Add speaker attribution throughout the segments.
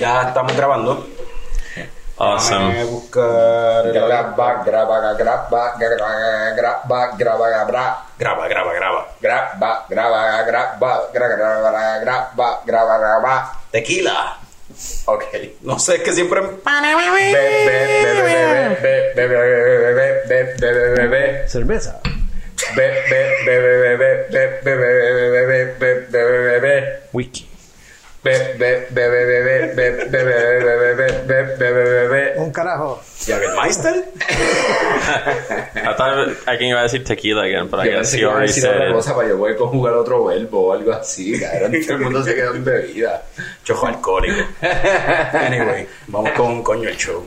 Speaker 1: ya estamos grabando.
Speaker 2: Awesome.
Speaker 1: Déjame buscar.
Speaker 3: Graba, graba, graba, graba, graba, graba, graba.
Speaker 1: Graba, graba, graba.
Speaker 3: Graba, graba, graba, graba, graba, graba, graba.
Speaker 1: Tequila.
Speaker 3: Ok.
Speaker 1: No sé, es que siempre.
Speaker 4: Cerveza.
Speaker 3: Whisky.
Speaker 4: Un carajo.
Speaker 1: Jagermeister.
Speaker 2: I thought alguien iba a decir tequila again, but I
Speaker 3: Yo
Speaker 2: guess he already
Speaker 3: decir
Speaker 2: said
Speaker 3: otra
Speaker 2: it.
Speaker 3: cosa para yo voy a conjugar otro verbo o algo así, cabrón. Todo el mundo se quedó en bebida.
Speaker 1: Chojo alcohólico. Anyway, vamos con coño el show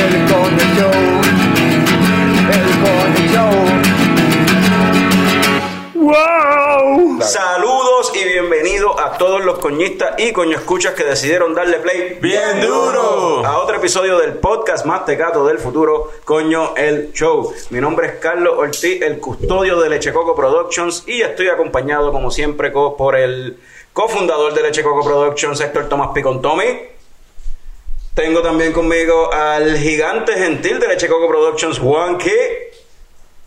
Speaker 3: El Coño Show. El Coño Show. ¡Wow!
Speaker 1: Saludos y bienvenidos a todos los coñistas y coño escuchas que decidieron darle play
Speaker 2: ¡Bien duro!
Speaker 1: a otro episodio del podcast más tecato del futuro, Coño el Show. Mi nombre es Carlos Ortiz, el custodio de Lechecoco Productions y estoy acompañado como siempre por el cofundador de Lechecoco Productions, Héctor Tomás Picon Tommy. Tengo también conmigo al gigante gentil de Lechecoco Productions, Juan K.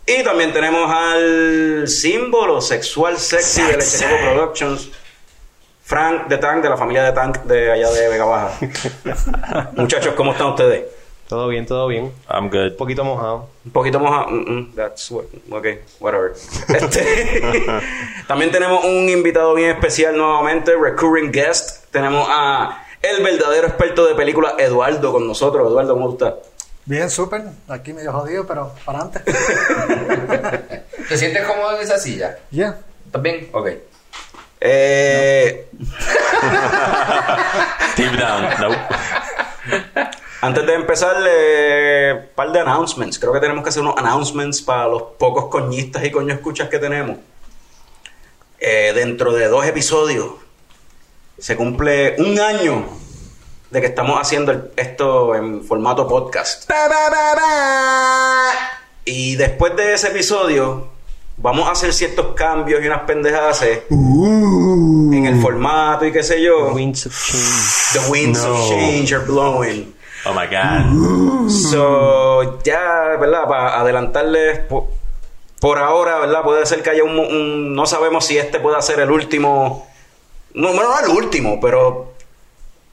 Speaker 1: Y también tenemos al símbolo sexual sexy de Lechecoco Productions, Frank de Tank, de la familia de Tank de allá de Vega Baja. Muchachos, ¿cómo están ustedes?
Speaker 4: Todo bien, todo bien.
Speaker 2: I'm good.
Speaker 4: Un poquito mojado.
Speaker 1: Un poquito mojado. Mm, mm, that's what, ok, whatever. Este, también tenemos un invitado bien especial nuevamente, recurring guest. Tenemos a el verdadero experto de películas, Eduardo, con nosotros. Eduardo, ¿cómo estás?
Speaker 5: Bien, súper. Aquí medio jodido, pero para adelante.
Speaker 3: ¿Te sientes cómodo en esa silla?
Speaker 5: Ya.
Speaker 3: ¿Estás bien? Ok.
Speaker 1: Eh,
Speaker 2: Deep down. Nope.
Speaker 1: antes de empezar, eh, un par de announcements. Creo que tenemos que hacer unos announcements para los pocos coñistas y coño escuchas que tenemos. Eh, dentro de dos episodios se cumple un año de que estamos haciendo esto en formato podcast. Y después de ese episodio, vamos a hacer ciertos cambios y unas pendejadas en el formato y qué sé yo.
Speaker 4: Winds of change.
Speaker 1: The winds
Speaker 2: No.
Speaker 1: of change are blowing.
Speaker 2: Oh my god.
Speaker 1: So, ya, ¿verdad? Para adelantarles, po- por, ahora, ¿verdad? Puede ser que haya un, un- No sabemos si este pueda ser el último. No, bueno, no el último, pero.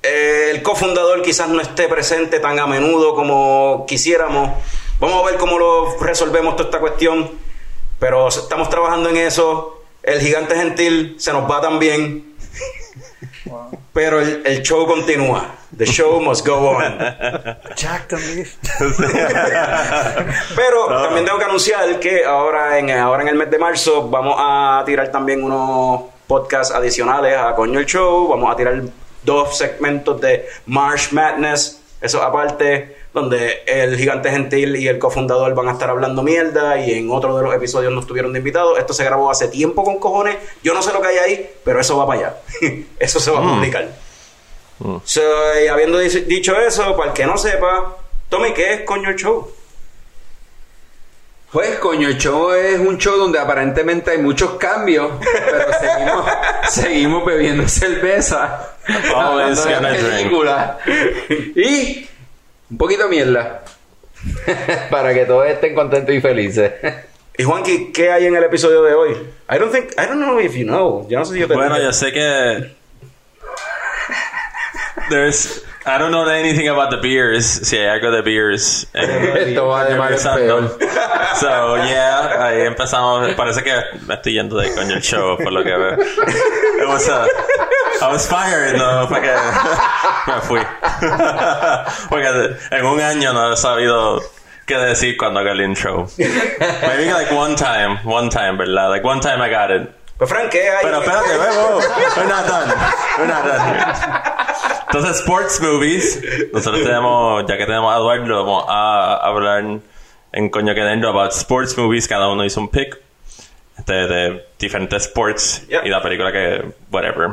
Speaker 1: eh, el cofundador quizás no esté presente tan a menudo como quisiéramos. Vamos a ver cómo lo resolvemos toda esta cuestión. Pero estamos trabajando en eso. El gigante gentil se nos va también. Pero el, el show continúa. The show must go on.
Speaker 5: Jack también.
Speaker 1: Pero también tengo que anunciar que ahora en, ahora en el mes de marzo vamos a tirar también unos podcasts adicionales a Coño el Show. Vamos a tirar dos segmentos de March Madness. Eso aparte, donde el gigante gentil y el cofundador van a estar hablando mierda y en otro de los episodios nos tuvieron de invitados. Esto se grabó hace tiempo con cojones. Yo no sé lo que hay ahí, pero eso va para allá. eso se va a publicar. So, y habiendo dic- dicho eso, para el que no sepa, Tommy, ¿qué es Coño el Show?
Speaker 3: Pues, coño, el show es un show donde aparentemente hay muchos cambios, pero seguimos, seguimos bebiendo cerveza,
Speaker 2: Always gonna drink.
Speaker 3: películas y un poquito de mierda para que todos estén contentos y felices.
Speaker 1: Y Juanqui, ¿qué hay en el episodio de hoy? I don't think, I don't know if you know. Yo no sé si yo te
Speaker 2: Bueno, yo sé que. There's. I don't know anything about the beers. Hay algo de beers.
Speaker 3: Esto va de mal peor.
Speaker 2: So, yeah, ahí empezamos. Parece que me estoy yendo de coño el show, por lo que veo. It was a, I was fired, no, fue que me fui. Porque en un año no he sabido que decir cuando haga el intro. Maybe like one time, one time, ¿verdad? Like one time I got it.
Speaker 1: Pues Frank, ¿qué hay?
Speaker 2: Pero espérate, wait, we're not done. We're not done. Entonces, sports movies. Nosotros tenemos, ya que tenemos a Eduardo, vamos a hablar en Coño que Dentro about sports movies. Cada uno hizo un pick de, de diferentes sports
Speaker 1: Yep.
Speaker 2: y la película que, whatever,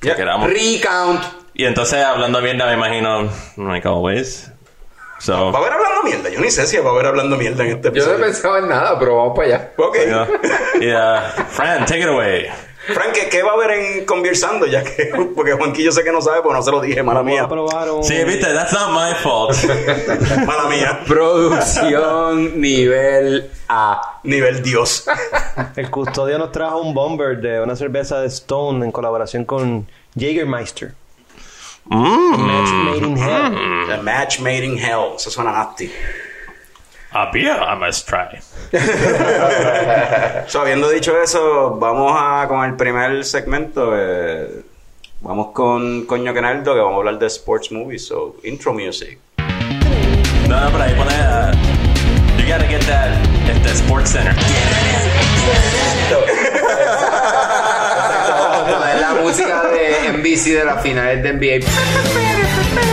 Speaker 2: que
Speaker 1: Yep.
Speaker 2: queramos.
Speaker 6: Recount.
Speaker 2: Y entonces, hablando mierda, me imagino, like always. So,
Speaker 1: Va a haber hablando mierda. Yo ni sé si va a haber hablando mierda en este
Speaker 6: Yo no
Speaker 1: episodio.
Speaker 6: pensado en nada, pero vamos para allá.
Speaker 1: Ok.
Speaker 2: yeah. yeah. Fran, take it away.
Speaker 1: Frank, ¿qué, qué va a haber en conversando? Ya que, porque Juanquillo sé que no sabe, pues no se lo dije, mala mía.
Speaker 2: Sí, viste, that's not my fault.
Speaker 1: Mala mía.
Speaker 6: Producción nivel A.
Speaker 1: Nivel Dios.
Speaker 4: El custodio nos trajo un bomber de una cerveza de Stone en colaboración con Jägermeister.
Speaker 2: Mm.
Speaker 4: Match made in hell.
Speaker 1: The match made in hell. Eso suena nasty.
Speaker 2: A beer I must try.
Speaker 1: So, habiendo dicho eso, vamos a con el primer segmento. eh, vamos con Coño Kenaldo, que vamos a hablar de sports movies. So, intro music.
Speaker 2: No, no, pero ahí pone. uh, you gotta get that at the Sports Center.
Speaker 6: Es la música de NBC de las finales de NBA.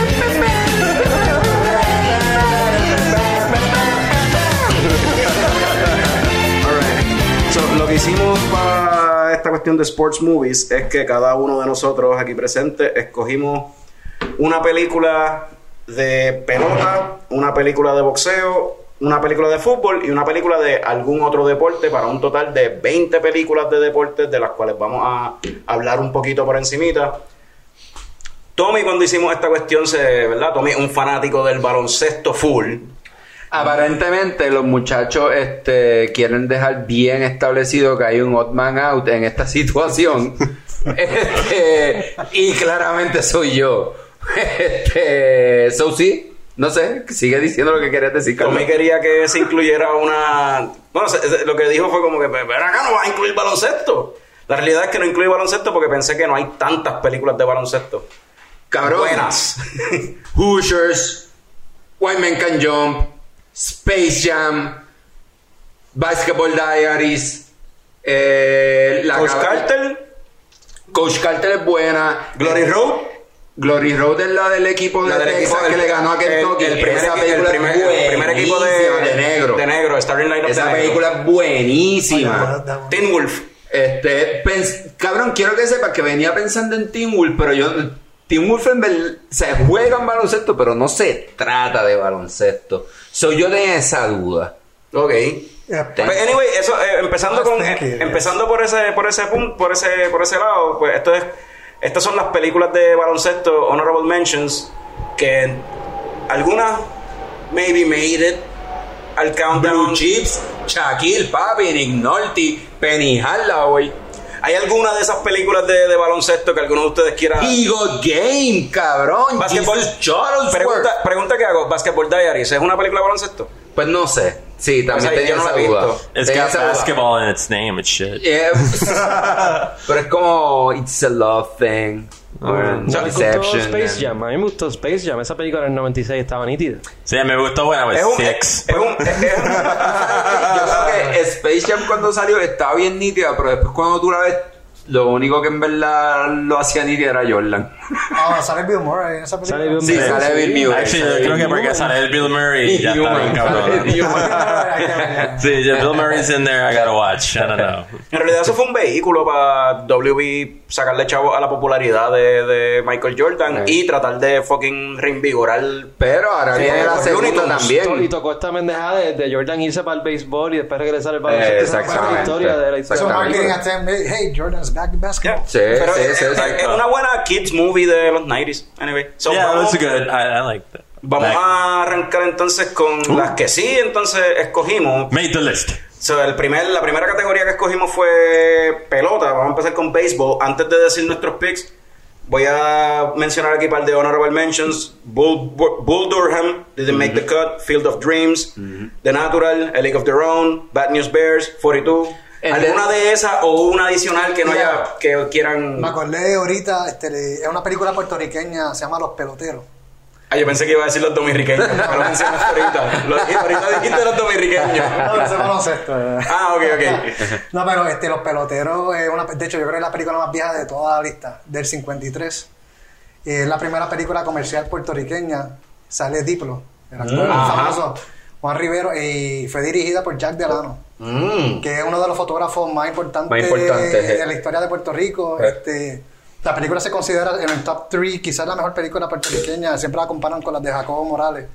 Speaker 1: Hicimos para esta cuestión de sports movies es que cada uno de nosotros aquí presentes escogimos una película de pelota, una película de boxeo, una película de fútbol y una película de algún otro deporte para un total de 20 películas de deportes de las cuales vamos a hablar un poquito por encimita. Tommy cuando hicimos esta cuestión, se, ¿verdad? Tommy es un fanático del baloncesto full.
Speaker 6: Aparentemente los muchachos este, quieren dejar bien establecido que hay un odd man out en esta situación. Este, y claramente soy yo. Este, so sí, no sé, sigue diciendo lo que querías decir, Carlos.
Speaker 1: Tommy quería que se incluyera una. Bueno, lo que dijo fue como que, pero acá no va a incluir baloncesto. La realidad es que no incluye baloncesto porque pensé que no hay tantas películas de baloncesto.
Speaker 6: Cabrón.
Speaker 1: Buenas.
Speaker 6: Hoosiers, White Man Can Jump, Space Jam, Basketball Diaries, eh, la
Speaker 1: Coach Carter,
Speaker 6: Coach Carter es buena.
Speaker 1: Glory Road.
Speaker 6: Glory Road es la del equipo de
Speaker 1: La del
Speaker 6: Texas
Speaker 1: equipo
Speaker 6: que le ganó a Kentucky.
Speaker 1: El, el primer,
Speaker 6: Esa
Speaker 1: equi- el
Speaker 6: película es
Speaker 1: primer- el primer equipo de,
Speaker 6: de negro.
Speaker 1: De negro, de
Speaker 6: Esa película es buenísima.
Speaker 1: Teen Wolf.
Speaker 6: Este, pens- cabrón, quiero que sepas que venía pensando en Team Wolf, pero yo. Team Wolf en ver- se juega en baloncesto, pero no se trata de baloncesto. So yo tenía esa duda.
Speaker 1: Ok.
Speaker 5: Yeah,
Speaker 1: Pues, anyway, eso, eh, empezando con, eh, empezando por ese, por ese punto, por ese, por ese lado, pues esto es, estas son las películas de baloncesto honorable mentions que algunas maybe made it al countdown.
Speaker 6: Blue Chips, Shaquille, Papi, Nick Nolte, Penny Hardaway.
Speaker 1: ¿Hay alguna de esas películas de, de baloncesto que alguno de ustedes quiera?
Speaker 6: He got game, cabrón.
Speaker 1: Basketball-. Pregunta, pregunta que hago, Basketball Diaries, ¿es una película de baloncesto?
Speaker 6: Pues no sé. Sí, también
Speaker 1: sea,
Speaker 6: tenía
Speaker 1: yo no
Speaker 6: esa
Speaker 1: la he
Speaker 6: duda.
Speaker 1: visto.
Speaker 2: It's
Speaker 6: Tenía
Speaker 2: got
Speaker 6: esa duda.
Speaker 2: basketball in its name. It's shit.
Speaker 6: Yeah. Pero es como It's a Love Thing. Or
Speaker 4: Me gustó
Speaker 6: Deception.
Speaker 4: Space
Speaker 6: and-
Speaker 4: Jam. A mí me gustó Space Jam. Esa película en el 96 estaba nítida.
Speaker 2: Sí, me gustó I was
Speaker 1: Es un,
Speaker 2: six.
Speaker 1: es un, es- es-
Speaker 6: Yo creo que Space Jam cuando salió estaba bien nítida, pero después cuando tú la ves, lo único que en verdad lo hacía nítida era Jordan.
Speaker 5: Ah, sale Bill Murray en esa película.
Speaker 4: Sale Bill
Speaker 6: Sí, sale Bill Murray.
Speaker 2: Actually, yo creo que porque sale el Bill Murray ya está bien cabrón. Sí, Bill Murray's in there, I gotta watch. I don't know.
Speaker 1: En realidad eso fue un vehículo para WB sacarle chavo a la popularidad de, de Michael Jordan
Speaker 6: Sí.
Speaker 1: y tratar de fucking reinvigorar.
Speaker 6: Pero ahora
Speaker 1: Sí,
Speaker 6: viene la
Speaker 1: los
Speaker 6: segunda
Speaker 1: Tunes.
Speaker 4: Y
Speaker 6: también.
Speaker 4: tocó esta pendejada de, de Jordan irse para el béisbol y después regresar al baloncesto.
Speaker 6: Eh, exactamente.
Speaker 4: la historia de la historia.
Speaker 5: marketing at them, hey, Jordan's back to basketball.
Speaker 6: Sí,
Speaker 1: Pero
Speaker 6: sí,
Speaker 1: es,
Speaker 6: sí,
Speaker 1: una buena kids movie de los 90s. Anyway, so
Speaker 2: Yeah,
Speaker 1: vamos,
Speaker 2: was good. I,
Speaker 1: vamos
Speaker 2: Like,
Speaker 1: a arrancar entonces con las que sí, entonces escogimos.
Speaker 2: Made the list.
Speaker 1: So, el primer, la primera categoría que escogimos fue pelota. Vamos a empezar con béisbol. Antes de decir nuestros picks, voy a mencionar aquí para el de Honorable Mentions. Bull, Bull Durham, Didn't Make the Cut, Field of Dreams, The Natural, A League of Their Own, Bad News Bears, 42.
Speaker 6: El
Speaker 1: ¿Alguna de esas o una adicional que no haya, que quieran...
Speaker 5: Me acordé ahorita, este, es una película puertorriqueña, se llama Los Peloteros.
Speaker 1: Ah, yo pensé que iba a decir los dominicanos, pero mencionaste ahorita. Los, ahorita dijiste los dominicanos.
Speaker 5: No, ese baloncesto. eh.
Speaker 1: Ah, ok, ok.
Speaker 5: No, pero este, Los Peloteros es una... De hecho, yo creo que es la película más vieja de toda la lista, del 53. Es la primera película comercial puertorriqueña. Sale Diplo, el actor
Speaker 1: Mm,
Speaker 5: famoso. Juan Rivero, y fue dirigida por Jack Delano,
Speaker 1: Mm.
Speaker 5: que es uno de los fotógrafos más importantes,
Speaker 6: Más importantes, eh.
Speaker 5: de la historia de Puerto Rico.
Speaker 6: Eh.
Speaker 5: Este, la película se considera en el top 3, quizás la mejor película puertorriqueña. Siempre la comparan con las de Jacobo Morales.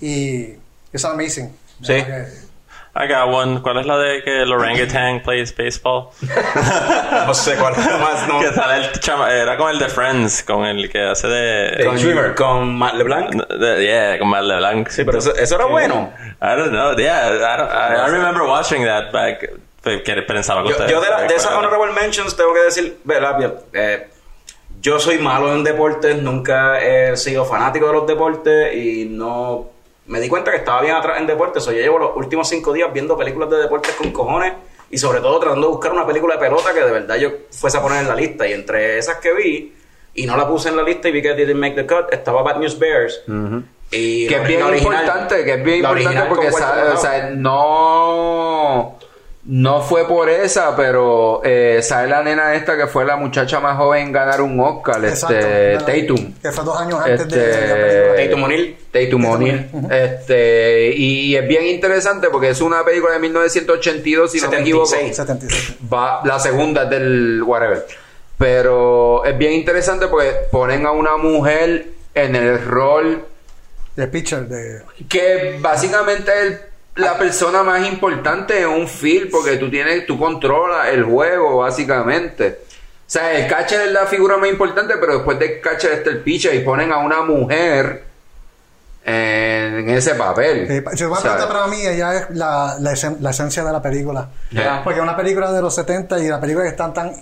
Speaker 5: Y es amazing.
Speaker 1: Sí.
Speaker 5: De que-
Speaker 2: I got one. ¿Cuál es la de que el orangutan plays baseball?
Speaker 1: No sé cuál más, no.
Speaker 2: que sale el chama, era con el de Friends, con el que hace de...
Speaker 1: Con,
Speaker 6: Swimmer.
Speaker 1: con Matt LeBlanc.
Speaker 2: de- yeah, con Matt LeBlanc.
Speaker 1: Sí, pero eso, eso era bueno.
Speaker 2: I don't know. Yeah, I, don't, I, I remember watching that back. Que pensaba que
Speaker 1: Yo,
Speaker 2: ustedes-
Speaker 1: yo de, la- de esas honorable mentions tengo que decir, ¿verdad? Eh, yo soy malo en deportes, nunca he sido fanático de los deportes y no me di cuenta que estaba bien atrás en deportes. O yo llevo los últimos cinco días viendo películas de deportes con cojones y sobre todo tratando de buscar una película de pelota que de verdad yo fuese a poner en la lista. Y entre esas que vi y no la puse en la lista y vi que didn't make the cut, estaba Bad News Bears. y
Speaker 6: Que
Speaker 1: la-
Speaker 6: es bien
Speaker 1: la original-
Speaker 6: importante, que es bien
Speaker 1: la
Speaker 6: importante porque o sea, no no fue por esa, pero eh, sabe la nena esta que fue la muchacha más joven en ganar un Oscar,
Speaker 5: Exacto,
Speaker 6: este. Tatum.
Speaker 5: Que fue dos años antes de,
Speaker 6: Este,
Speaker 5: de.
Speaker 1: Tatum O'Neal.
Speaker 6: Tatum O'Neal. Este, y, es bien interesante porque es una película de 1982, si no me equivoco.
Speaker 1: 76.
Speaker 5: 77.
Speaker 6: Va, la segunda es del whatever. Pero es bien interesante porque ponen a una mujer en el rol
Speaker 5: De pitcher de...
Speaker 6: que básicamente es la persona más importante en un field porque tú tienes, tú controlas el juego básicamente. O sea, el catcher es la figura más importante, pero después del catcher está el pitcher y ponen a una mujer en, ese papel.
Speaker 5: Eh, si me
Speaker 6: O sea,
Speaker 5: pregunta para mí, ella es la, la, esen- la esencia de la película. Porque es una película de los 70 y la película que están tan...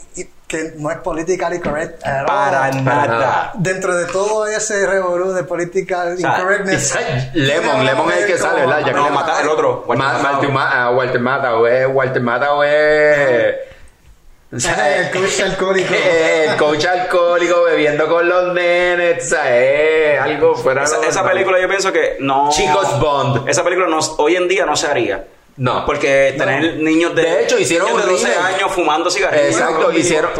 Speaker 5: que no es politically correct at all.
Speaker 1: Para nada.
Speaker 6: nada.
Speaker 5: Dentro de todo ese revolú de political
Speaker 6: sea,
Speaker 5: incorrectness...
Speaker 6: esa- Lemon, Lemon es el que sale, ¿verdad? Ya
Speaker 1: No,
Speaker 6: que-
Speaker 1: mata el otro. Walter
Speaker 6: Ma-
Speaker 1: Matthau.
Speaker 6: Walter Ma- Walter Matthau es Walter Matthau es o sea,
Speaker 5: El coach alcohólico.
Speaker 6: eh, el coach alcohólico bebiendo con los nenes, o sea, es algo fuera de
Speaker 1: Esa, esa película yo pienso que no...
Speaker 6: Chicos Bond.
Speaker 1: Esa película no, hoy en día no se haría.
Speaker 6: No.
Speaker 1: Porque tener niños de...
Speaker 6: De hecho, hicieron
Speaker 1: niños de
Speaker 6: un
Speaker 1: 12
Speaker 6: remake.
Speaker 1: años fumando cigarrillos.
Speaker 6: Exacto, hicieron-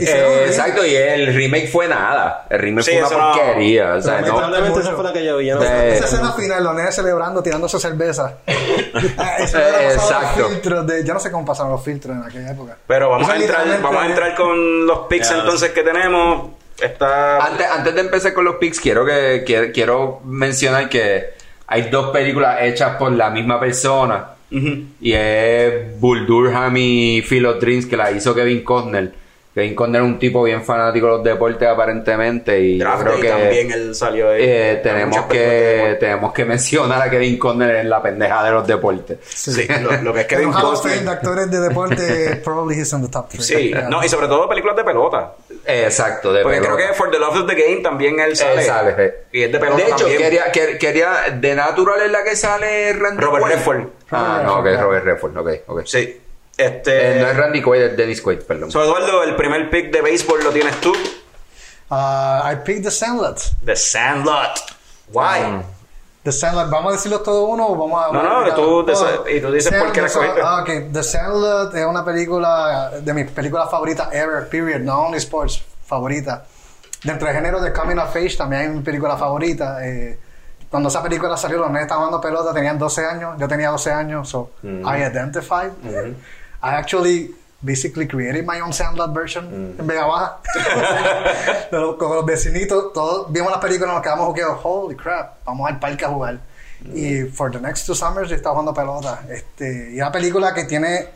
Speaker 6: Eh, exacto, y el remake fue nada. El remake
Speaker 1: Sí,
Speaker 6: fue una
Speaker 1: no-
Speaker 6: porquería. O sea,
Speaker 5: Pero
Speaker 6: no,
Speaker 4: Lamentablemente esa fue la que yo vi. no.
Speaker 6: Eh,
Speaker 5: Esa escena final, los nenes celebrando, tirándose cerveza.
Speaker 6: Exacto.
Speaker 5: los filtros de... Yo no sé cómo pasaron los filtros en aquella época.
Speaker 1: Pero vamos a entrar, vamos a entrar con los picks
Speaker 2: Ya.
Speaker 1: entonces que tenemos. Está...
Speaker 6: Antes, antes de empezar con los picks, quiero que quiero, quiero mencionar que hay dos películas hechas por la misma persona. Y es Bull Durham y Phil of Dreams que la hizo Kevin Costner. Kevin Costner es un tipo bien fanático de los deportes aparentemente y yo creo
Speaker 1: Day
Speaker 6: que
Speaker 1: también él salió ahí.
Speaker 6: eh,
Speaker 1: Hay
Speaker 6: tenemos que tenemos que mencionar a Kevin Costner en la pendeja de los deportes.
Speaker 1: Sí, lo, lo que es Kevin
Speaker 5: Fame de
Speaker 1: Costner.
Speaker 5: actores de deporte, probably he's in the top three.
Speaker 1: Sí,
Speaker 5: Yeah.
Speaker 1: no, y sobre todo películas de pelota.
Speaker 6: Exacto, de
Speaker 1: Porque
Speaker 6: pelota.
Speaker 1: creo que For the Love of the Game también él sale.
Speaker 6: Él sale, eh.
Speaker 1: Y es de pelota
Speaker 6: De hecho,
Speaker 1: también.
Speaker 6: quería, quer- quería, de Natural es la que sale Randy
Speaker 1: Robert
Speaker 6: Quaid.
Speaker 1: Redford.
Speaker 6: Ah, no, ok, Robert Redford, ok, ok.
Speaker 1: Sí. Este...
Speaker 6: Eh, no es Randy Quaid, es Dennis Quaid, perdón.
Speaker 1: So, Eduardo, el primer pick de béisbol lo tienes tú.
Speaker 5: Uh, I picked The Sandlot.
Speaker 1: The Sandlot. Why?
Speaker 5: The Sandlot, ¿vamos a decirlo todo uno o vamos a.?
Speaker 1: No, no, tú
Speaker 5: Oh,
Speaker 1: y tú dices por qué la escogiste.
Speaker 5: Ah, ok. The Sandlot es una película de mis películas favoritas ever, period. No only sports, favorita. Dentro del género de Coming of Age también hay mi película favorita. eh, cuando esa película salió, los nenes estaban jugando pelota, tenían 12 años. Yo tenía 12 años, so I identified. I actually basically created my own Sandlot version en Vega Baja. Con los vecinitos, todos vimos las películas, nos quedamos jugueos, holy crap, vamos al parque a jugar. Y for the next two summers yo estaba jugando pelota. Este, y una película que tiene,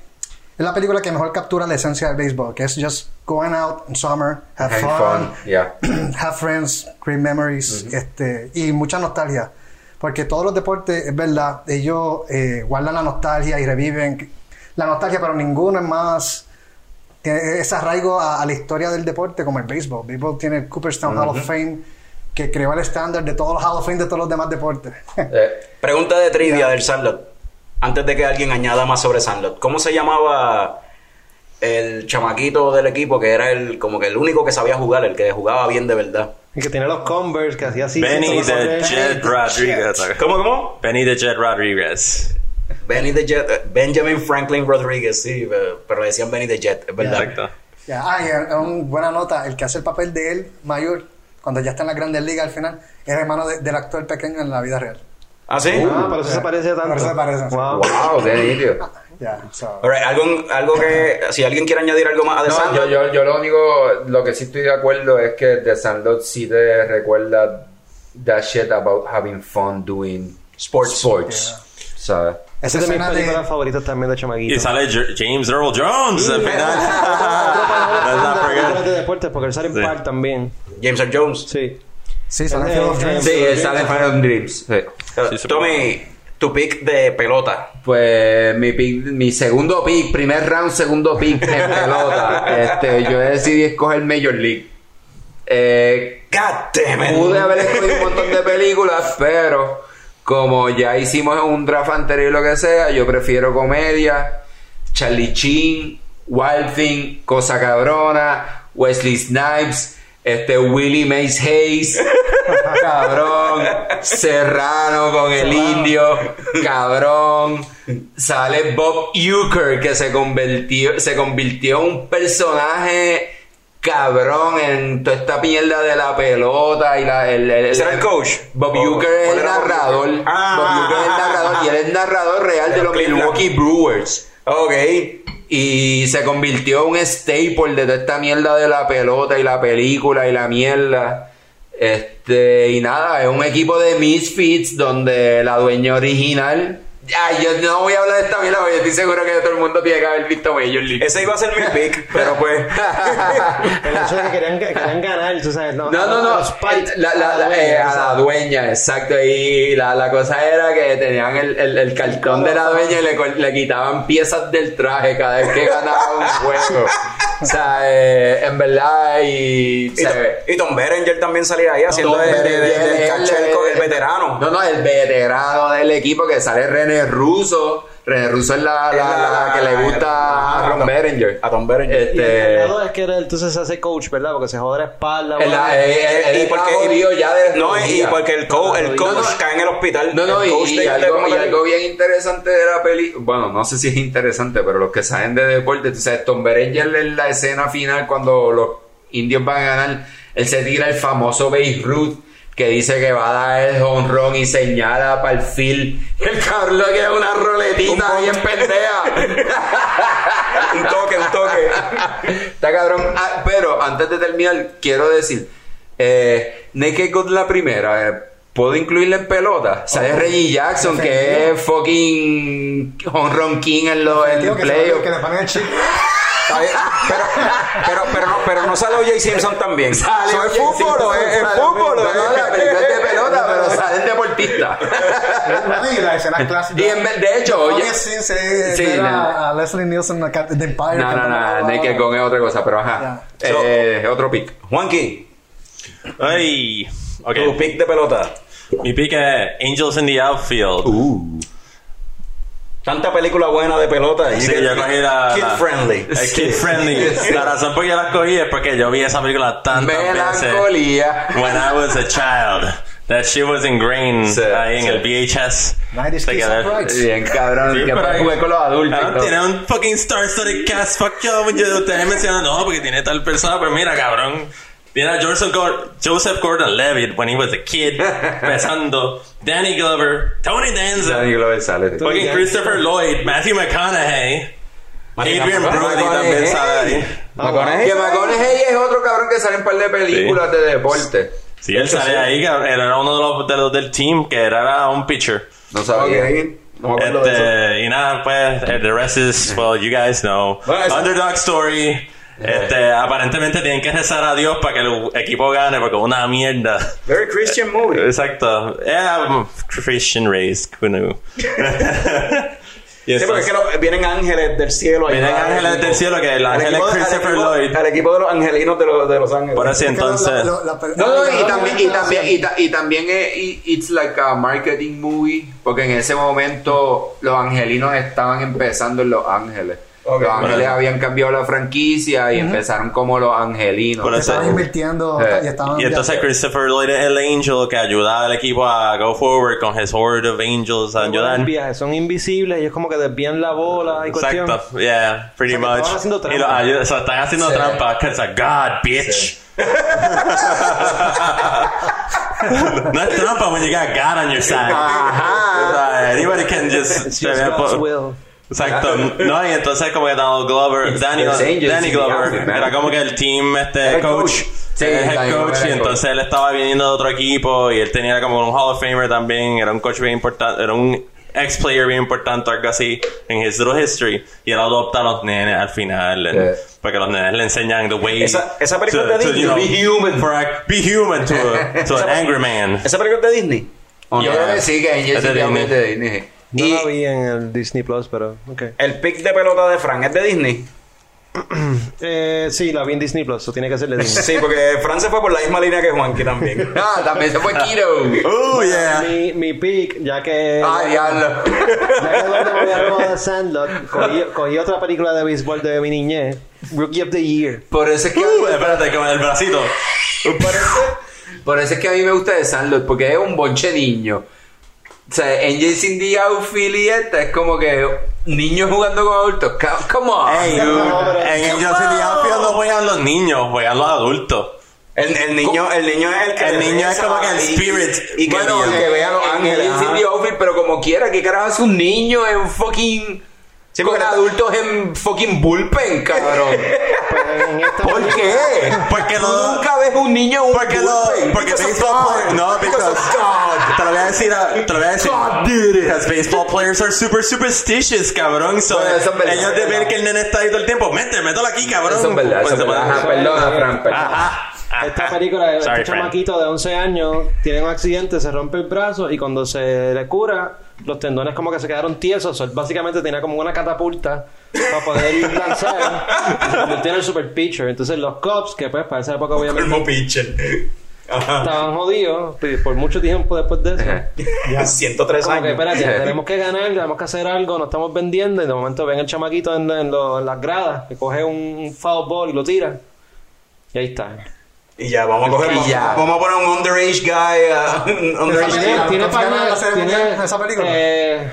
Speaker 5: es la película que mejor captura la esencia del béisbol, que es just going out in summer, have
Speaker 6: Have
Speaker 5: fun,
Speaker 6: fun, yeah.
Speaker 5: have friends, create memories, este, y mucha nostalgia. Porque todos los deportes, es verdad, ellos eh, guardan la nostalgia y reviven la nostalgia, pero ninguno es más. Tiene ese arraigo a, a la historia del deporte como el béisbol. El béisbol tiene el Cooperstown Hall of Fame, que creó el estándar de todos los Hall of Fame de todos los demás deportes.
Speaker 6: Eh,
Speaker 1: Pregunta de trivia del Sandlot. Antes de que alguien añada más sobre Sandlot. ¿Cómo se llamaba el chamaquito del equipo que era el como que el único que sabía jugar, el que jugaba bien de verdad?
Speaker 4: El que tiene los Converse, que hacía así.
Speaker 2: Benny the Jet Rodriguez.
Speaker 1: ¿Cómo, cómo?
Speaker 2: Benny the Jet Rodriguez.
Speaker 1: Benny the Jet, eh, Benjamin Franklin Rodríguez, sí, eh, pero le decían Benny the Jet, es verdad.
Speaker 2: Exacto.
Speaker 5: Ya, Ah, y es una buena nota. El que hace el papel de él, mayor, cuando ya está en las grandes ligas al final, es hermano de- del actor pequeño en la vida real.
Speaker 1: ¿Ah, sí?
Speaker 4: Ah, por eso se parece tanto.
Speaker 5: Por eso se parece.
Speaker 4: Wow.
Speaker 6: Wow, qué
Speaker 5: so.
Speaker 1: Alright, algo, algo que, si alguien quiere añadir algo más a The
Speaker 6: No,
Speaker 1: Sandlot,
Speaker 6: yo, yo, yo lo único, lo que sí estoy de acuerdo es que The Sandlot sí te recuerda that shit about having fun doing
Speaker 1: Sports.
Speaker 6: sports. ¿Sabes?
Speaker 4: Esa es de mis
Speaker 5: escena de-
Speaker 4: películas favoritas también de Chamaguito.
Speaker 2: Y sale J- James Earl Jones al final. Let's not
Speaker 4: Películas deportes, porque él sale en
Speaker 2: Sí.
Speaker 4: par también.
Speaker 1: James Earl Jones.
Speaker 4: Sí.
Speaker 5: Sí, sale of
Speaker 4: eh,
Speaker 5: Dreams.
Speaker 6: Sí, él sale en Final Dreams. sí,
Speaker 1: Tommy, tu pick de pelota.
Speaker 6: Pues mi pick, mi segundo pick, primer round, segundo pick en pelota. este, yo decidí escoger Major League. Eh,
Speaker 1: God damn it.
Speaker 6: Pude haber escogido un montón de películas, pero como ya hicimos un draft anterior y lo que sea, yo prefiero comedia, Charlie Chin, Wild Thing, Cosa Cabrona, Wesley Snipes, este Willie Mays Hayes, cabrón, Serrano con el indio, cabrón, sale Bob Euchre que se convirtió, se convirtió en un personaje cabrón en toda esta mierda de la pelota y la el, el-
Speaker 1: ¿Ese era el coach?
Speaker 6: Bob
Speaker 1: ¿O-
Speaker 6: Euchre es
Speaker 1: cuál
Speaker 6: el
Speaker 1: Bob
Speaker 6: narrador
Speaker 1: Uecker? Ah,
Speaker 6: Bob Uecker es el
Speaker 1: ah, ah,
Speaker 6: narrador
Speaker 1: ah,
Speaker 6: y él es el narrador real de los. Milwaukee Brewers
Speaker 1: Ok.
Speaker 6: y se convirtió en un staple de toda esta mierda de la pelota y la película y la mierda. Este, y nada, es un equipo de Misfits donde la dueña original. Ay, yo no voy a hablar de esta mierda porque estoy seguro que todo el mundo tiene que haber visto Major League.
Speaker 1: Ese iba a ser mi pick, pero pues.
Speaker 4: El hecho de que querían, que querían ganar, tú sabes. No,
Speaker 6: No, no,
Speaker 4: a
Speaker 6: no. La, la-
Speaker 4: a
Speaker 6: la-
Speaker 4: dueña,
Speaker 6: eh, a
Speaker 4: esa.
Speaker 6: la dueña, exacto. Y la, la cosa era que tenían el, el, el cartón de la dueña y le, le quitaban piezas del traje cada vez que ganaba un juego. O sea, eh, en verdad, y.
Speaker 1: Y,
Speaker 6: se
Speaker 1: Tom-
Speaker 6: ve-
Speaker 1: y Tom Berenger también salía ahí haciendo catcher,
Speaker 6: él,
Speaker 1: el
Speaker 6: él,
Speaker 1: veterano.
Speaker 6: No, no, el veterano del equipo que sale René Russo. René Russo es la, la, la- la que le gusta a Ron Berenger.
Speaker 1: A Tom Berenger.
Speaker 4: Y el
Speaker 6: Este.
Speaker 4: lado es que él entonces se hace coach, ¿verdad? Porque se jode la espalda.
Speaker 6: eh, eh, él
Speaker 1: y porque,
Speaker 6: jodido ya de
Speaker 1: no, y porque el, co- el coach
Speaker 6: No, no.
Speaker 1: cae en el hospital.
Speaker 6: No, no, y, algo, bien interesante de la peli, bueno, no sé si es interesante, pero los que saben de deporte, tú sabes, Tom Berenger en la escena final cuando los indios van a ganar, él se tira el famoso Beirut que dice que va a dar el honrón y señala para el field. El cabrón le queda una roletita bien pendeja.
Speaker 1: Un toque, un toque.
Speaker 6: Está cabrón. Ah, pero antes de terminar, quiero decir, eh, Naked Gun la primera, eh, ¿puedo incluirla en pelota? Sale Reggie Jackson, que es fucking home run king en los en
Speaker 5: Tío,
Speaker 6: el
Speaker 5: que, se-
Speaker 6: playoff.
Speaker 5: que le el
Speaker 1: Pero, pero, pero, no, pero no sale O.J. Simpson también.
Speaker 6: Sale
Speaker 1: ¿So es fútbol o es es
Speaker 6: sale-
Speaker 1: fútbol?
Speaker 6: No, no,
Speaker 1: es-
Speaker 6: la película es de pelota, pero salen deportistas.
Speaker 5: No, y
Speaker 6: en de hecho,
Speaker 5: Oye, sí, sí,
Speaker 6: Sí,
Speaker 5: ver
Speaker 6: no.
Speaker 5: a, Leslie Nielsen de Empire.
Speaker 6: No, no, no, Naked Gun es otra cosa, pero ajá. Eh, otro pick.
Speaker 1: Juanqui,
Speaker 2: Ay. Ok.
Speaker 1: tu pick de pelota.
Speaker 2: Mi pick es Angels in the Outfield.
Speaker 1: Tanta película buena de pelota.
Speaker 2: Sí, yo cogí la.
Speaker 1: Kid
Speaker 2: la-
Speaker 1: friendly.
Speaker 2: Es kid friendly. La razón por que la cogí es porque yo vi esa película tantas veces.
Speaker 6: Melancolía.
Speaker 2: When I was a child. That shit was ingrained
Speaker 6: Sí,
Speaker 2: ahí en
Speaker 6: sí.
Speaker 2: el VHS.
Speaker 5: 90s Kids
Speaker 2: Together.
Speaker 5: of Rights.
Speaker 6: Bien, cabrón.
Speaker 2: Sí,
Speaker 6: que jugar con los adultos. y
Speaker 2: tiene un fucking star-studded cast. Fuck yo. yo- Ustedes mencionan, no, porque tiene tal persona. Pero mira, cabrón. Tiene a Joseph, Gor- Joseph Gordon-Levitt when he was a kid. Empezando. Danny Glover. Tony Danza.
Speaker 6: Danny Glover sale.
Speaker 2: Fucking. Christopher Lloyd. Matthew McConaughey. Adrian. Brody también sale ahí.
Speaker 1: McConaughey.
Speaker 6: Que McConaughey es otro cabrón que sale en un par de películas de deporte.
Speaker 2: Sí, él sale ahí. era uno de los, de los del team que era un pitcher.
Speaker 6: No sabía.
Speaker 1: Ok, No me acuerdo de eso.
Speaker 2: Este, y nada, pues, eh, the rest is, well, you guys know.
Speaker 1: Bueno,
Speaker 2: Underdog story. Este, aparentemente tienen que rezar a Dios para que el equipo gane porque es una mierda.
Speaker 1: Very Christian movie.
Speaker 2: Exacto. Yeah, Christian raised, who knew?
Speaker 1: Sí, porque es que lo- vienen ángeles del cielo.
Speaker 2: Vienen ángeles del cielo, que el ángel
Speaker 1: equipo-
Speaker 2: es Christopher
Speaker 1: equipo-
Speaker 2: Lloyd.
Speaker 1: Al equipo de los angelinos de los, de los ángeles.
Speaker 2: Por así
Speaker 5: Es que lo-
Speaker 2: entonces.
Speaker 6: No, no, y también, y también, y, ta- y también es, y- it's like a marketing movie, porque en ese momento los angelinos estaban empezando en Los Ángeles.
Speaker 1: Ok.
Speaker 6: Los Ángeles habían cambiado la franquicia y empezaron como los angelinos.
Speaker 2: Eso-
Speaker 5: Estaban invirtiendo
Speaker 6: Eh,
Speaker 5: y estaban.
Speaker 2: Y entonces
Speaker 5: ya-
Speaker 2: Christopher Lloyd es el Angel que ayuda al equipo a go forward con his horde of angels a ayudar.
Speaker 4: Viaje, son invisibles y es como que desvían la bola y cuestión.
Speaker 2: Exacto, yeah, pretty
Speaker 4: O sea,
Speaker 2: much.
Speaker 4: estaban haciendo
Speaker 2: Y
Speaker 4: trampa.
Speaker 2: lo ayuda- o sea, están haciendo
Speaker 6: Sí.
Speaker 2: trampa, es a God, bitch. no es trampa when you got God on your side. Sea, anybody can just...
Speaker 4: It's just God's will.
Speaker 2: Exacto, no, y entonces como que Donald Glover, Danny, Danny Glover, era como que el team, este, coach,
Speaker 6: coach. Sí,
Speaker 2: el head coach, y entonces él estaba viniendo de otro equipo, y él tenía como un Hall of Famer también, era un coach bien importante, era un ex-player bien importante, algo así, en his little history, y él adopta a los nenes al final, and-
Speaker 6: Yeah.
Speaker 2: porque los nenes le enseñan the way
Speaker 1: Esa- esa película
Speaker 2: to-
Speaker 1: de
Speaker 2: to,
Speaker 1: Disney.
Speaker 2: you know,
Speaker 6: Be human.
Speaker 2: for a- be human to, a- to an angry man.
Speaker 1: ¿Esa película de Disney? ¿O
Speaker 6: Yo
Speaker 1: no?
Speaker 6: creo que sí, que
Speaker 2: Es de Disney.
Speaker 4: No
Speaker 1: Y-
Speaker 4: la vi en el Disney Plus, pero.
Speaker 1: El pick de pelota de Frank es de Disney.
Speaker 4: Eh, sí, la vi en Disney Plus, eso tiene que ser de Disney.
Speaker 1: Sí, porque Fran se fue por la misma línea que Juanqui también.
Speaker 6: Ah, también se fue Kiro.
Speaker 2: Oh, yeah.
Speaker 4: mi, mi pick, ya que.
Speaker 6: Ah, diablo.
Speaker 4: Ya que Eduardo me había robado de Sandlot, cogí, cogí otra película de béisbol de mi niñez, Rookie of the Year.
Speaker 6: Por eso es que...
Speaker 2: Uh, espérate, con el bracito.
Speaker 6: Por eso es que a mí me gusta de Sandlot, porque es un bonche niño. O sea, Angels in the Outfield y esta es como que niños jugando con adultos. Come on.
Speaker 2: Hey, dude,
Speaker 4: No,
Speaker 2: en Angels in the Outfield no juegan los niños, juegan los adultos.
Speaker 1: El, el niño, el niño es el que
Speaker 2: El niño es como que el spirit.
Speaker 1: Y, que,
Speaker 6: bueno,
Speaker 1: y que vea a los
Speaker 6: en
Speaker 1: ángeles.
Speaker 6: Angels in
Speaker 1: ajá.
Speaker 6: the Outfield, pero como quiera, ¿qué carajo hace un niño en fucking...
Speaker 1: Sí,
Speaker 6: con
Speaker 1: porque está-
Speaker 6: adultos en fucking bullpen, cabrón.
Speaker 4: Pues en esta
Speaker 6: ¿Por qué?
Speaker 2: Porque
Speaker 6: Tú
Speaker 2: lo-
Speaker 6: nunca ves un niño en un
Speaker 2: Porque
Speaker 6: bullpen.
Speaker 2: porque
Speaker 6: Because of
Speaker 2: baseball players, no,
Speaker 6: Because God.
Speaker 2: te lo voy a decir, a- te lo voy a decir,
Speaker 6: God did it.
Speaker 2: because baseball players are super superstitious, cabrón, so,
Speaker 6: Bueno, eso es verdad,
Speaker 2: ellos de
Speaker 6: eso es
Speaker 2: ver que el nene está ahí todo el tiempo, mete, mételo aquí, cabrón.
Speaker 6: Eso es verdad,
Speaker 2: Pues
Speaker 6: eso es
Speaker 2: se
Speaker 6: verdad.
Speaker 2: pone-
Speaker 6: Ajá, perdona, Fran, perdona.
Speaker 2: Ajá.
Speaker 4: Esta película, este chamaquito de 11 años tiene un accidente, se rompe el brazo y cuando se le cura, los tendones como que se quedaron tiesos. Él básicamente tenía como una catapulta para poder lanzar convirtió en el super pitcher. Entonces los Cubs, que pues para esa época obviamente
Speaker 1: Colmo pitcher. Ajá.
Speaker 4: estaban jodidos por mucho tiempo después de eso.
Speaker 1: Ya 103
Speaker 4: Como que,
Speaker 1: años.
Speaker 4: espérate, tenemos que ganar, tenemos que hacer algo, no estamos vendiendo. Y de momento ven el chamaquito en, en lo- en las gradas, que coge un foul ball y lo tira. Y ahí está.
Speaker 1: Y ya, vamos a coger.
Speaker 6: Y ya.
Speaker 1: Vamos a poner un underage guy. uh, un underage
Speaker 5: Esa
Speaker 4: Tiene,
Speaker 5: película,
Speaker 4: tiene
Speaker 5: ¿no se llama
Speaker 4: pana-
Speaker 5: la serie
Speaker 4: tiene,
Speaker 5: esa película?
Speaker 4: eh,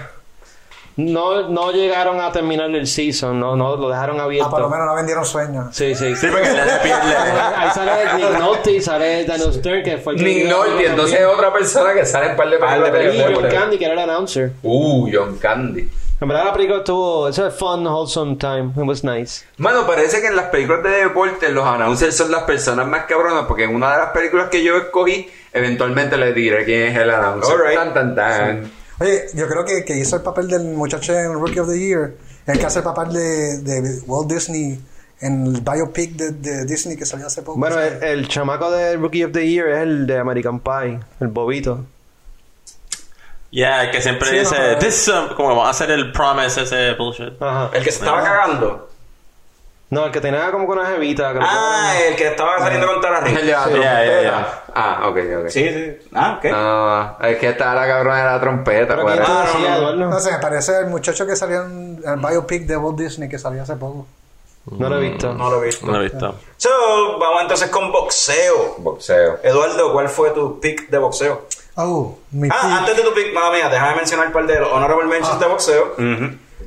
Speaker 4: no, no llegaron a terminar el season, no, no lo dejaron abierto.
Speaker 5: Ah, por lo menos no vendieron sueños.
Speaker 4: Sí, sí.
Speaker 2: Sí, porque el nene pierde.
Speaker 4: Ahí sale Nick Nolte, sale Daniel Stern, que fue el que
Speaker 6: Nick Nolte, entonces es otra persona que sale en par de
Speaker 1: Par de
Speaker 6: películas
Speaker 4: Y
Speaker 6: de
Speaker 4: John. Candy, que era el announcer.
Speaker 6: Uh, John Candy.
Speaker 4: En verdad la película estuvo, it's a fun, wholesome time. It was nice.
Speaker 6: Mano, parece que en las películas de deporte los announcers son las personas más cabronas porque en una de las películas que yo escogí, eventualmente les diré quién es el announcer.
Speaker 1: Alright.
Speaker 6: Tan, tan, tan.
Speaker 5: Oye, yo creo que, que hizo el papel del muchacho en Rookie of the Year. El que hace el papel de, de Walt Disney en el biopic de, de Disney que salió hace poco.
Speaker 4: Bueno, el, el chamaco de Rookie of the Year es el de American Pie, el bobito.
Speaker 2: Yeah, el que siempre
Speaker 5: Sí,
Speaker 2: dice,
Speaker 5: no,
Speaker 2: this, um, como vamos a hacer el promise ese bullshit.
Speaker 4: Ajá.
Speaker 1: El que se estaba cagando.
Speaker 4: No, el que tenía como con una jevita. que
Speaker 1: Ah, el que estaba saliendo con Tara
Speaker 6: El de la
Speaker 2: Yeah,
Speaker 6: trompeta.
Speaker 2: yeah, yeah.
Speaker 6: Ah, ok, ok.
Speaker 1: Sí, sí. Ah, ¿qué?
Speaker 6: No, es que está la cabrona de la trompeta.
Speaker 4: Pero
Speaker 6: pues.
Speaker 4: ¿quién te
Speaker 1: Ah, no, no.
Speaker 4: Eduardo?
Speaker 5: No sé, me parece el muchacho que salió en el biopic de Walt Disney que salió hace poco.
Speaker 4: No lo he visto.
Speaker 1: No lo he visto.
Speaker 2: No lo he visto.
Speaker 1: So, vamos entonces con boxeo.
Speaker 6: Boxeo.
Speaker 1: Eduardo, ¿cuál fue tu pick de boxeo?
Speaker 5: Oh, mi
Speaker 1: Ah,
Speaker 5: pick.
Speaker 1: antes de tu pick, mala mía, déjame mencionar un par de los honorable mentions
Speaker 5: Ah.
Speaker 1: de boxeo.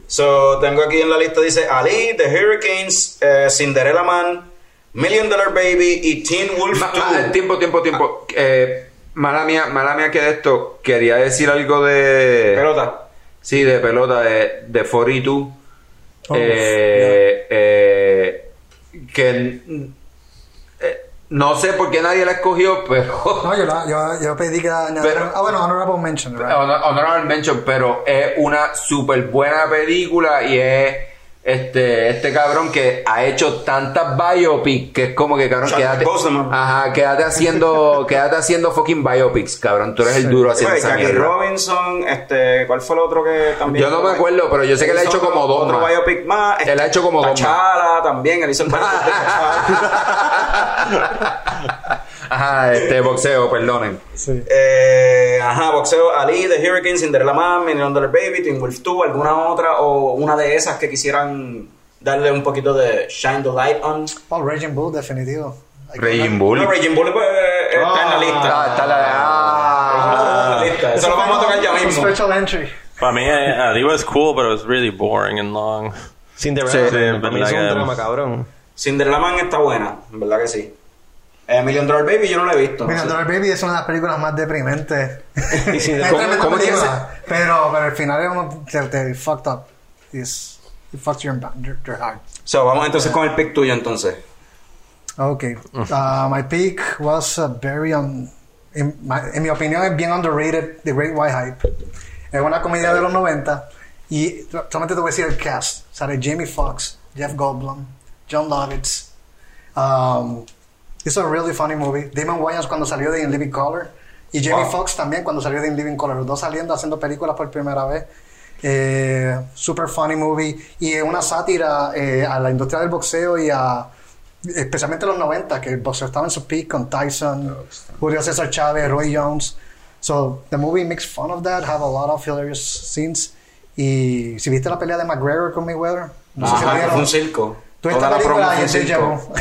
Speaker 1: So, tengo aquí en la lista, dice Ali, The Hurricanes, eh, Cinderella Man, Million Dollar Baby y Teen Wolf
Speaker 6: Ma-
Speaker 1: 2.
Speaker 6: ma- tiempo, tiempo, tiempo. Eh, mala mía, mala mía que de esto. Quería decir algo de.
Speaker 1: Pelota.
Speaker 6: Sí, de pelota, de, de 42.
Speaker 5: Oh,
Speaker 6: eh, eh, que eh, no sé por qué nadie la escogió, pero.
Speaker 5: No, yo, la- yo, yo pedí que añadieran.
Speaker 6: Pero-
Speaker 5: ah, bueno, Honorable Mention, right?
Speaker 6: Honor- Honorable mention, pero es una super buena película y es este este cabrón que ha hecho tantas biopics que es como que cabrón quédate
Speaker 1: Boseman.
Speaker 6: ajá quédate haciendo quédate haciendo fucking biopics cabrón tú eres el duro haciendo
Speaker 1: Oye,
Speaker 6: esa
Speaker 1: Jackie
Speaker 6: mierda
Speaker 1: Robinson, este, ¿cuál fue el otro que también?
Speaker 6: Yo no me acuerdo, pero yo sé que él ha hecho como dos
Speaker 1: Otro
Speaker 6: más.
Speaker 1: biopic más.
Speaker 6: Él ha hecho como dos más.
Speaker 1: También, él hizo el biopic de.
Speaker 6: ajá este boxeo perdonen
Speaker 5: Sí.
Speaker 1: Eh, ajá, boxeo, Ali, The Hurricanes, Cinderella Man, Million Dollar Baby, Teen Wolf 2, alguna otra o una de esas que quisieran darle un poquito de shine the light on.
Speaker 5: Oh, Raging Bull, definitivo.
Speaker 6: Raging Bull.
Speaker 1: No, Raging Bull pues, está en la lista.
Speaker 6: Ah, está la
Speaker 1: Está en la
Speaker 6: ah.
Speaker 1: lista. Eso lo vamos a tocar ya mismo.
Speaker 5: Special entry.
Speaker 2: Para mí, uh, it was cool, but it was really boring and long.
Speaker 4: Cinderella.
Speaker 6: Sí,
Speaker 2: sí,
Speaker 4: para mí es un drama, cabrón.
Speaker 1: Cinderella Man está buena, en verdad que sí. Eh, Million Dollar Baby yo no la he visto. sé.
Speaker 5: Dollar Baby es una de las películas más deprimentes.
Speaker 4: Y
Speaker 6: cómo tiene
Speaker 5: película, pero, pero al final es uno te, te fucked up. It's, it fucks your, your, your heart.
Speaker 1: So, vamos entonces con el pick tuyo entonces.
Speaker 5: Okay. Uh, my pick was uh, very un, en, my- en mi opinión es bien underrated The Great White Hype. Es una comedia de los 90 y solamente te voy a decir el cast. Sale Jamie Foxx, Jeff Goldblum, John Lovitz. Um, it's a really funny movie. Damon Wayans cuando salió de In Living Color y Jamie
Speaker 1: Wow.
Speaker 5: Foxx también cuando salió de In Living Color. Los dos saliendo haciendo películas por primera vez. Eh, super funny movie y es una sátira eh, a la industria del boxeo y a especialmente en los 90 que el boxeo estaba en su peak con Tyson, Julio César Chávez, Roy Jones. So the movie makes fun of that, have a lot of hilarious scenes. Y si viste la pelea de McGregor con Mayweather, no sé si
Speaker 1: Ajá,
Speaker 5: vieron.
Speaker 1: un circo.
Speaker 5: Tú esta película y
Speaker 1: un
Speaker 5: ese
Speaker 1: circo.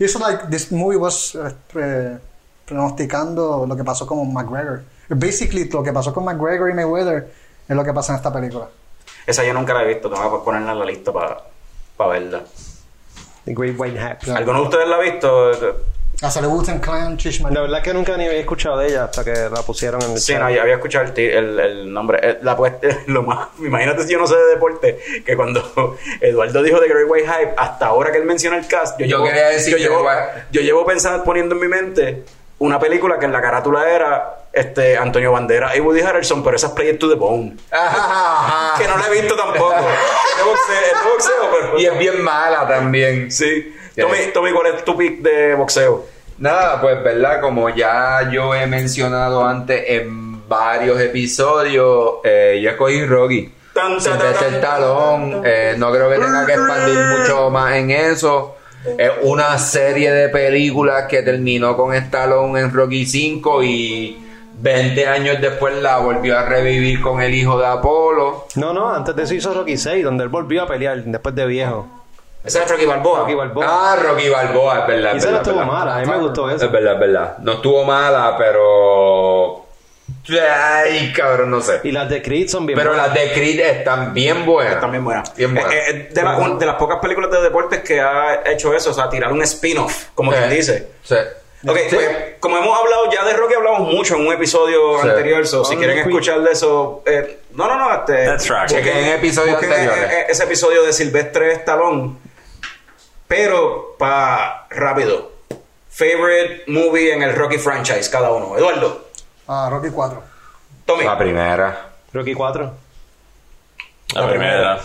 Speaker 5: Llevó. It's like this movie was eh, pre- pronosticando lo que pasó con McGregor. Basically, lo que pasó con McGregor y Mayweather es lo que pasa en esta película.
Speaker 1: Esa yo nunca la he visto, tengo que ponerla en la lista para verla.
Speaker 4: The Great White Hype.
Speaker 1: ¿Alguno de ustedes la ha visto?
Speaker 5: Hasta el Wu-Tang Clan, Trish
Speaker 4: La verdad es que nunca ni había escuchado de ella hasta que la pusieron en el
Speaker 1: Sí,
Speaker 4: chat.
Speaker 1: no, yo había escuchado el, ti- el, el nombre. Eh, La, pues, lo más, imagínate si yo no sé de deporte, que cuando Eduardo dijo de Great White Hype, hasta ahora que él menciona el cast, yo,
Speaker 6: Yo
Speaker 1: llevo,
Speaker 6: quería decir
Speaker 1: yo,
Speaker 6: que
Speaker 1: llevo,
Speaker 6: igual-
Speaker 1: yo llevo pensando, poniendo en mi mente una película que en la carátula era este Antonio Bandera y Woody Harrelson, pero esa es Play It to the Bone. Que no la he visto tampoco. Es de boxeo, es de boxeo, pero.
Speaker 6: Y es bien mala también.
Speaker 1: Sí. Tommy, Tommy, ¿cuál es tu pick de boxeo?
Speaker 6: Nada, pues verdad, como ya yo he mencionado antes en varios episodios, eh, yo escogí Rocky.
Speaker 1: Tan,
Speaker 6: Stallone,
Speaker 1: tan,
Speaker 6: eh, no creo que tenga que expandir mucho más en eso. Es una serie de películas que terminó con Stallone en Rocky 5 y 20 años después la volvió a revivir con el hijo de Apolo.
Speaker 4: No, no, antes de eso hizo Rocky 6, donde él volvió a pelear después de viejo.
Speaker 1: Ese es Rocky Balboa.
Speaker 4: Rocky Balboa.
Speaker 6: Ah, Rocky Balboa, es verdad.
Speaker 4: y esa no estuvo
Speaker 6: verdad.
Speaker 4: mala, a mí me gustó eso.
Speaker 6: Es verdad, es verdad. No estuvo mala, pero. Ay, cabrón, no sé.
Speaker 4: Y las de Creed son bien
Speaker 6: Pero
Speaker 4: buenas.
Speaker 6: las de Creed están bien buenas.
Speaker 1: También buena.
Speaker 6: Bien buena.
Speaker 1: Eh, eh, de, la- un- de las pocas películas de deportes que ha hecho eso, o sea, tirar un spin-off, como quien
Speaker 6: Eh,
Speaker 1: dice.
Speaker 6: Sí.
Speaker 1: Ok,
Speaker 6: Sí.
Speaker 1: pues, como hemos hablado ya de Rocky, hablamos mucho en un episodio
Speaker 6: Sí.
Speaker 1: anterior, so, si
Speaker 4: On
Speaker 1: quieren escuchar de eso, eh, no, no, no, este,
Speaker 2: That's right.
Speaker 6: Chequen en episodios
Speaker 1: busquen,
Speaker 6: anteriores.
Speaker 1: eh, ese episodio de Silvestre Stallone, pero para rápido, favorite movie en el Rocky franchise, cada uno. Eduardo,
Speaker 5: Ah, Rocky 4.
Speaker 1: Tommy,
Speaker 6: La primera.
Speaker 4: Rocky 4.
Speaker 2: La primera.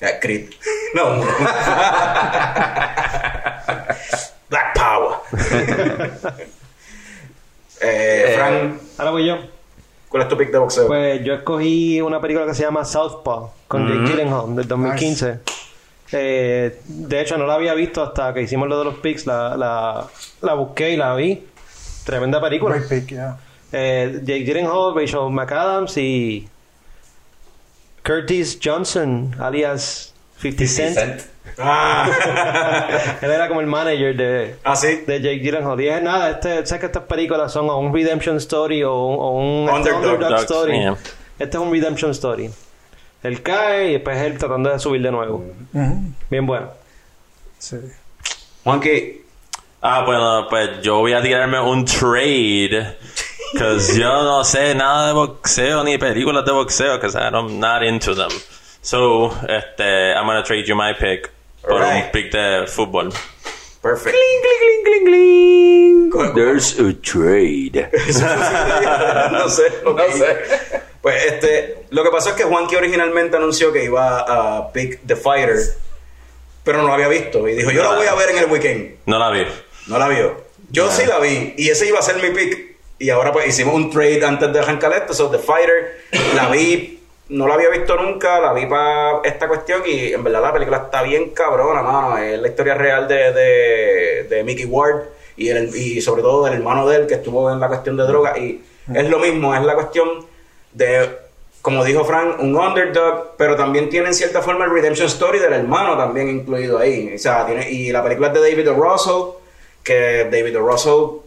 Speaker 1: Eh, Creed, no, Black Power. eh, Frank,
Speaker 4: Ahora voy yo.
Speaker 1: ¿cuál es tu pick de boxeo?
Speaker 4: Pues yo escogí una película que se llama Southpaw con Jake Gyllenhaal del 2015. Eh, de hecho, no la había visto hasta que hicimos lo de los picks. La, la, la busqué y la vi. Tremenda película.
Speaker 5: Great pick, yeah.
Speaker 4: Eh, Jake Gyllenhaal, Rachel McAdams y Curtis Johnson, alias 50 Cent.
Speaker 1: Ah,
Speaker 4: Él era como el manager de,
Speaker 1: ah, sí.
Speaker 4: de Jake Gyllenhaal. Y es nada, este, sé que estas películas son o un redemption story o un, o un
Speaker 1: Underdog,
Speaker 4: story.
Speaker 2: yeah.
Speaker 4: Este es un redemption story. Él cae y después él tratando de subir de nuevo. Bien bueno.
Speaker 5: Sí.
Speaker 1: Juanqui,
Speaker 2: Ah, bueno, pues yo voy a tirarme un trade. Because yo no sé nada de boxeo ni películas de boxeo, because I'm not into them. So, este, I'm gonna trade you my pick por
Speaker 1: Alright.
Speaker 2: un pick de fútbol.
Speaker 1: perfect.
Speaker 6: There's a trade.
Speaker 1: no sé.
Speaker 6: No sé.
Speaker 1: Pues este, lo que pasó es que Juanqui originalmente anunció que iba a pick The Fighter, pero no lo había visto y dijo, yo la voy a ver en el weekend.
Speaker 2: No la vi.
Speaker 1: No la vio. Yo sí la vi y ese iba a ser mi pick. Y ahora pues hicimos un trade antes de arrancar esto, so The Fighter, la vi, no la había visto nunca, la vi para esta cuestión y en verdad la película está bien cabrona, mano. Es la historia real de, de, de Mickey Ward y, el, y sobre todo del hermano de él que estuvo en la cuestión de droga y es lo mismo, es la cuestión de como dijo Frank, un underdog, pero también tiene en cierta forma el redemption story del hermano también incluido ahí. O sea, tiene, y la película es de David O. Russell, que David O. Russell,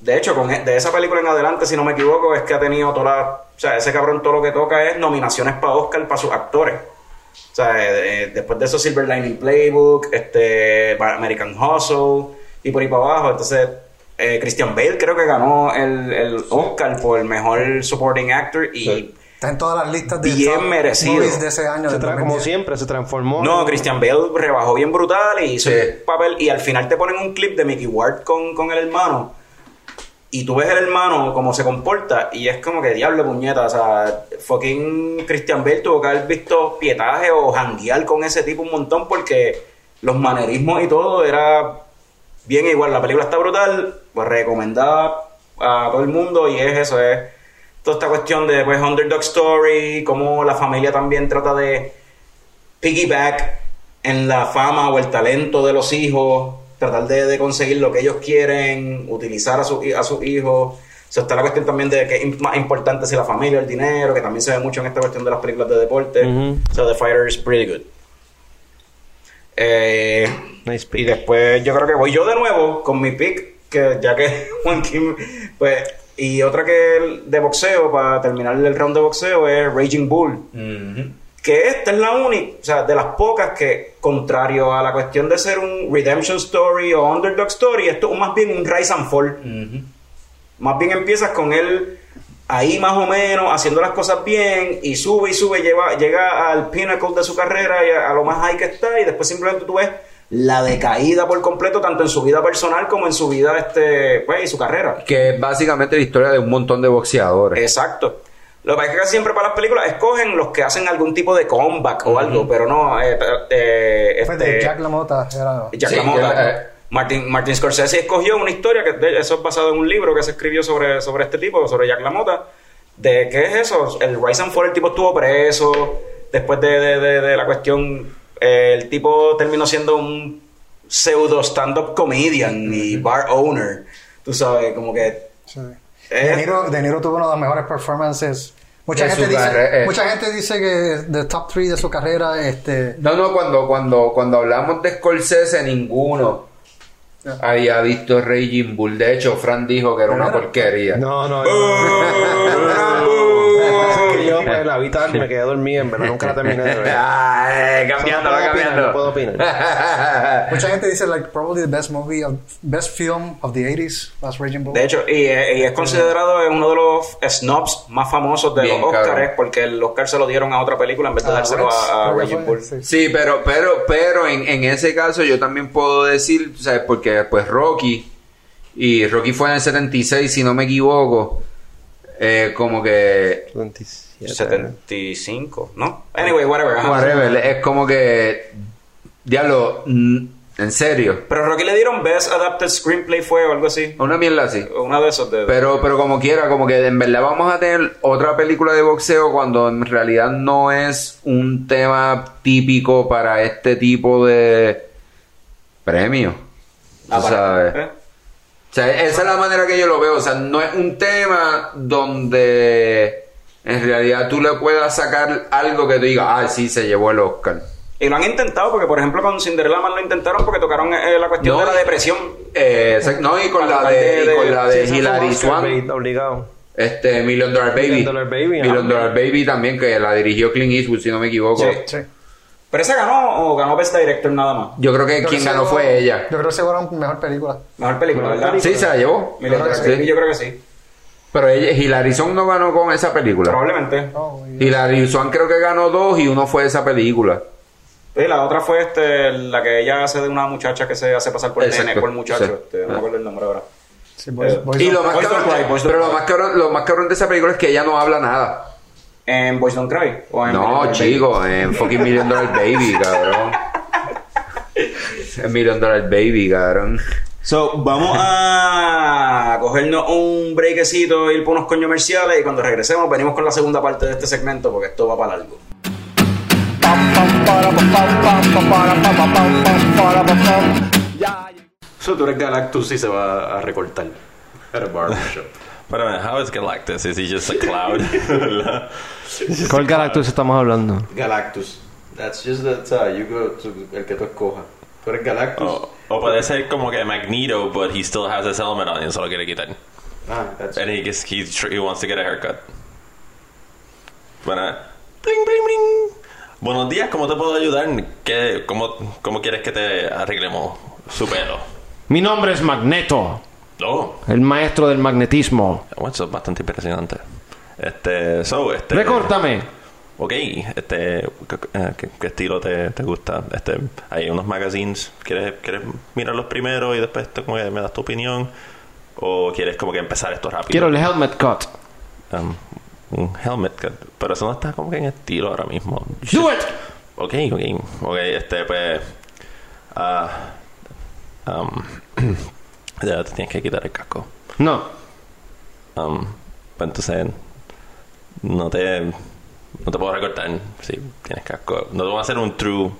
Speaker 1: de hecho, con, e- de esa película en adelante, si no me equivoco, es que ha tenido toda O sea, ese cabrón todo lo que toca es nominaciones para Oscar para sus actores. O sea, eh, eh, después de eso Silver Lining Playbook, este, American Hustle y por ahí para abajo. Entonces, eh, Christian Bale creo que ganó el, el Oscar por el mejor supporting actor y
Speaker 5: Está en todas las listas de
Speaker 1: Bien merecido.
Speaker 5: movies de ese año.
Speaker 4: Se como
Speaker 5: 2010.
Speaker 4: siempre, se transformó.
Speaker 1: no,
Speaker 4: en-
Speaker 1: Christian Bale rebajó bien brutal y hizo
Speaker 6: Sí.
Speaker 1: un papel y al final te ponen un clip de Mickey Ward con, con el hermano y tú ves el hermano cómo se comporta y es como que diablo puñeta, o sea, fucking Christian Bale tuvo que haber visto pietaje o janguear con ese tipo un montón porque los manerismos y todo era bien igual, la película está brutal, pues recomendada a todo el mundo y es eso, es toda esta cuestión de pues underdog story, cómo la familia también trata de piggyback en la fama o el talento de los hijos, tratar de, de conseguir lo que ellos quieren, utilizar a, su, a sus hijos. O sea, está la cuestión también de que es más importante si la familia o el dinero, que también se ve mucho en esta cuestión de las películas de deporte. O sea, The Fighter is pretty good. Eh,
Speaker 4: Nice
Speaker 1: y después yo creo que voy yo de nuevo con mi pick, que ya que Juan Kim, pues, y otra que de boxeo, para terminar el round de boxeo, es Raging Bull. Que esta es la única, o sea, de las pocas que, contrario a la cuestión de ser un redemption story o underdog story, esto es más bien un rise and fall. Más bien empiezas con él ahí más o menos haciendo las cosas bien y sube y sube, lleva, llega al pinnacle de su carrera y a, a lo más high que está y después simplemente tú ves la decaída por completo tanto en su vida personal como en su vida este pues y su carrera.
Speaker 6: Que es básicamente la historia de un montón de boxeadores.
Speaker 1: Exacto. Lo que pasa es que casi siempre para las películas escogen los que hacen algún tipo de comeback o algo, pero no eh, eh,
Speaker 5: Fue
Speaker 1: este,
Speaker 5: de Jack LaMotta. Era...
Speaker 1: Jack
Speaker 6: Sí,
Speaker 1: LaMotta.
Speaker 6: eh,
Speaker 1: Martin, Martin Scorsese escogió una historia que de- eso es basado en un libro que se escribió sobre, sobre este tipo, sobre Jack LaMotta. De qué es eso, el Rise and Fall, el tipo estuvo preso. Después de, de- de- de la cuestión, eh, el tipo terminó siendo un pseudo stand-up comedian y bar owner. Tú sabes, como que.
Speaker 5: Sí.
Speaker 1: eh,
Speaker 5: De, Niro, De Niro tuvo una de las mejores performances. Mucha gente, dice,
Speaker 6: eh.
Speaker 5: mucha gente dice que de top 3 de su carrera, este,
Speaker 6: No, no, cuando, cuando, cuando hablamos de Scorsese, ninguno había visto Raging Bull. De hecho, Fran dijo que era una porquería.
Speaker 4: No, no, no. Es que yo, pues, la vi tarde, me quedé dormido, en verdad, nunca la terminé de ver.
Speaker 6: Ah, eh, cambiando,
Speaker 4: No
Speaker 6: cambiando.
Speaker 4: no puedo opinar.
Speaker 5: mucha gente dice like probably the best movie of, best film of the 80s, Last Raging Bull.
Speaker 1: De hecho, y, eh, y es considerado uno de los snobs más famosos de
Speaker 6: Bien,
Speaker 1: los Oscars,
Speaker 6: cabrón.
Speaker 1: porque el Oscar se lo dieron a otra película en vez de
Speaker 5: Ah,
Speaker 1: dárselo
Speaker 5: Rex,
Speaker 1: a, a Raging Bull.
Speaker 5: sí.
Speaker 6: Sí, pero, pero, pero en, en ese caso yo también puedo decir, ¿sabes? Porque pues Rocky, y Rocky fue en el 76, si no me equivoco, eh, como que
Speaker 4: 27.
Speaker 1: 75, ¿no? Anyway, whatever. ajá.
Speaker 6: Whatever, es como que. Diablo, en serio.
Speaker 1: Pero Rocky le dieron Best Adapted Screenplay fue o algo así.
Speaker 6: Una mierda así.
Speaker 1: Una de esos de...
Speaker 6: Pero, pero como quiera, como que en verdad vamos a tener otra película de boxeo cuando en realidad no es un tema típico para este tipo de premio.
Speaker 1: Ah,
Speaker 6: Tú
Speaker 1: para-
Speaker 6: sabes.
Speaker 1: ¿eh?
Speaker 6: O sea, esa es la manera que yo lo veo. O sea, no es un tema donde en realidad tú le puedas sacar algo que tú digas, ah, sí, se llevó el Oscar.
Speaker 1: Y lo han intentado porque, por ejemplo, con Cinderella Man lo intentaron porque tocaron eh, la cuestión
Speaker 6: No,
Speaker 1: de la depresión.
Speaker 6: Eh, exacto. no, y con la de, y con la de
Speaker 4: Sí,
Speaker 6: Hilary Swan.
Speaker 4: Obligado.
Speaker 6: Este, Million Dollar Baby.
Speaker 4: Million Dollar Baby,
Speaker 6: Million. Dollar Baby también, que la dirigió Clint Eastwood, si no me equivoco.
Speaker 1: Sí.
Speaker 5: Sí.
Speaker 1: Pero esa ganó o ganó Best Director nada más.
Speaker 6: Yo creo que
Speaker 5: Creo
Speaker 6: quien ganó fue ella.
Speaker 5: Yo creo que se ganó mejor película.
Speaker 1: Mejor película,
Speaker 4: Mejor
Speaker 1: ¿verdad?
Speaker 4: película.
Speaker 6: Sí, se la llevó.
Speaker 1: Million Dollar
Speaker 5: Sí.
Speaker 1: Yo creo que sí.
Speaker 6: Pero ella, Hilary Swan no ganó con esa película.
Speaker 1: Probablemente.
Speaker 5: Oh, y-
Speaker 6: Hilary Swan creo que ganó dos y uno fue esa película.
Speaker 1: Y la otra fue este, la que ella hace de una muchacha que se hace pasar por
Speaker 6: Exacto,
Speaker 1: nene, por muchacho.
Speaker 6: sí.
Speaker 1: Este, no me acuerdo el nombre ahora.
Speaker 5: sí, Boys-
Speaker 1: Eh,
Speaker 5: Boys
Speaker 6: Y lo más, cabrón, pero lo más, cabrón, lo más cabrón de esa película es que ella no habla nada.
Speaker 1: ¿En Boys Don't Cry? ¿O en
Speaker 6: No, chico, en fucking Million Dollar Baby, cabrón. En Million Dollar Baby, cabrón.
Speaker 1: So, vamos a cogernos un breakcito, ir por unos coños comerciales y cuando regresemos venimos con la segunda parte de este segmento porque esto va para largo. So, tú eres Galactus y se va a recortar. Era barbershop.
Speaker 2: Pero, how is Galactus? Is he just a cloud?
Speaker 4: ¿Cuál Galactus estamos hablando?
Speaker 1: Galactus. That's just the, o sea, you go to el que tú escojas. Tú eres Galactus.
Speaker 2: o, o puede ser como que Magneto, but he still has his helmet on y solo quiere quitar.
Speaker 1: Ah, that's
Speaker 2: And he, gets, he, tr- he wants to get a haircut. Bueno, bling, bling, bling. Buenos días, ¿cómo te puedo ayudar? ¿Qué, cómo, ¿Cómo quieres que te arreglemos su pelo?
Speaker 4: Mi nombre es Magneto,
Speaker 2: Oh,
Speaker 4: el maestro del magnetismo.
Speaker 2: bueno, eso es bastante impresionante. Este, so, este...
Speaker 4: Recórtame.
Speaker 2: Ok, este, ¿qué, eh, qué- estilo te, te gusta? Este, hay unos magazines, ¿quieres, ¿quieres mirarlos primero y después te- como que me das tu opinión? ¿O quieres como que empezar esto rápido?
Speaker 4: Quiero el helmet cut.
Speaker 2: Um, un helmet, cut, pero eso no está como que en estilo ahora mismo.
Speaker 4: Do it.
Speaker 2: Ok, ok, ok, este, pues, ah, um, ya te tienes que quitar el casco.
Speaker 4: No.
Speaker 2: Um, pues entonces no te no te puedo recortar si tienes casco. No te voy a hacer un true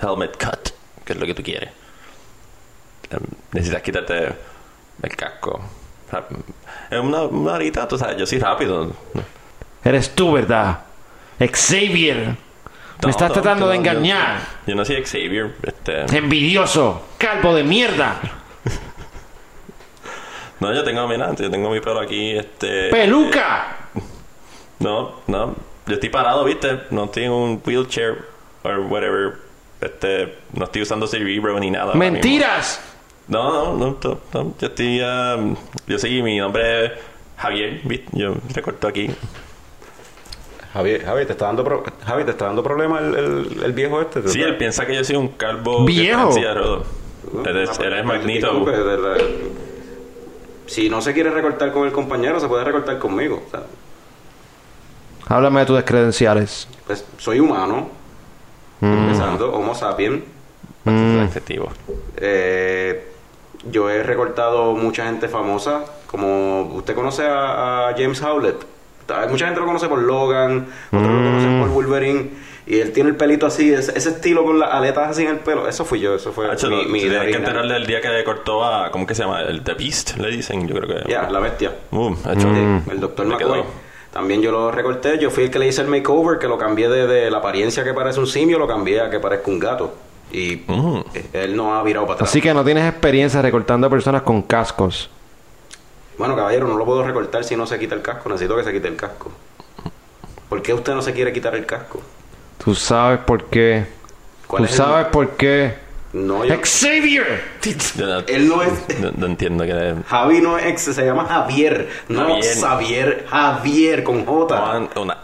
Speaker 2: helmet cut, que es lo que tú quieres. Um, necesitas quitarte el casco. Es una, una horita, tú sabes, yo soy rápido.
Speaker 4: Eres tú, ¿verdad? Xavier.
Speaker 2: No,
Speaker 4: Me estás
Speaker 2: no,
Speaker 4: tratando de
Speaker 2: no- yo-
Speaker 4: engañar.
Speaker 2: Yo, no soy Xavier, este.
Speaker 4: Envidioso. Calvo de mierda.
Speaker 2: No, yo tengo, mira, yo tengo mi pelo aquí, este.
Speaker 4: Peluca.
Speaker 2: No, no. Yo estoy parado, ¿viste? No estoy en un wheelchair or whatever. Este, no estoy usando cerebro ni nada.
Speaker 4: Mentiras.
Speaker 2: No, no, no, no, no. Yo estoy. um, yo seguí, mi nombre es Javier, ¿viste? Yo recorto aquí.
Speaker 1: Javier, Javier, te está dando pro- Javier, te está dando problema el, el, el viejo este.
Speaker 2: Sí, él piensa que yo soy un calvo.
Speaker 4: Viejo.
Speaker 2: silla de ruedas. Eres, eres Magneto.
Speaker 1: Si no se quiere recortar con el compañero, se puede recortar conmigo. O sea,
Speaker 4: Háblame de tus credenciales.
Speaker 1: pues soy humano, empezando, Homo sapiens.
Speaker 2: Adjetivo.
Speaker 1: Eh, yo he recortado mucha gente famosa, como usted conoce a, a James Howlett. Hay Mucha gente lo conoce por Logan, otros lo conocen por Wolverine. Y él tiene el pelito así, ese, ese estilo con las aletas así en el pelo. Eso fui yo, eso fue mi, mi idea
Speaker 2: tienes que enterarle el día que cortó a. ¿Cómo que se llama? El The Beast, le dicen. Yo creo que.
Speaker 1: Ya, la bestia. El doctor
Speaker 2: Me
Speaker 1: McCoy.
Speaker 2: quedó.
Speaker 1: También yo lo recorté. Yo fui el que le hice el makeover, que lo cambié de, de la apariencia que parece un simio, lo cambié a que parezca un gato. Y
Speaker 2: Mm.
Speaker 1: eh, él no ha virado para atrás.
Speaker 4: Así que no tienes experiencia recortando personas con cascos.
Speaker 1: Bueno, caballero, no lo puedo recortar si no se quita el casco. Necesito que se quite el casco. ¿Por qué usted no se quiere quitar el casco?
Speaker 4: Tú sabes por qué.
Speaker 1: ¿Cuál
Speaker 4: Tú
Speaker 1: es el-
Speaker 4: sabes por qué.
Speaker 1: No, yo-
Speaker 4: Xavier.
Speaker 2: Yo no,
Speaker 1: Él no es...
Speaker 2: no- no entiendo que.
Speaker 1: Javi no es ex, se llama Javier. No
Speaker 2: Javier.
Speaker 1: Javier. Javier con J.
Speaker 2: Juan, una.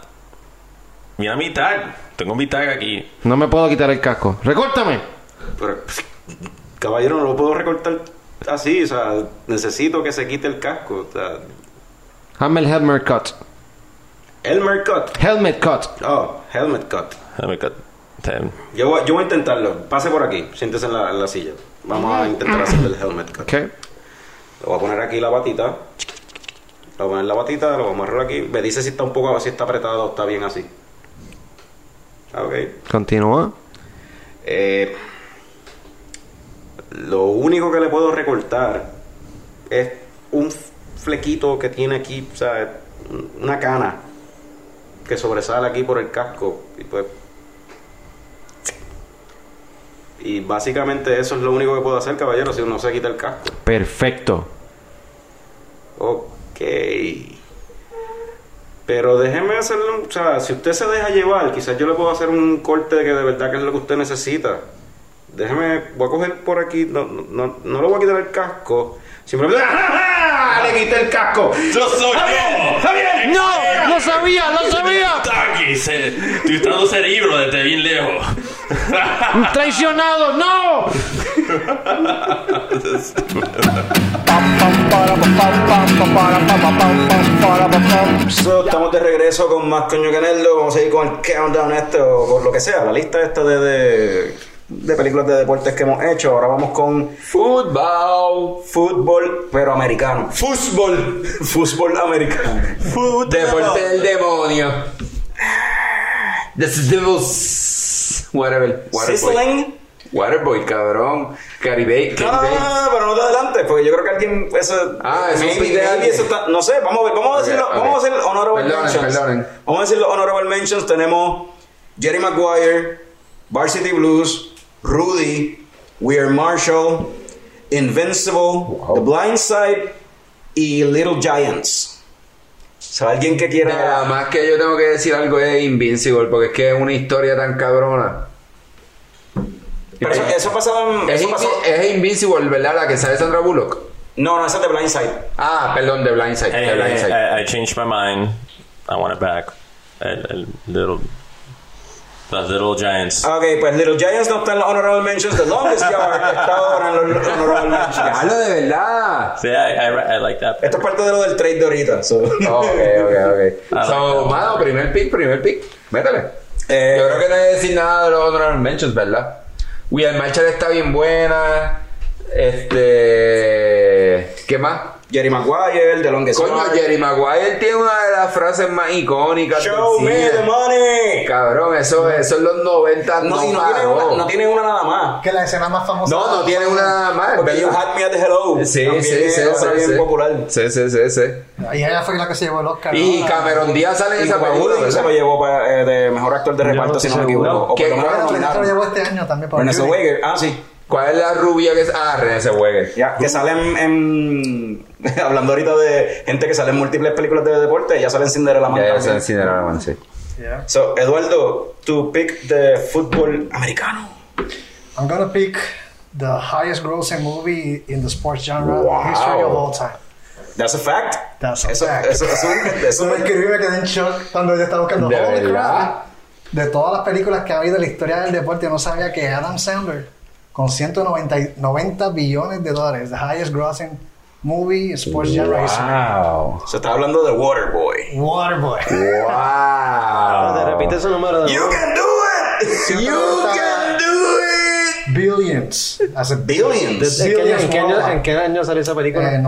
Speaker 2: Mira mi tag. Tengo mi tag aquí.
Speaker 4: No me puedo quitar el casco. ¡Recórtame!
Speaker 1: Pero, pss, caballero, no lo puedo recortar así. O sea, necesito que se quite el casco. O sea,
Speaker 4: Hazme el helmet cut.
Speaker 1: Elmer cut.
Speaker 4: Helmet cut.
Speaker 1: Oh, helmet cut.
Speaker 2: Este,
Speaker 1: Yo voy, yo voy a intentarlo. Pase por aquí. Siéntese en la, en la silla. Vamos a intentar hacer el helmet cut.
Speaker 4: ¿Qué?
Speaker 1: Le voy a poner aquí la batita. Le voy a poner la batita, lo voy a amarrar aquí. Me dice si está un poco, si está apretado o está bien así. Ah, Ok.
Speaker 4: Continúa.
Speaker 1: Eh, lo único que le puedo recortar es un flequito que tiene aquí, o sea, una cana que sobresale aquí por el casco. Y pues. Y básicamente eso es lo único que puedo hacer, caballero, si uno se quita el casco.
Speaker 4: Perfecto.
Speaker 1: Ok. Pero déjeme hacerlo, o sea, si usted se deja llevar, quizás yo le puedo hacer un corte de que de verdad que es lo que usted necesita. Déjeme, voy a coger por aquí, no, no, no, no le voy a quitar el casco. Simplemente ¡Ah! le quité el casco.
Speaker 2: ¡Yo soy yo!
Speaker 1: ¡Javier!
Speaker 4: ¡No! ¡Lo sabía! ¡Lo sabía!
Speaker 2: Se, estoy usando cerebro desde bien lejos.
Speaker 4: ¡Traicionado! ¡No!
Speaker 1: So, estamos de regreso con más coño que Nerdo. Vamos a ir con el countdown este o con lo que sea, la lista esta de, de, de películas de deportes que hemos hecho. Ahora vamos con
Speaker 6: Fútbol.
Speaker 1: fútbol, pero americano. Fútbol. Fútbol americano.
Speaker 6: Deporte del demonio. The Devils. Whatever. Waterboy.
Speaker 1: Sizzling
Speaker 6: Waterboy, cabrón. Caribe.
Speaker 1: No, no, no, no, pero no te adelantes, porque yo creo que alguien eso.
Speaker 6: Ah, eso es alguien.
Speaker 1: eso está- no sé, vamos a ver, vamos a decirlo,
Speaker 6: ok.
Speaker 1: vamos a decir honorable
Speaker 6: Perdonen,
Speaker 1: mentions.
Speaker 6: perdonen.
Speaker 1: Vamos a decir los honorable mentions. Tenemos Jerry Maguire, Varsity Blues, Rudy, We Are Marshall, Invincible, The Blind Side y Little Giants. O sea, alguien que quiera.
Speaker 6: Nada más que yo tengo que decir algo es Invincible, porque es que es una historia tan cabrona.
Speaker 1: Pero eso, eso pasaba en.
Speaker 6: Es,
Speaker 1: Eso pasó,
Speaker 6: Invi- es Invincible, ¿verdad? La que sale Sandra Bullock.
Speaker 1: no, no, esa es The Blind Side.
Speaker 6: Ah, perdón, The Blind Side.
Speaker 2: Hey,
Speaker 6: The
Speaker 2: hey,
Speaker 6: Blind
Speaker 2: hey,
Speaker 6: Side.
Speaker 2: I, I changed my mind. I want it back. El, el little, the little giants.
Speaker 1: Ok, pues Little Giants no está en los honorable mentions. The Longest Yard está ahora en los honorable mentions.
Speaker 6: Hablo de verdad.
Speaker 2: See, I, I, I like that.
Speaker 1: Esto es parte de lo del trade de ahorita. so.
Speaker 6: Ok, ok, ok. So,
Speaker 2: like
Speaker 6: mano, primer pick, primer pick. Métele.
Speaker 1: Eh,
Speaker 6: Yo creo que no hay que decir nada de los honorable mentions, ¿verdad? We Are Marshall está bien buena. Este. ¿Qué más?
Speaker 1: Jerry Maguire, The Longest
Speaker 6: Coño,
Speaker 1: Yard.
Speaker 6: Jerry Maguire tiene una de las frases más icónicas.
Speaker 1: Show me
Speaker 6: cine.
Speaker 1: the money.
Speaker 6: Cabrón, eso, eso en los 90 no,
Speaker 1: No, y no tiene, una, no tiene una nada más.
Speaker 5: Que la escena más famosa.
Speaker 6: No, no tiene una nada más.
Speaker 1: Porque You
Speaker 6: ¿verdad?
Speaker 1: Had Me at the Hello.
Speaker 6: Sí,
Speaker 1: También
Speaker 6: sí,
Speaker 1: es
Speaker 6: sí,
Speaker 1: otra
Speaker 6: sí,
Speaker 1: bien
Speaker 6: sí.
Speaker 1: popular.
Speaker 6: Sí, sí, sí, sí.
Speaker 5: Y ella fue la que se llevó el Oscar.
Speaker 6: Y
Speaker 5: ¿no?
Speaker 6: Cameron Díaz sale en
Speaker 1: Y
Speaker 6: esa película,
Speaker 1: Gooding se
Speaker 6: ¿verdad?
Speaker 1: lo llevó para, eh, de mejor actor de reparto,
Speaker 4: no
Speaker 1: si no me equivoco. O por lo menos
Speaker 5: Renata lo llevó este año también por Judy.
Speaker 1: Zellweger. Ah, sí.
Speaker 6: ¿Cuál es la rubia que es? Ah, René Zellweger.
Speaker 1: Ya, que sale en, en- hablando ahorita de gente que sale en múltiples películas de deporte, ya sale en Cinderella Man
Speaker 6: Ya, ya
Speaker 1: también.
Speaker 6: se Cinderella Man, sí.
Speaker 5: Yeah.
Speaker 1: So, Eduardo, tu pick de fútbol americano.
Speaker 5: I'm gonna pick the highest grossing movie in the sports genre
Speaker 1: Wow.
Speaker 5: history of all time.
Speaker 1: That's a fact.
Speaker 5: That's a
Speaker 1: eso,
Speaker 5: fact.
Speaker 1: Eso, eso, eso, eso
Speaker 5: Lo escribí y me quedé en shock cuando yo estaba buscando
Speaker 6: ¿De
Speaker 5: Holy crap. De todas las películas que ha habido en la historia del deporte, yo no sabía que Adam Sandler, con 190 y- 90 billones de dólares, the highest grossing movie in sports.
Speaker 6: Wow.
Speaker 1: se está hablando de Waterboy.
Speaker 5: Waterboy.
Speaker 6: Wow.
Speaker 4: Te repite ese número de
Speaker 1: You can do it!
Speaker 6: You can do it.
Speaker 5: Billions. Hace
Speaker 1: Billions.
Speaker 4: ¿En qué, año, en, qué año, en qué año salió esa película?
Speaker 5: Eh,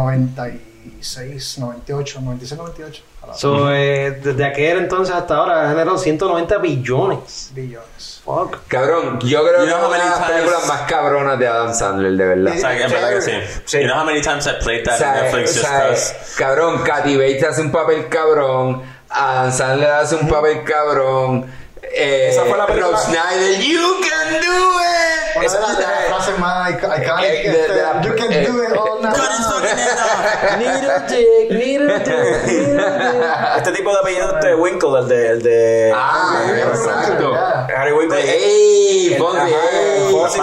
Speaker 5: 96, 98, 96, 98.
Speaker 4: So, eh, desde aquel entonces hasta ahora ha generado 190 billones.
Speaker 5: Billones.
Speaker 4: Fuck.
Speaker 6: Cabrón, yo creo
Speaker 2: You
Speaker 6: que es una de las películas más cabronas de Adam Sandler, de verdad.
Speaker 2: O sea, en verdad que sí.
Speaker 1: Sí.
Speaker 2: You know how many times I played that
Speaker 6: O sea,
Speaker 2: on Netflix
Speaker 6: o
Speaker 2: just 'cause?
Speaker 6: cabrón, Katy Bates hace un papel cabrón, Adam Sandler hace un papel cabrón, eh,
Speaker 1: Esa fue la película-
Speaker 6: Rob Schneider, you can do it.
Speaker 5: Una
Speaker 6: Esa-
Speaker 5: de las, frases más ic- iconic.
Speaker 6: Eh, la-
Speaker 5: you can
Speaker 6: eh,
Speaker 5: do it all
Speaker 4: dick, dick,
Speaker 1: Este tipo de apellido es de Winkle, el de, el de
Speaker 6: Ah, exacto.
Speaker 1: Harry Winkle.
Speaker 6: ¡Ey! Fonzie,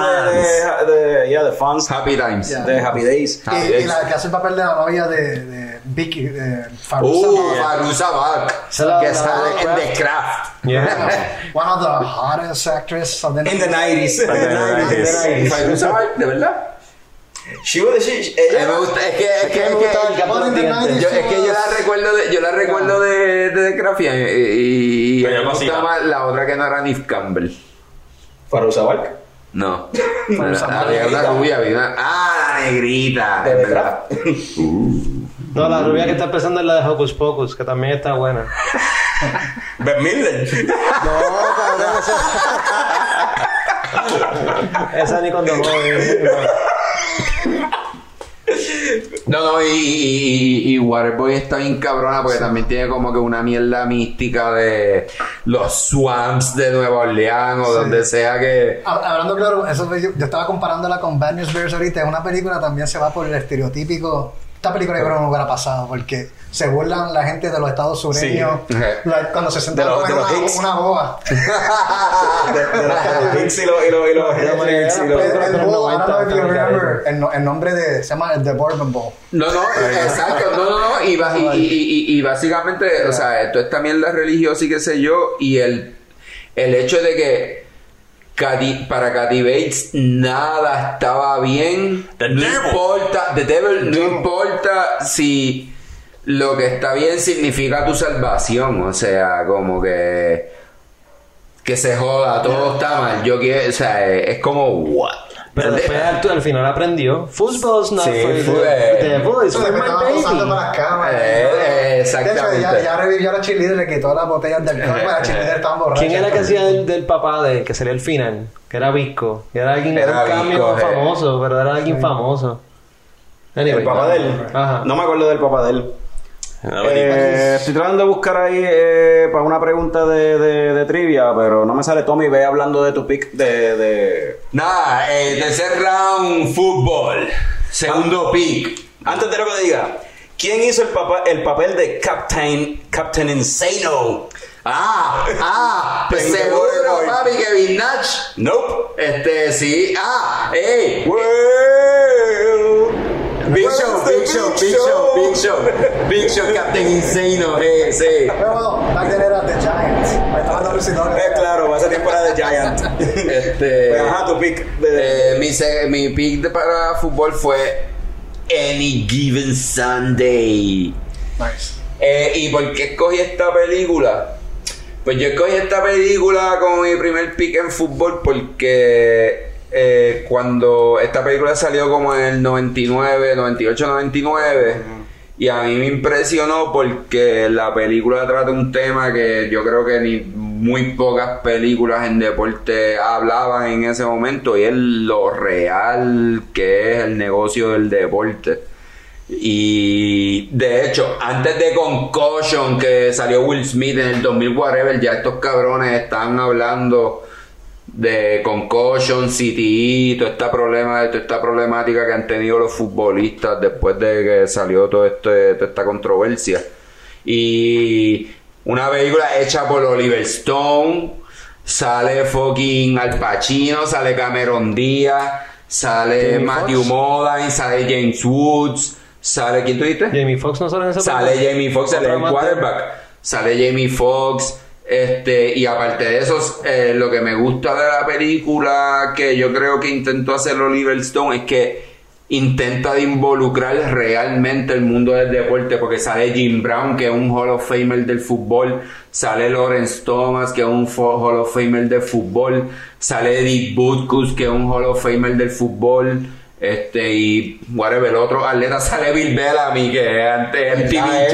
Speaker 1: de, yeah, de.
Speaker 6: Happy Times.
Speaker 1: De Happy Days.
Speaker 5: Y, la que hace el papel de la novia de, de Vicky, de
Speaker 6: Uh. Faruza que sale en The Craft.
Speaker 4: Yeah.
Speaker 5: One of the hottest actresses of the
Speaker 1: In the 90s.
Speaker 2: In the 90s.
Speaker 6: Faruza Balk, de verdad.
Speaker 1: She was, she,
Speaker 6: A mí
Speaker 1: ella,
Speaker 6: me gusta, es que, es que,
Speaker 4: me gustaba el
Speaker 6: yo, es que yo la recuerdo de, yo la recuerdo de, de y, y, y
Speaker 2: Pero
Speaker 6: me
Speaker 2: cosita.
Speaker 6: gusta más la otra que no era Nif Campbell.
Speaker 1: Farouza Balk.
Speaker 6: No. La- había una rubia, había una- Ah, la negrita.
Speaker 1: De
Speaker 6: es
Speaker 1: verdad.
Speaker 6: verdad.
Speaker 4: No, la rubia que está empezando es la de Hocus Pocus, que también está buena.
Speaker 1: Ben Miller.
Speaker 4: No, cabrón, esa. esa ni cuando joven.
Speaker 6: No, no, y, y, y- Waterboy está bien cabrona porque también tiene como que una mierda mística de los swamps de Nueva Orleans o donde sea que.
Speaker 5: Hab- Hablando claro, eso yo estaba comparándola con Bad News Bears ahorita. Es una película también se va por el estereotípico. Esta película yo creo que no hubiera pasado porque se burlan la gente de los estados
Speaker 6: Sí.
Speaker 5: la- cuando se sentaron
Speaker 1: De los-
Speaker 5: en
Speaker 1: de los
Speaker 5: una, una boa.
Speaker 1: De, de los Hicks y los, y los, y y
Speaker 5: El,
Speaker 4: películas
Speaker 5: el
Speaker 4: de los
Speaker 5: bowl, I
Speaker 4: 90
Speaker 5: don't know if you
Speaker 4: están
Speaker 5: remember, el, no- el nombre de, se llama el The Bourbon Bowl.
Speaker 6: No, no, exacto, no, no, no. Y, y, y, y- y básicamente, o sea, esto es también la religiosa y qué sé yo, y el, el hecho de que Para Katy Bates nada estaba bien.
Speaker 2: The
Speaker 6: no
Speaker 2: devil.
Speaker 6: importa, The Devil, no importa si lo que está bien significa tu salvación, o sea, como que que se joda, todo está mal. Yo quiero, o sea, es como what.
Speaker 4: Pero después al, al final aprendió. Football's not
Speaker 6: Sí,
Speaker 4: for the
Speaker 6: fue-
Speaker 4: for my baby.
Speaker 5: para cámaras.
Speaker 6: Eh, eh,
Speaker 5: De hecho,
Speaker 6: exactamente.
Speaker 5: ya, ya revivió a la cheerleader, le quitó las botellas del cuerpo, la cheerleader estaba borracha.
Speaker 4: ¿Quién era que hacía del, del papá de que sería el final? Que era Visco. Que era alguien,
Speaker 6: Era
Speaker 4: un cambio
Speaker 6: eh.
Speaker 4: famoso, pero era alguien famoso. Anyway.
Speaker 1: El papá de él.
Speaker 4: Ajá.
Speaker 1: No me acuerdo del papá de él. Eh, estoy tratando de buscar ahí eh, para una pregunta de, de, de trivia, pero no me sale Tommy. Ve hablando de tu pick de. de...
Speaker 6: Nada, eh, tercer round, fútbol. Segundo pick.
Speaker 1: Antes de lo que diga, ¿quién hizo el, papá, el papel de Captain, Captain Insano?
Speaker 6: Ah, ah, pues seguro, papi, Kevin Nash.
Speaker 1: Nope.
Speaker 6: Este, sí. Ah, ey.
Speaker 1: Well,
Speaker 6: Big Show,
Speaker 1: the
Speaker 6: Big Show, Big Show, Big Show. Big Show, Captain Insano, eh, sí.
Speaker 5: Pero bueno, then era The Giants. Me estaba dando lucidores.
Speaker 1: Eh, claro, hace tiempo era de Giant.
Speaker 6: Este.
Speaker 1: Pues, ajá, tu pick de.
Speaker 6: Eh, mi, se- mi pick de- para fútbol fue Any Given Sunday.
Speaker 5: Nice.
Speaker 6: Eh, ¿Y por qué escogí esta película? Pues yo escogí esta película como mi primer pick en fútbol porque eh, cuando esta película salió como en el 99, 98, 99 y a mí me impresionó porque la película trata un tema que yo creo que ni muy pocas películas en deporte hablaban en ese momento y es lo real que es el negocio del deporte. Y de hecho, antes de Concussion, que salió Will Smith en el 2000, whatever, ya estos cabrones están hablando de Concussion, CTE, toda esta, problema, toda esta problemática que han tenido los futbolistas después de que salió todo este, toda esta controversia. Y una película hecha por Oliver Stone, sale fucking Al Pacino, sale Cameron Díaz, sale
Speaker 4: Jamie
Speaker 6: Matthew. Modine, sale James Woods, sale ¿quién tú dijiste?
Speaker 4: Jamie Foxx no sale en esa
Speaker 6: Sale? Jamie Foxx, sale el quarterback. Sale Jamie Foxx. Este, y aparte de eso, eh, lo que me gusta de la película que yo creo que intentó hacer Oliver Stone es que intenta de involucrar realmente el mundo del deporte porque sale Jim Brown que es un Hall of Famer del fútbol sale Lawrence Thomas que es un Hall of Famer del fútbol sale Dick Butkus que es un Hall of Famer del fútbol este y whatever el otro atleta sale Bill Bellamy que es ante MTV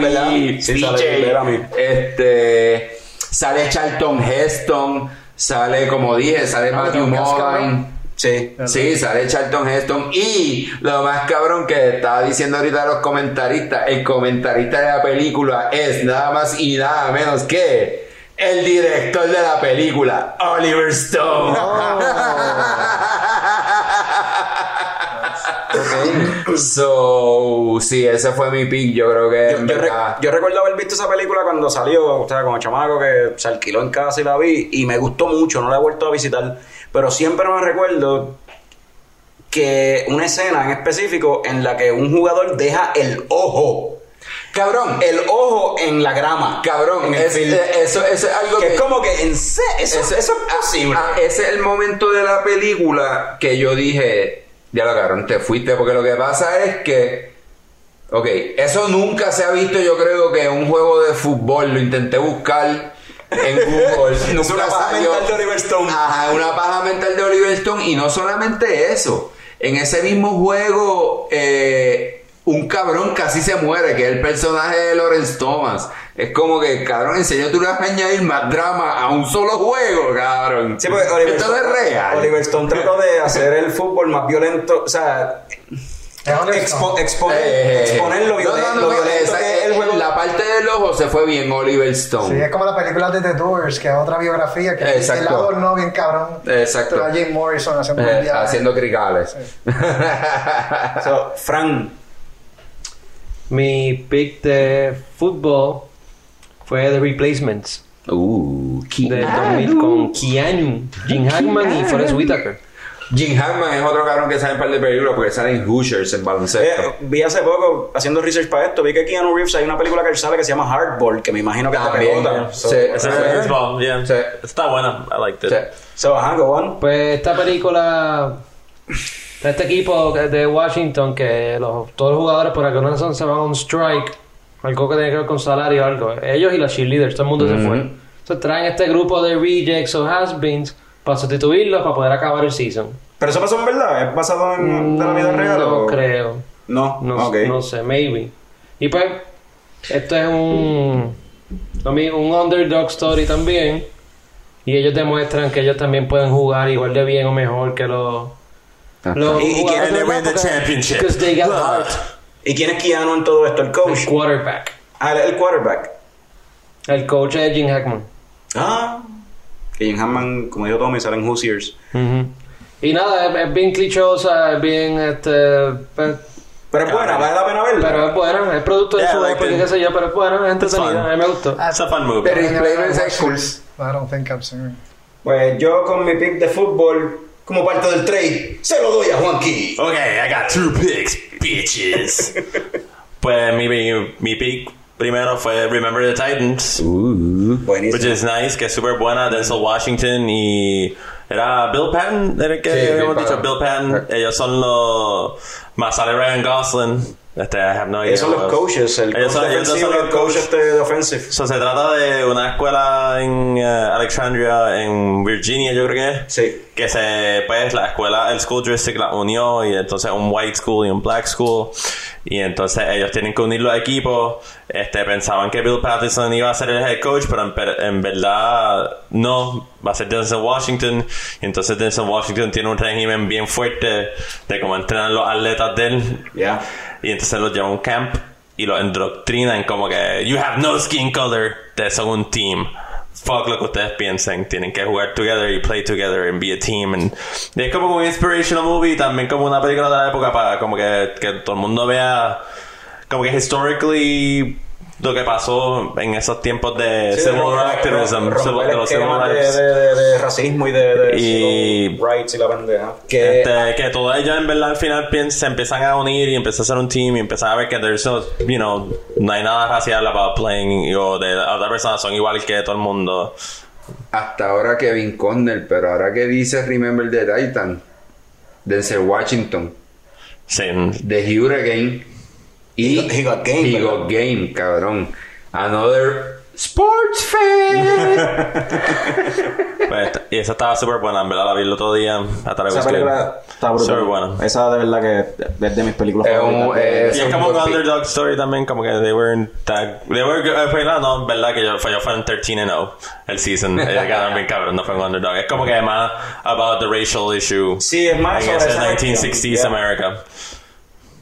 Speaker 1: Bellamy.
Speaker 6: este sale Charlton Heston sale como dije sale Matthew Modine
Speaker 1: Sí.
Speaker 6: Sí, sale Charlton Heston. Y lo más cabrón que estaba diciendo ahorita los comentaristas, el comentarista de la película es nada más y nada menos que el director de la película, Oliver Stone. So, sí, ese fue mi pick. Yo creo que.
Speaker 1: Yo, recuerdo haber visto esa película cuando salió, o sea, como chamaco que se alquiló en casa y la vi, y me gustó mucho, no la he vuelto a visitar, pero siempre me recuerdo que una escena en específico en la que un jugador deja el ojo,
Speaker 6: Cabrón,
Speaker 1: el ojo en la grama,
Speaker 6: cabrón,
Speaker 1: en el
Speaker 6: es- eh, eso, eso es algo
Speaker 1: que
Speaker 6: que.
Speaker 1: es como que en eso,
Speaker 6: Ese-
Speaker 1: eso es posible.
Speaker 6: Ah, ese es el momento de la película que yo dije, ya lo cabrón, te fuiste, porque lo que pasa es que, ok, eso nunca se ha visto, yo creo que en un juego de fútbol, lo intenté buscar en Google,
Speaker 1: Es
Speaker 6: nunca
Speaker 1: una paja
Speaker 6: salió.
Speaker 1: mental de Oliver Stone.
Speaker 6: Ajá, una paja mental de Oliver Stone, y no solamente eso, en ese mismo juego, eh, un cabrón casi se muere, que es el personaje de Lawrence Thomas. Es como que, cabrón, en serio tú le vas a añadir más drama a un solo juego, cabrón.
Speaker 1: Sí, porque Oliver
Speaker 6: Esto no
Speaker 1: Stone-
Speaker 6: es real.
Speaker 1: Oliver Stone trató de hacer el fútbol más violento, o sea, expo-
Speaker 5: Stone.
Speaker 1: exponer,
Speaker 6: Eh,
Speaker 1: exponer lo,
Speaker 6: no,
Speaker 1: violen-
Speaker 6: no, no,
Speaker 1: lo
Speaker 6: no,
Speaker 1: violento
Speaker 6: esa-
Speaker 1: que es el juego.
Speaker 6: La parte del ojo se fue bien, Oliver Stone.
Speaker 5: Sí, es como la película de The Doors, que es otra biografía que
Speaker 6: Exacto.
Speaker 5: el lado no bien cabrón.
Speaker 6: Exacto.
Speaker 5: Pero a Jim Morrison haciendo
Speaker 6: Eh, haciendo cricales.
Speaker 1: So, Frank,
Speaker 4: Mi pick de fútbol fue The Replacements.
Speaker 6: uh,
Speaker 4: De 2000 con Keanu, Jim Hackman y Forrest Whitaker.
Speaker 6: Jim Hackman es otro cabrón que sale en un par de películas porque sale en Hoosiers en baloncesto.
Speaker 1: eh, vi hace poco, haciendo research para esto, vi que Keanu Reeves hay una película que él sale que se llama Hardball, que me imagino que
Speaker 6: También,
Speaker 1: te pelota. So,
Speaker 6: sí,
Speaker 2: yeah.
Speaker 6: Sí.
Speaker 2: Está buena. I liked it.
Speaker 6: Sí.
Speaker 1: so, ajá, go on.
Speaker 4: Pues esta película este equipo de Washington que los, todos los jugadores por alguna razón se van a un strike, algo que tiene que ver con salario o algo. Ellos y los cheerleaders, todo el mundo se fue. Entonces traen este grupo de rejects o has-beens para sustituirlos para poder acabar el season.
Speaker 1: Pero eso pasó en verdad, ¿es basado en de la vida real?
Speaker 4: Mm, No
Speaker 1: o-
Speaker 4: creo.
Speaker 1: No,
Speaker 4: No, sé, maybe. Y pues, esto es un, a mí, un underdog story también. Y ellos demuestran que ellos también pueden jugar igual de bien o mejor que los. Los
Speaker 1: ¿Y- y quién-
Speaker 4: de
Speaker 2: win the championship.
Speaker 4: Because they got heart.
Speaker 1: ¿Y quién es Keanu en todo esto? ¿El coach?
Speaker 4: El quarterback.
Speaker 1: Ah, el- quarterback.
Speaker 4: El coach es Jim Hackman.
Speaker 1: Ah. Que Jim Hammond, como dijo Tommy, sale en Hoosiers.
Speaker 4: Y nada, es, es bien clichosa, es bien este. pues,
Speaker 1: Pero es buena, vale la pena verla.
Speaker 4: pero es buena, es producto de
Speaker 2: Yeah,
Speaker 4: su
Speaker 2: like
Speaker 4: qué sé yo, pero es buena, es entretenida, a mí me gustó.
Speaker 2: It's a fun movie.
Speaker 6: Pero is
Speaker 5: watched
Speaker 6: cool.
Speaker 5: this. I don't think seen it.
Speaker 1: Pues yo con mi pick de fútbol, como parte del trade, se lo doy a Juanqui.
Speaker 2: Okay, I got two picks, bitches. pues mi, mi, mi pick primero fue Remember the Titans. Which
Speaker 1: Buenísimo.
Speaker 2: is nice, que es súper buena. Denzel Washington y. Era Bill Patton, era el que
Speaker 6: Sí, Bill
Speaker 2: habíamos dicho.
Speaker 6: Patton.
Speaker 2: Bill Patton. Ellos son los. Más sale Ryan Gosling. Este, I have no idea.
Speaker 1: Ellos son los coaches, el
Speaker 2: Ellos
Speaker 1: coach
Speaker 2: son- ellos los
Speaker 1: coach
Speaker 2: coaches.
Speaker 1: este de offensive.
Speaker 2: So, se trata de una escuela en eh, Alexandria, en Virginia, yo creo que es.
Speaker 1: Sí.
Speaker 2: Que se, pues, la escuela, el school district la unió y entonces un white school y un black school. Y entonces ellos tienen que unir los equipos. Este, pensaban que Bill Patterson iba a ser el head coach, pero en, en verdad no. Va a ser Denzel Washington. Y entonces Denzel Washington tiene un régimen bien fuerte de cómo entrenan los atletas de él. Y entonces los lleva a un camp y los endoctrinan como que you have no skin color, ustedes son un team. Fuck lo que ustedes piensen, tienen que jugar together y play together and be a team. And y es como un inspirational movie, también como una película de la época para como que, que todo el mundo vea como que historically lo que pasó en esos tiempos de
Speaker 1: Sí,
Speaker 2: civil
Speaker 1: romper-
Speaker 2: activism, de
Speaker 1: el
Speaker 2: los civil
Speaker 1: de,
Speaker 2: rights.
Speaker 1: de, de, de racismo y de, de
Speaker 2: Y-
Speaker 1: rights y la pendeja. Que
Speaker 2: Este, que todos ellos en verdad al final se empiezan a unir y empiezan a ser un team y empiezan a ver que there's no, you know, no hay nada racial about playing o de otras personas son igual que todo el mundo.
Speaker 6: Hasta ahora Kevin Conner, pero ahora que dice Remember the Titan, Denzel Washington,
Speaker 2: Sí,
Speaker 6: The Hurricane y
Speaker 1: He got- game,
Speaker 6: He got game, cabrón. Another sports fan.
Speaker 2: pues, y esa estaba súper buena, en verdad la vi el otro día a través
Speaker 1: esa película está brutal.
Speaker 2: Súper buena.
Speaker 1: Esa de verdad que es de mis películas
Speaker 6: Es un-
Speaker 1: favoritas.
Speaker 6: es-
Speaker 2: Y es como un underdog story también, como que they weren't that... They were good, eh, fue, no, no, verdad que yo, fue, yo fue en 13 and 0 el season. Ellos ganaron bien cabrón, no fue un underdog. Es como que más about the racial issue.
Speaker 1: Sí, es más
Speaker 2: en
Speaker 1: sobre
Speaker 2: ese
Speaker 1: esa
Speaker 2: 1960s
Speaker 1: cuestión,
Speaker 2: America.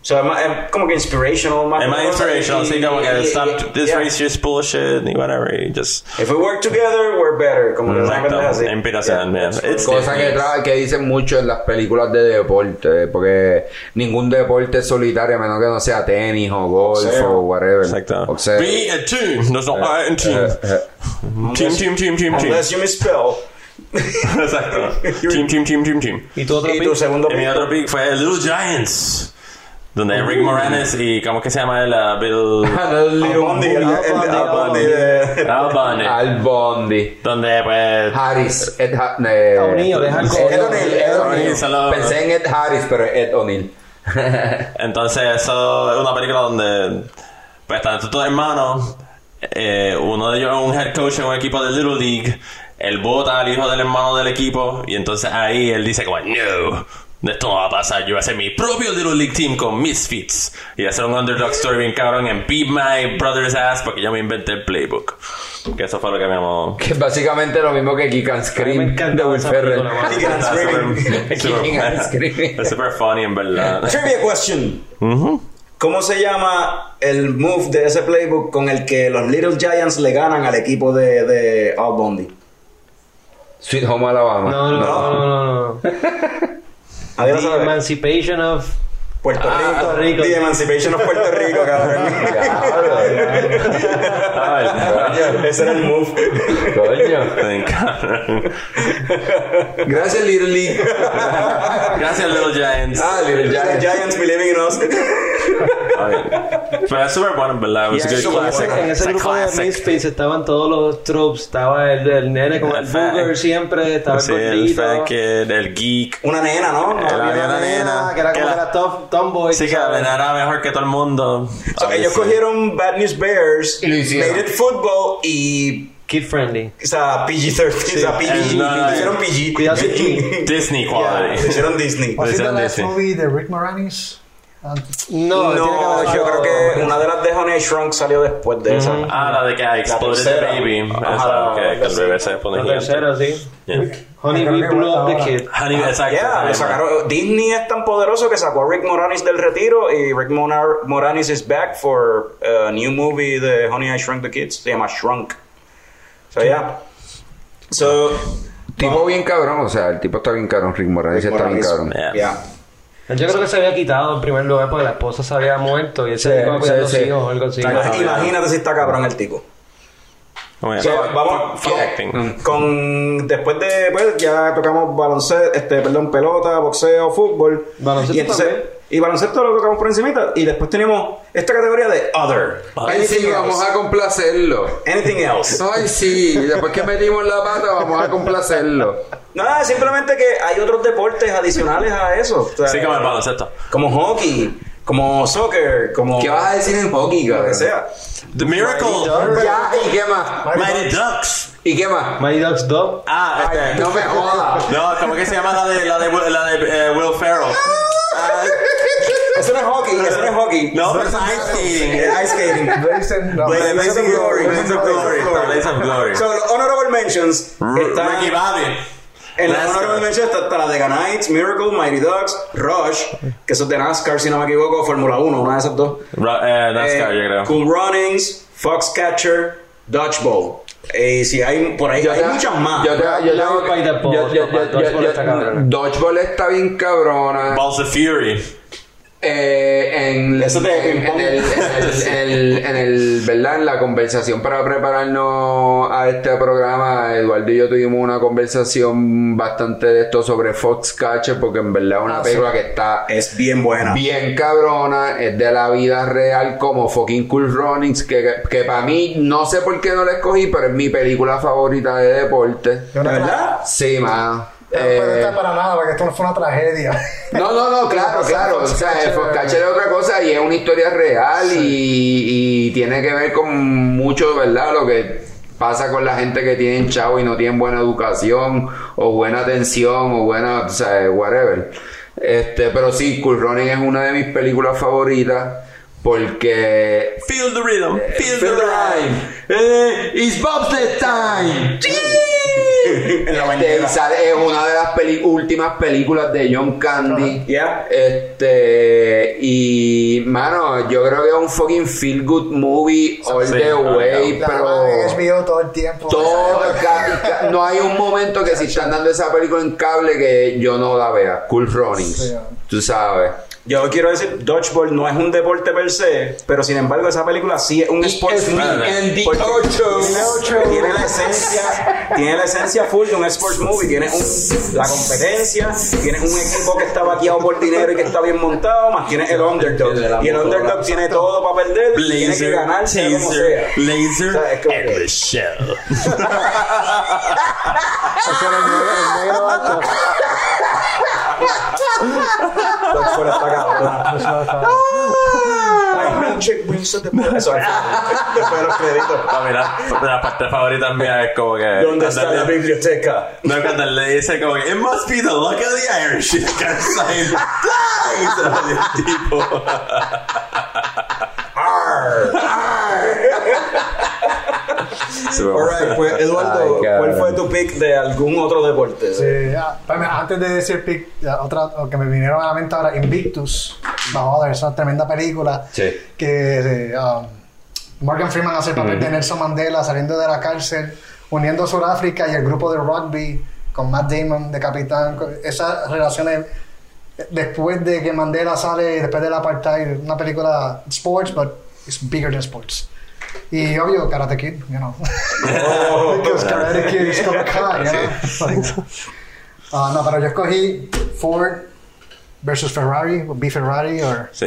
Speaker 1: So, es como que inspirational. Más
Speaker 2: Es más
Speaker 1: que cosa,
Speaker 2: inspirational,
Speaker 1: y-
Speaker 2: sí, como que
Speaker 1: y-
Speaker 2: stop
Speaker 1: y-
Speaker 2: this
Speaker 1: yeah.
Speaker 2: racist bullshit y whatever. Y just.
Speaker 1: If we work together, we're better. Como que
Speaker 2: Exacto,
Speaker 1: pendeja así.
Speaker 2: inspiración,
Speaker 1: Yeah.
Speaker 2: man. It's
Speaker 6: Cosa que, que dicen mucho en las películas de deporte, porque ningún deporte es solitario a menos que no sea tenis o golf o whatever.
Speaker 2: Exacto.
Speaker 6: Boxeo.
Speaker 2: Be a team. There's no I in team.
Speaker 6: Eh, eh.
Speaker 2: Team, team, team, team, team.
Speaker 1: Unless you misspell.
Speaker 2: Exacto. Team, team, team, team, team.
Speaker 4: ¿Y tu otro
Speaker 1: Y
Speaker 4: pick?
Speaker 1: tu segundo
Speaker 2: Y mi otro pick fue Little Giants. Donde Rick Moranis y ¿cómo que se llama él? Uh, Bill
Speaker 6: Another
Speaker 1: Al Bundy, el- el-
Speaker 4: Al Bundy,
Speaker 1: Al
Speaker 4: Al
Speaker 1: Bundy
Speaker 4: Bundy.
Speaker 1: de...
Speaker 2: Al Bundy.
Speaker 6: Al Bondi.
Speaker 2: Donde pues
Speaker 6: Harris. Ed Ha- eh,
Speaker 4: O'Neill, el
Speaker 6: Ed. O'Neill, Ed O'Neill. Pensé en Ed Harris, pero Ed O'Neill.
Speaker 2: Entonces, eso es una película donde pues están estos dos hermanos. eh, uno de ellos es un head coach en un equipo de Little League. Él vota al hijo del hermano del equipo. Y entonces ahí él dice como, no, esto no va a pasar. Yo voy a hacer mi propio Little League team con Misfits. Y hacer un underdog story bien cabrón en Beat My Brother's Ass porque yo me inventé el playbook. Que eso fue lo que me llamó.
Speaker 6: Que es básicamente lo mismo que Kick and Scream de Will Ferrell.
Speaker 1: Kick and Scream.
Speaker 2: Es super funny en verdad.
Speaker 1: Trivia question. ¿Cómo se llama el move de ese playbook con el que los Little Giants le ganan al equipo de, de Al Bundy?
Speaker 6: Sweet Home Alabama.
Speaker 4: No, no, no, no, no. no.
Speaker 1: Nadie lo
Speaker 4: The. Emancipation of...
Speaker 1: Puerto
Speaker 4: Ah,
Speaker 1: Rico.
Speaker 4: Rico.
Speaker 1: The Emancipation of Puerto Rico, cabrón.
Speaker 6: Ay,
Speaker 1: Ese era el move.
Speaker 6: coño. Gracias, Little League.
Speaker 2: Gracias, Little Giants.
Speaker 6: Ah, Little
Speaker 1: Little
Speaker 6: Giants.
Speaker 1: Giants believing in us.
Speaker 2: Pero es super bueno, en verdad. Was a
Speaker 4: Y
Speaker 2: good
Speaker 4: en ese-
Speaker 2: classic.
Speaker 4: Grupo de
Speaker 2: classic.
Speaker 4: Misfits estaban todos los tropes. Estaba el, el nene con el
Speaker 2: El
Speaker 4: booger siempre. Estaba
Speaker 2: Sí,
Speaker 4: el
Speaker 2: fat kid, el geek.
Speaker 1: Una nena, ¿no?
Speaker 2: Era
Speaker 1: Había
Speaker 2: una nena.
Speaker 4: Que era como
Speaker 2: que la-
Speaker 4: era tough, tomboy.
Speaker 2: Sí, que la nena era mejor que todo el mundo.
Speaker 1: So, ellos cogieron Bad News Bears,
Speaker 6: Y lo hicieron.
Speaker 1: Made It Football y
Speaker 4: Kid friendly.
Speaker 1: O sea, PG-13, o sea, PG.
Speaker 2: no, no,
Speaker 1: le hicieron
Speaker 2: no.
Speaker 1: PG.
Speaker 4: Cuidado.
Speaker 2: Disney quality.
Speaker 1: hicieron Disney.
Speaker 5: ¿Was it the last
Speaker 2: Disney.
Speaker 5: movie de Rick Moranis? Ah,
Speaker 4: No,
Speaker 1: yo creo que una de las de Honey I Shrunk salió después de esa.
Speaker 2: Ah, la de que exploded the baby.
Speaker 1: Ajá,
Speaker 2: Esa, que, que el
Speaker 1: sí.
Speaker 2: bebé se pone
Speaker 4: La tercera, sí.
Speaker 2: Yeah.
Speaker 4: Honey, we blew up the kid.
Speaker 2: Honey, exacto.
Speaker 1: Yeah, sacaron- Disney es tan poderoso que sacó a Rick Moranis del retiro y Rick Monar- Moranis is back for a new movie de Honey I Shrunk the Kids. Se llama Shrunk. So, yeah. So,
Speaker 6: Tipo bien cabrón, o sea, el tipo está bien cabrón, Rick Moranis está bien cabrón.
Speaker 2: Yeah.
Speaker 1: yeah.
Speaker 4: Yo creo que se había quitado en primer lugar porque la esposa se había muerto y él se dedicó a cuidar los
Speaker 6: sí.
Speaker 4: hijos o algo así.
Speaker 1: Imagínate si está cabrón el tipo.
Speaker 2: Oh, yeah.
Speaker 1: So, vamos
Speaker 2: Fuck
Speaker 1: con- después de pues ya tocamos baloncesto este perdón pelota boxeo fútbol
Speaker 4: Baloncesto
Speaker 1: y entonces
Speaker 4: también.
Speaker 1: Y baloncesto lo tocamos por encimita y después tenemos esta categoría de other
Speaker 6: Ay, sí,
Speaker 1: anything
Speaker 6: vamos
Speaker 1: else
Speaker 6: a complacerlo.
Speaker 1: anything else
Speaker 6: Ay, sí, después que metimos la pata, vamos a complacerlo.
Speaker 1: nada simplemente que hay otros deportes adicionales a eso O sea,
Speaker 2: Sí, como el baloncesto.
Speaker 1: como hockey como soccer como
Speaker 6: ¿Qué vas a decir en hockey,
Speaker 1: lo que sea
Speaker 2: The Miracle.
Speaker 6: Ya, ¿y qué más?
Speaker 2: Mighty Ducks.
Speaker 6: ¿Y qué más?
Speaker 4: Mighty Ducks 2.
Speaker 2: Ah,
Speaker 6: Ay,
Speaker 2: este.
Speaker 6: no me jodas.
Speaker 2: No, ¿cómo que se llama la de, la de, Will- la de eh, Will Ferrell?
Speaker 1: Eso no es hockey eso no es hockey
Speaker 2: no, pero es ice skating.
Speaker 1: Ice skating
Speaker 5: Blazing- no,
Speaker 1: Blaze- of Glory.
Speaker 2: Blaze of Glory. Blaze of Glory.
Speaker 1: So, los honorable mentions están
Speaker 2: Ricky Bobby.
Speaker 1: En la
Speaker 2: NASCAR.
Speaker 1: honorable mention está, está la de Knights, Miracle, Mighty Ducks, Rush, que eso es de NASCAR, si no me equivoco, Fórmula 1, una de esas dos.
Speaker 2: Eh, NASCAR,
Speaker 1: Eh,
Speaker 2: yo creo.
Speaker 1: Cool Runnings, Foxcatcher, Dodgeball. Eh, si hay, por ahí
Speaker 6: Yo
Speaker 1: hay
Speaker 6: te-
Speaker 1: muchas más.
Speaker 6: Yo te, yo.
Speaker 4: Dodgeball está
Speaker 6: bien cabrona.
Speaker 2: Balls of Fury.
Speaker 6: Eh, en,
Speaker 1: Eso de
Speaker 6: en, el, en, el, en, el, en el- ¿verdad? En la conversación para prepararnos a este programa, Eduardo y yo tuvimos una conversación bastante de esto sobre Foxcatcher, porque en verdad es una
Speaker 5: Ah,
Speaker 6: película que está
Speaker 1: Es bien buena.
Speaker 6: bien cabrona, es de la vida real como fucking Cool Runnings, que, que para mí, no sé por qué no la escogí, pero es mi película favorita de deporte.
Speaker 5: de
Speaker 1: ¿De
Speaker 5: una tra-
Speaker 1: verdad?
Speaker 6: Sí, man.
Speaker 5: Pero
Speaker 6: Eh,
Speaker 5: no está para nada, porque esto no fue una tragedia.
Speaker 6: no, no, no, claro, claro. O sea, el Foxcatcher es otra cosa y es una historia real y, y tiene que ver con mucho, ¿verdad? Lo que pasa con la gente que tienen chavo y no tienen buena educación o buena atención o buena, o sea, whatever. Este, pero sí, Cool Running es una de mis películas favoritas porque
Speaker 2: Feel the rhythm. Feel the
Speaker 6: Feel the
Speaker 2: rhyme.
Speaker 6: Eh, it's bobsled time.
Speaker 1: En la
Speaker 6: Este, sale- es una de las peli- últimas películas de John Candy.
Speaker 1: Yeah.
Speaker 6: Este, y mano, yo creo que es un fucking feel good movie all
Speaker 2: Sí,
Speaker 6: the
Speaker 2: no,
Speaker 6: way, pero
Speaker 5: HBO todo el tiempo.
Speaker 6: todo, ca- ca- no hay un momento que si están dando esa película en cable que yo no la vea. Cool Runnings,
Speaker 5: Sí.
Speaker 6: tú sabes.
Speaker 1: Yo quiero decir, Dodgeball no es un deporte per se, pero sin embargo esa película sí es un sports
Speaker 6: es
Speaker 1: movie. Tiene, la esencia, tiene la esencia full de un sports movie. Tiene un- la competencia, tiene un equipo que está vaqueado por dinero y que está bien montado, más tiene el underdog. Y el underdog tiene todo para perder, y tiene que
Speaker 2: Blazer,
Speaker 1: ganar sea como sea.
Speaker 2: taser, laser,
Speaker 1: O sea, es como
Speaker 2: and
Speaker 1: que-
Speaker 2: the shell.
Speaker 1: Dodgeball está cabrón. Ay. Eso es después de los créditos.
Speaker 2: Mira, la parte favorita mía es como que.
Speaker 1: ¿Dónde está la biblioteca?
Speaker 2: No, cuando le dice como que It must be the luck of the Irish. Y el cara y se va el tipo.
Speaker 1: Alright, pues Eduardo,
Speaker 6: Ay,
Speaker 1: ¿cuál fue tu pick de algún otro deporte?
Speaker 5: Sí, ah, pues, antes de decir pick, ya, otra que me vinieron a la mente ahora, Invictus. No, es una tremenda película.
Speaker 6: Sí.
Speaker 5: Que eh, um, Morgan Freeman hace el papel de Nelson Mandela saliendo de la cárcel, uniendo Sudáfrica y el grupo de rugby con Matt Damon de capitán. Esas relaciones después de que Mandela sale, después del apartheid, una película sports, but it's bigger than sports. Y obvio, Karate Kid, you know. Because Karate Kid is Cobra Kai, you know. Like, ah, no, pero yo escogí Ford versus Ferrari, o B Ferrari, or
Speaker 2: Sí.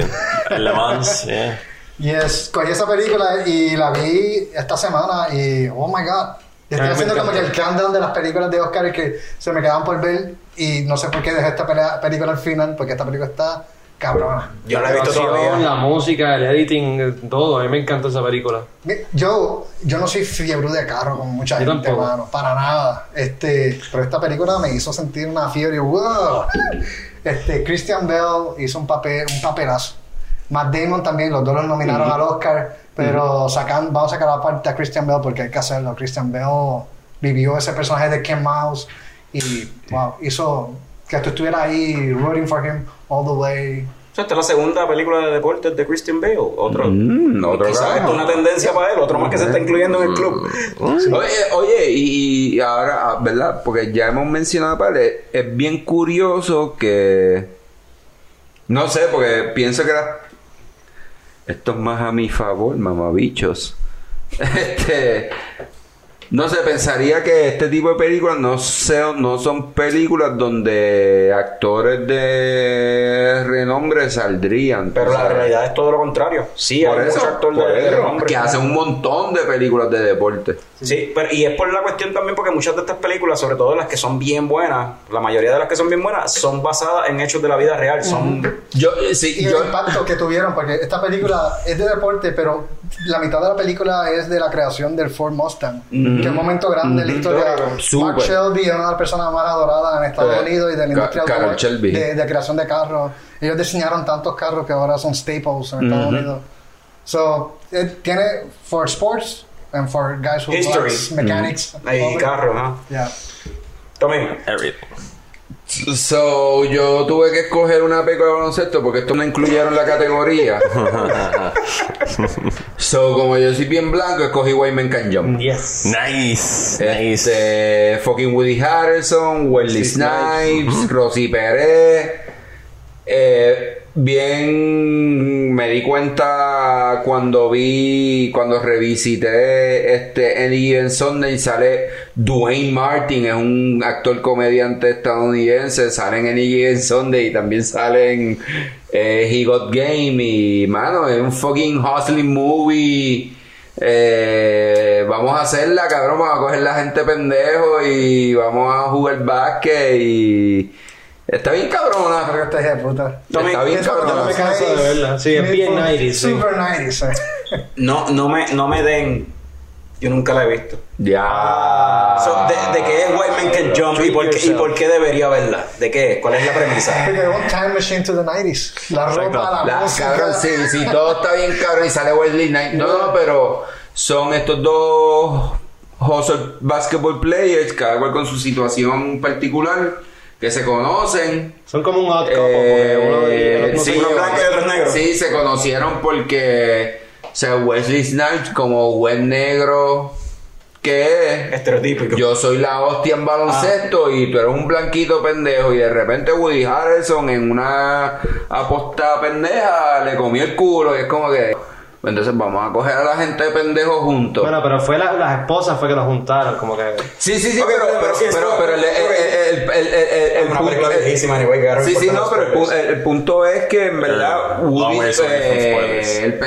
Speaker 2: Le Mans, yeah.
Speaker 5: Yes, cogí esa película y la vi esta semana y oh my god. Y estoy haciendo como que el countdown de las películas de Oscar que se me quedaban por ver y no sé por qué dejé esta pelea- película al final porque esta película está cabrona.
Speaker 1: Yo la he visto
Speaker 4: actuación,
Speaker 1: todavía.
Speaker 4: la música, el editing, todo. A mí me encanta esa película.
Speaker 5: Mi- Yo, yo no soy fiebre de carro con mucha
Speaker 4: Yo
Speaker 5: gente, mano, para nada. Este, pero esta película me hizo sentir una fiebre. ¡Wow! Este, Christian Bell hizo un papel, un papelazo. Matt Damon también, los dos los nominaron al Oscar, pero sacan, vamos a sacar aparte a Christian Bell porque hay que hacerlo. Christian Bell vivió ese personaje de Ken Mouse y wow, hizo que tú estuvieras ahí rooting for him all the way.
Speaker 1: O sea, esta es la segunda película de deportes de Christian Bale. Otro.
Speaker 6: Mm, otro
Speaker 1: Quizás es una tendencia para él, otro más que se está incluyendo en el club.
Speaker 6: Oye, oye, y, y ahora, ah, ¿verdad? Porque ya hemos mencionado, vale, es bien curioso que. No sé, porque pienso que era. Esto es más a mi favor, mamabichos. Este. No sé, pensaría que este tipo de películas no, se- no son películas donde actores de renombre saldrían.
Speaker 1: Pero la
Speaker 6: sabes.
Speaker 1: realidad es todo lo contrario. Sí,
Speaker 6: Por
Speaker 1: hay
Speaker 6: eso,
Speaker 1: muchos actores de, renombre.
Speaker 6: que hacen un montón de películas de deporte.
Speaker 1: Sí, pero, y es por la cuestión también porque muchas de estas películas, sobre todo las que son bien buenas, la mayoría de las que son bien buenas, son basadas en hechos de la vida real. Son
Speaker 6: Yo, eh, sí,
Speaker 5: Y
Speaker 6: yo,
Speaker 5: el impacto que tuvieron, porque esta película es de deporte, pero la mitad de la película es de la creación del Ford Mustang, que es un momento grande en la historia.
Speaker 6: Súper.
Speaker 5: Mark Shelby es una de las personas más adoradas en Estados
Speaker 6: Eh,
Speaker 5: Unidos y de la industria de, de creación de carros. Ellos diseñaron tantos carros que ahora son staples en Estados Unidos. So, it tiene for sports and for guys who
Speaker 1: History.
Speaker 5: likes mechanics.
Speaker 1: hay carros, ¿no?
Speaker 5: Yeah.
Speaker 1: Tommy,
Speaker 2: Everything.
Speaker 6: So, yo tuve que escoger una película de baloncesto porque esto no incluyeron la categoría. so, como yo soy bien blanco, escogí Wayman Can Jump.
Speaker 4: Yes.
Speaker 2: Nice. Nice.
Speaker 6: Este, fucking Woody Harrelson, Wesley Snipes, Rosy Pérez. Eh, bien, me di cuenta cuando vi, cuando revisité este Any Given Sunday, sale Dwayne Martin, es un actor comediante estadounidense, sale en Any Given Sunday y también sale eh, He Got Game y, mano, es un fucking hustling movie. Eh, vamos a hacerla, cabrón. Vamos a coger la gente pendejo y vamos a jugar básquet y. Está bien cabrona.
Speaker 5: Creo que esta hija de puta.
Speaker 6: Está bien cabrona.
Speaker 4: no me canso de verla. Sí, es bien 90s, sí.
Speaker 5: Super 90s. eh.
Speaker 1: no, no, me, no me den. Yo nunca la he visto.
Speaker 6: Ya.
Speaker 1: So, de, de qué es White Man Can Jump y por, qué, y por qué debería verla? ¿De qué? es? ¿Cuál es la premisa?
Speaker 5: Un time machine to the 90s. La ropa, la,
Speaker 6: La,
Speaker 5: música.
Speaker 6: cabrón, sí, sí, todo está bien cabrón y sale Wesley Knight. No, no, pero son estos dos hustle basketball players, cada cual con su situación particular, que se conocen.
Speaker 4: Son como un odd couple,
Speaker 6: Eh,
Speaker 4: porque uno de ellos no
Speaker 6: sí,
Speaker 1: blancos y otros negros.
Speaker 6: Sí, se conocieron porque, o sea, Wesley Snipes como buen negro que es.
Speaker 1: Estereotípico.
Speaker 6: Yo soy la hostia en baloncesto y tú eres un blanquito pendejo y de repente Woody Harrelson en una apostada pendeja le comió el culo y es como que entonces vamos a coger a la gente de pendejo juntos.
Speaker 4: Bueno, pero fue la- las esposas fue que los juntaron, como que...
Speaker 6: sí, sí, sí, pero,
Speaker 1: pero
Speaker 6: pero, el, el, el, el, el, el- el
Speaker 1: una
Speaker 6: punto- Sí, sí, no, pero el, punto es que en verdad
Speaker 2: Eh,
Speaker 6: Woody, eh,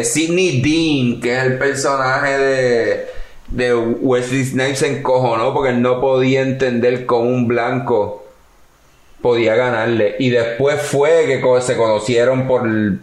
Speaker 6: eh, Sidney Dean, que es el personaje de, de Wesley Snipes, se encojonó porque él no podía entender cómo un blanco podía ganarle. Y después fue que se conocieron por el-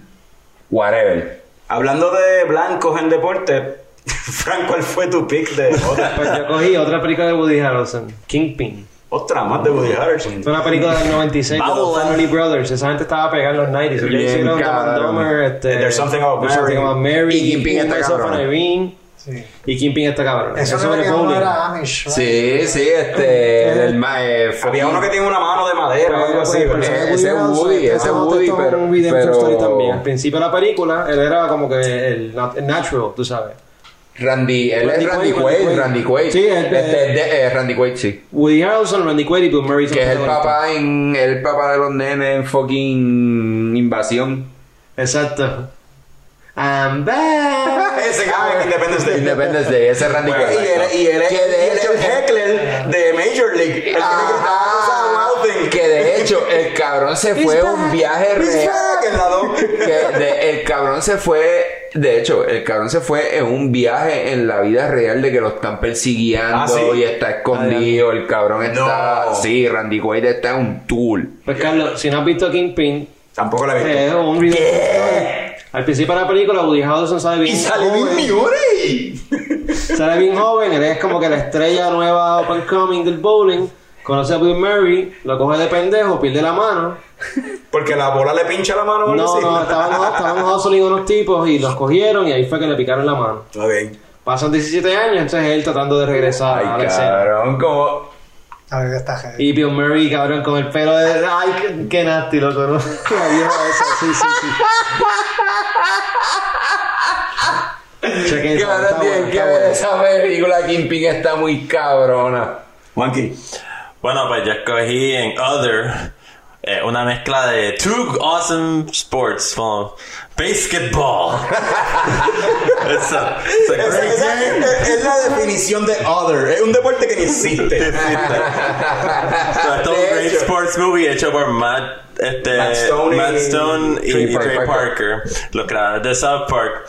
Speaker 6: whatever.
Speaker 1: Hablando de blancos en deporte, Frank, ¿cuál fue tu pick de otra?
Speaker 4: Pues yo cogí otra película de Woody Harrelson, Kingpin.
Speaker 1: otra más de Woody Harrelson?
Speaker 4: Fue una película del 96 de los. Family Brothers. Esa gente estaba pegando en los 90s. Ellos
Speaker 6: Bien,
Speaker 4: hicieron. Dumber, este,
Speaker 1: There's Something About
Speaker 4: Something
Speaker 1: Mary.
Speaker 4: About Mary.
Speaker 6: Y Kingpin está cabrón.
Speaker 4: Irene.
Speaker 5: Sí.
Speaker 4: Y Kingpin está cabrón.
Speaker 5: Eso
Speaker 4: Eso
Speaker 5: no
Speaker 4: sobre
Speaker 5: era, no Amish?
Speaker 6: Sí, sí, este. el ma- eh,
Speaker 1: Había uno que tiene una mano de madera o algo así,
Speaker 6: Ese
Speaker 4: Harrelson,
Speaker 6: Woody, ese Woody,
Speaker 4: esto es
Speaker 6: pero-
Speaker 4: un redemption
Speaker 6: pero-
Speaker 4: story también. Al principio de la película, él era como que el, nat- el natural, tú sabes.
Speaker 6: Randy, él
Speaker 4: Randy
Speaker 6: es Randy
Speaker 4: Quaid,
Speaker 6: Quaid,
Speaker 4: Randy Quaid. Sí, él-
Speaker 6: este, de- eh, Randy Quaid, sí.
Speaker 4: Woody Harrelson, Randy Quaid y Bill Murray.
Speaker 6: Que es el papá en el papá de los nenes en fucking invasión.
Speaker 4: Exacto. I'm back.
Speaker 1: Ese cabrón en Independence Day.
Speaker 6: Independence Day, ese es Randy
Speaker 1: Bueno, y él, y él es,
Speaker 6: que de hecho
Speaker 1: el heckler de Major League. El que a
Speaker 6: que de hecho el cabrón se fue a un viaje real.
Speaker 1: back
Speaker 6: que de- el cabrón se fue de hecho el cabrón se fue en un viaje en la vida real de que lo están persiguiendo
Speaker 1: Ah, ¿sí?
Speaker 6: y está escondido el cabrón está
Speaker 1: No.
Speaker 6: sí Randy Quaid está en un tour
Speaker 4: Pues Carlos, si no has visto Kingpin,
Speaker 1: Tampoco la he visto.
Speaker 4: Un video. Al principio de la película, Woody Harrelson sale bien
Speaker 1: y sale
Speaker 4: joven.
Speaker 1: Bill Murray.
Speaker 4: Sale bien joven, él es como que la estrella nueva and coming del bowling. Conoce a Bill Murray, lo coge de pendejo, pierde la mano.
Speaker 1: Porque la bola le pincha la mano.
Speaker 4: No,
Speaker 1: así.
Speaker 4: no, estaban, estaban hustling unos tipos y los cogieron y ahí fue que le picaron la mano.
Speaker 1: Está bien.
Speaker 4: Pasan 17 años, entonces él tratando de regresar a la
Speaker 6: Ay,
Speaker 4: escena.
Speaker 6: cabrón, como...
Speaker 5: A ver, está.
Speaker 4: Y Bill Murray, cabrón, con el pelo de. Ay, qué, qué nasty, loco, ¿no? La vieja esa, sí, sí, sí. Chequen está
Speaker 6: tienen
Speaker 4: buena,
Speaker 6: que ver esa película Kingpin está muy cabrona.
Speaker 1: Juanqui.
Speaker 2: Bueno, pues yo escogí en Other eh, una mezcla de two awesome sports, como basketball. it's a, it's a
Speaker 1: Esa,
Speaker 2: great
Speaker 1: esa
Speaker 2: game.
Speaker 1: es, es la definición de other. Es un deporte que ni existe.
Speaker 2: So, es un great sports movie hecho por Matt, este,
Speaker 1: Matt Stone y-
Speaker 2: Matt Stone y,
Speaker 6: Trey
Speaker 2: y Trey
Speaker 6: Parker.
Speaker 2: Parker, los creadores de South Park.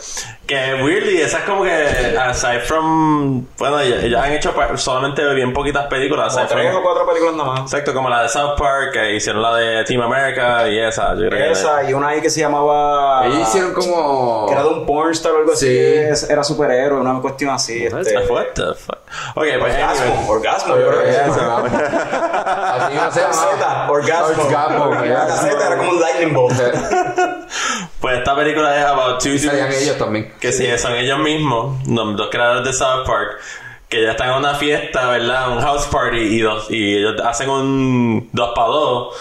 Speaker 2: Que weirdly, esa es como que, aside from. Bueno, ellos, ellos han hecho solamente bien poquitas películas.
Speaker 1: Como
Speaker 2: aside
Speaker 1: tres o
Speaker 2: from,
Speaker 1: cuatro películas nada más.
Speaker 2: exacto, como la de South Park, que hicieron la de Team America y esa. Yo creo que-
Speaker 1: Esa y una ahí que se llamaba.
Speaker 6: Ellos hicieron como...
Speaker 1: Que era de un pornstar o algo así.
Speaker 6: Sí.
Speaker 1: es- Era superhéroe, una cuestión así. Este,
Speaker 2: What the fuck? Ok, pues
Speaker 1: orgasmo,
Speaker 2: anyway.
Speaker 1: orgasmo, yo creo que
Speaker 6: Ya,
Speaker 1: es.
Speaker 6: Así no se
Speaker 1: Con Z,
Speaker 6: llama.
Speaker 1: orgasmo.
Speaker 6: Orgasmo, ya.
Speaker 1: Z era como un lightning bolt.
Speaker 2: Pues esta película es about two
Speaker 6: Salían
Speaker 2: dudes
Speaker 6: ellos también.
Speaker 2: que sí, son ellos mismos, los dos creadores de South Park, que ya están en una fiesta, ¿verdad? Un house party y, dos, y ellos hacen un dos para dos.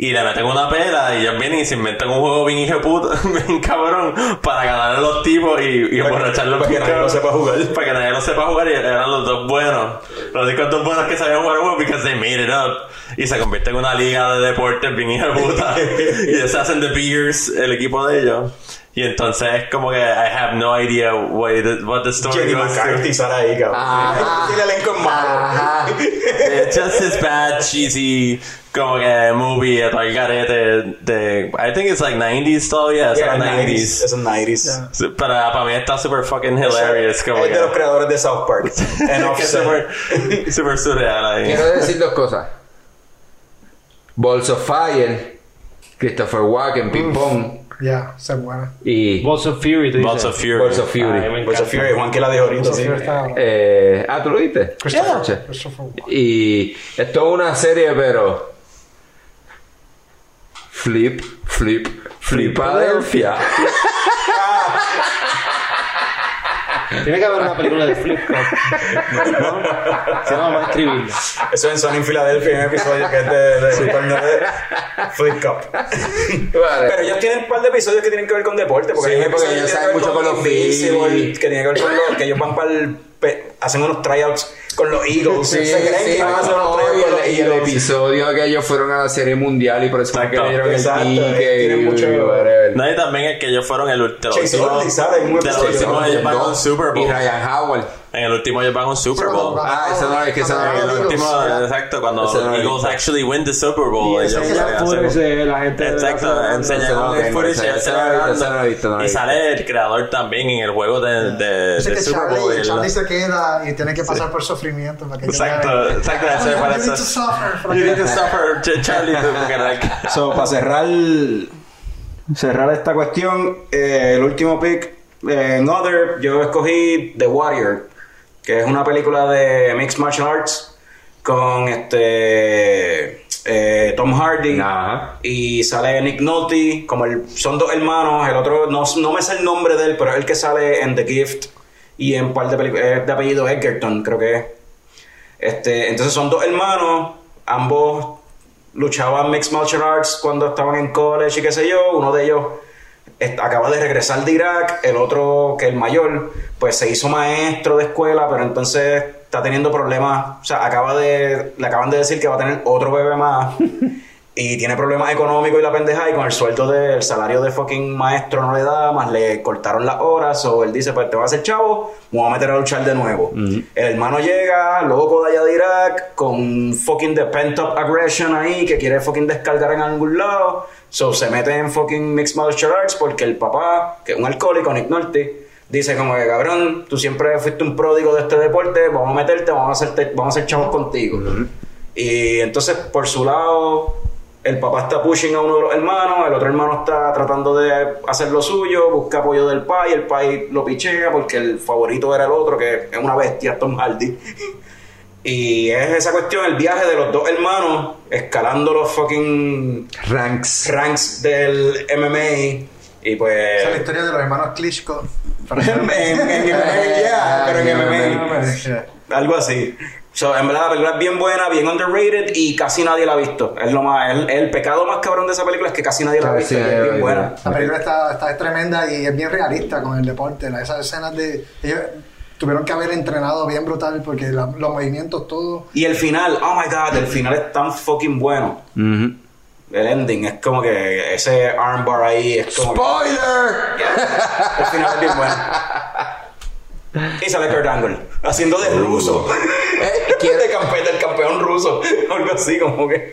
Speaker 2: Y le meten una pela y ellos vienen y se inventan un juego bien hijo de puta, bien cabrón, para ganar a los tipos y, y emborracharlos
Speaker 1: para que nadie lo sepa jugar.
Speaker 2: Para que nadie lo sepa jugar y eran los dos buenos. Los únicos dos buenos que sabían jugar juego made it up. Y se convierte en una liga de deportes bien hijo de puta. y ellos se hacen The Beers, el equipo de ellos. Y entonces es como que I have no idea what the, what the story
Speaker 1: Jenny
Speaker 2: goes
Speaker 1: McCarthy sale ahí, cabrón.
Speaker 6: Ajá.
Speaker 1: El elenco es malo.
Speaker 2: It's just this bad, cheesy, como que movie at like garete de, I think it's like 90s todavía, it's
Speaker 1: Yeah,
Speaker 2: like 90s.
Speaker 1: 90s. Es un 90s.
Speaker 2: Sí, Pero para mí está super fucking hilarious, como
Speaker 1: es de los
Speaker 2: que,
Speaker 1: creadores de South Park.
Speaker 2: Que super, super surreal ahí.
Speaker 6: Quiero decir dos cosas. Balls of Fire, Christopher Walken, Ping Pong
Speaker 5: Ya, se buena.
Speaker 6: y
Speaker 4: Balls of Fury, tú
Speaker 2: Balls
Speaker 4: dices.
Speaker 2: of Fury.
Speaker 6: Balls of
Speaker 4: Ay,
Speaker 6: Fury.
Speaker 4: me
Speaker 1: Pues
Speaker 4: encanta.
Speaker 1: Fury, Juan que la dijo ahorita, sí.
Speaker 6: Eh, ah, ¿tú lo viste?
Speaker 5: Christopher,
Speaker 6: Yeah.
Speaker 5: Christopher.
Speaker 6: Y esto es una serie, pero. Flip, flip, flipadelfia.
Speaker 4: Tiene que haber una película de Flip Cup. ¿No? Si no, vamos a escribirla.
Speaker 1: Eso en Sony en Filadelfia, en un episodio que es de, de, torneo de Flip Cup.
Speaker 6: Vale.
Speaker 1: Pero ellos tienen un par de episodios que tienen que ver con deporte. Porque
Speaker 6: Sí, porque ellos saben mucho con los Phillies.
Speaker 1: Que tiene que ver con los... Que ellos van para el... hacen unos tryouts con los Eagles.
Speaker 6: Sí,
Speaker 1: se creen
Speaker 6: sí,
Speaker 1: que a hacer
Speaker 6: y,
Speaker 1: con los
Speaker 6: el, y episodio que ellos fueron a la serie mundial y por eso que
Speaker 2: Exacto,
Speaker 6: le dieron el
Speaker 1: exacto,
Speaker 6: ticket y-
Speaker 1: mucho-
Speaker 6: y.
Speaker 2: No, y también es que ellos fueron el último.
Speaker 1: Chase sale en un
Speaker 2: de los
Speaker 1: episodio.
Speaker 2: últimos ellos van a un Super
Speaker 6: Y
Speaker 2: Bowl.
Speaker 6: Ryan Howard.
Speaker 2: En el último ellos van a un Super Bowl.
Speaker 6: Ah, ese no es que ese no es
Speaker 2: En el último, exacto, cuando los Eagles actually win the Super Bowl.
Speaker 4: Y
Speaker 2: ellos
Speaker 4: la gente
Speaker 2: Exacto, enseñan el footage y Y sale el creador también en el juego de,
Speaker 5: que
Speaker 2: Super Bowl.
Speaker 5: Charlie,
Speaker 2: y
Speaker 5: se queda y tiene que pasar por sufrimiento para que
Speaker 2: Exacto, exacto, eso
Speaker 5: You
Speaker 2: parece.
Speaker 5: need to suffer for
Speaker 2: You need to suffer, Ch- Charlie. porque, like,
Speaker 1: So, para cerrar, cerrar esta cuestión, eh, el último pick, eh, en Other, yo escogí The Warrior, que es una película de Mixed Martial Arts con este eh, Tom Hardy y sale Nick Nolte, como el, son dos hermanos, el otro no, no me sé el nombre de él, pero es el que sale en The Gift y en un par de películas, es de apellido Edgerton, creo que es. Este, entonces son dos hermanos, ambos luchaban Mixed Martial Arts cuando estaban en college y qué sé yo. Uno de ellos acaba de regresar de Irak, el otro, que el mayor, pues se hizo maestro de escuela, pero entonces está teniendo problemas. O sea, acaba de, le acaban de decir que va a tener otro bebé más. Y tiene problemas económicos y la pendeja y con el sueldo del salario de fucking maestro no le da, más le cortaron las horas, o él dice, pues te vas a hacer chavo, me voy a meter a luchar de nuevo. El hermano llega, loco de allá de Irak, con fucking the pent up aggression ahí, que quiere fucking descargar en algún lado, so se mete en fucking mixed martial arts porque el papá, que es un alcohólico, Nick Nolte, dice como que cabrón, tú siempre fuiste un pródigo de este deporte, vamos a meterte, vamos a hacerte, vamos a hacer chavos contigo. Y entonces, por su lado, el papá está pushing a uno de los hermanos, el otro hermano está tratando de hacer lo suyo, busca apoyo del pai, el pai lo pichea porque el favorito era el otro, que es una bestia, Tom Hardy. Y es esa cuestión, el viaje de los dos hermanos escalando los fucking
Speaker 6: Ranks.
Speaker 1: ranks del MMA. Y pues.
Speaker 5: Esa es la historia de los hermanos Klitschko.
Speaker 1: en, en- en MMA, ya, pero en MMA. Algo así. So, en verdad, la película es bien buena, bien underrated y casi nadie la ha visto. Es lo más, el, el pecado más cabrón de esa película es que casi nadie la ha visto. y es bien buena.
Speaker 5: La película está, está tremenda y es bien realista con el deporte. la- esas escenas de. Ellos tuvieron que haber entrenado bien brutal porque la- los movimientos, todo.
Speaker 1: Y el final, oh my god, el final es tan fucking bueno. El ending es como que ese armbar ahí es como. que-
Speaker 6: ¡Spoiler!
Speaker 1: el final es bien bueno. Y sale Kurt Angle haciendo de ruso.
Speaker 6: Eh, ¿quién-
Speaker 1: de campeón, del campeón ruso. Algo así como que.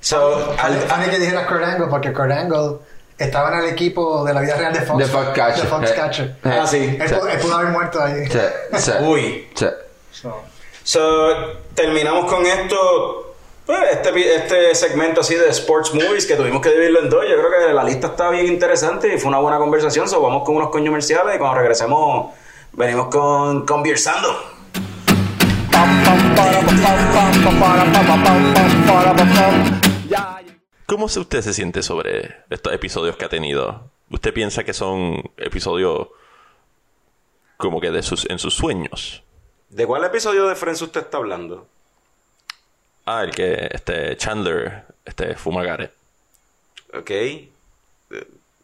Speaker 1: So, al-
Speaker 5: Funny que dijera Kurt Angle porque Kurt Angle estaba en el equipo de la vida real de Fox.
Speaker 6: De Foxcatcher.
Speaker 5: De Foxcatcher.
Speaker 6: Eh,
Speaker 1: Ah, sí.
Speaker 5: Él, pu- él pudo haber muerto ahí.
Speaker 6: Sí, sí,
Speaker 1: Uy.
Speaker 6: sí.
Speaker 5: So,
Speaker 1: So, terminamos con esto. pues, este, pi- este segmento así de sports movies que tuvimos que dividirlo en dos. Yo creo que la lista está bien interesante y fue una buena conversación. So, vamos con unos coños comerciales y cuando regresemos, venimos con Conversando.
Speaker 2: ¿Cómo usted se siente sobre estos episodios que ha tenido? ¿Usted piensa que son episodios como que de sus, en sus sueños?
Speaker 1: ¿De cuál episodio de Friends usted está hablando?
Speaker 2: Ah, el que este Chandler este Fumagare.
Speaker 1: Ok. Eh,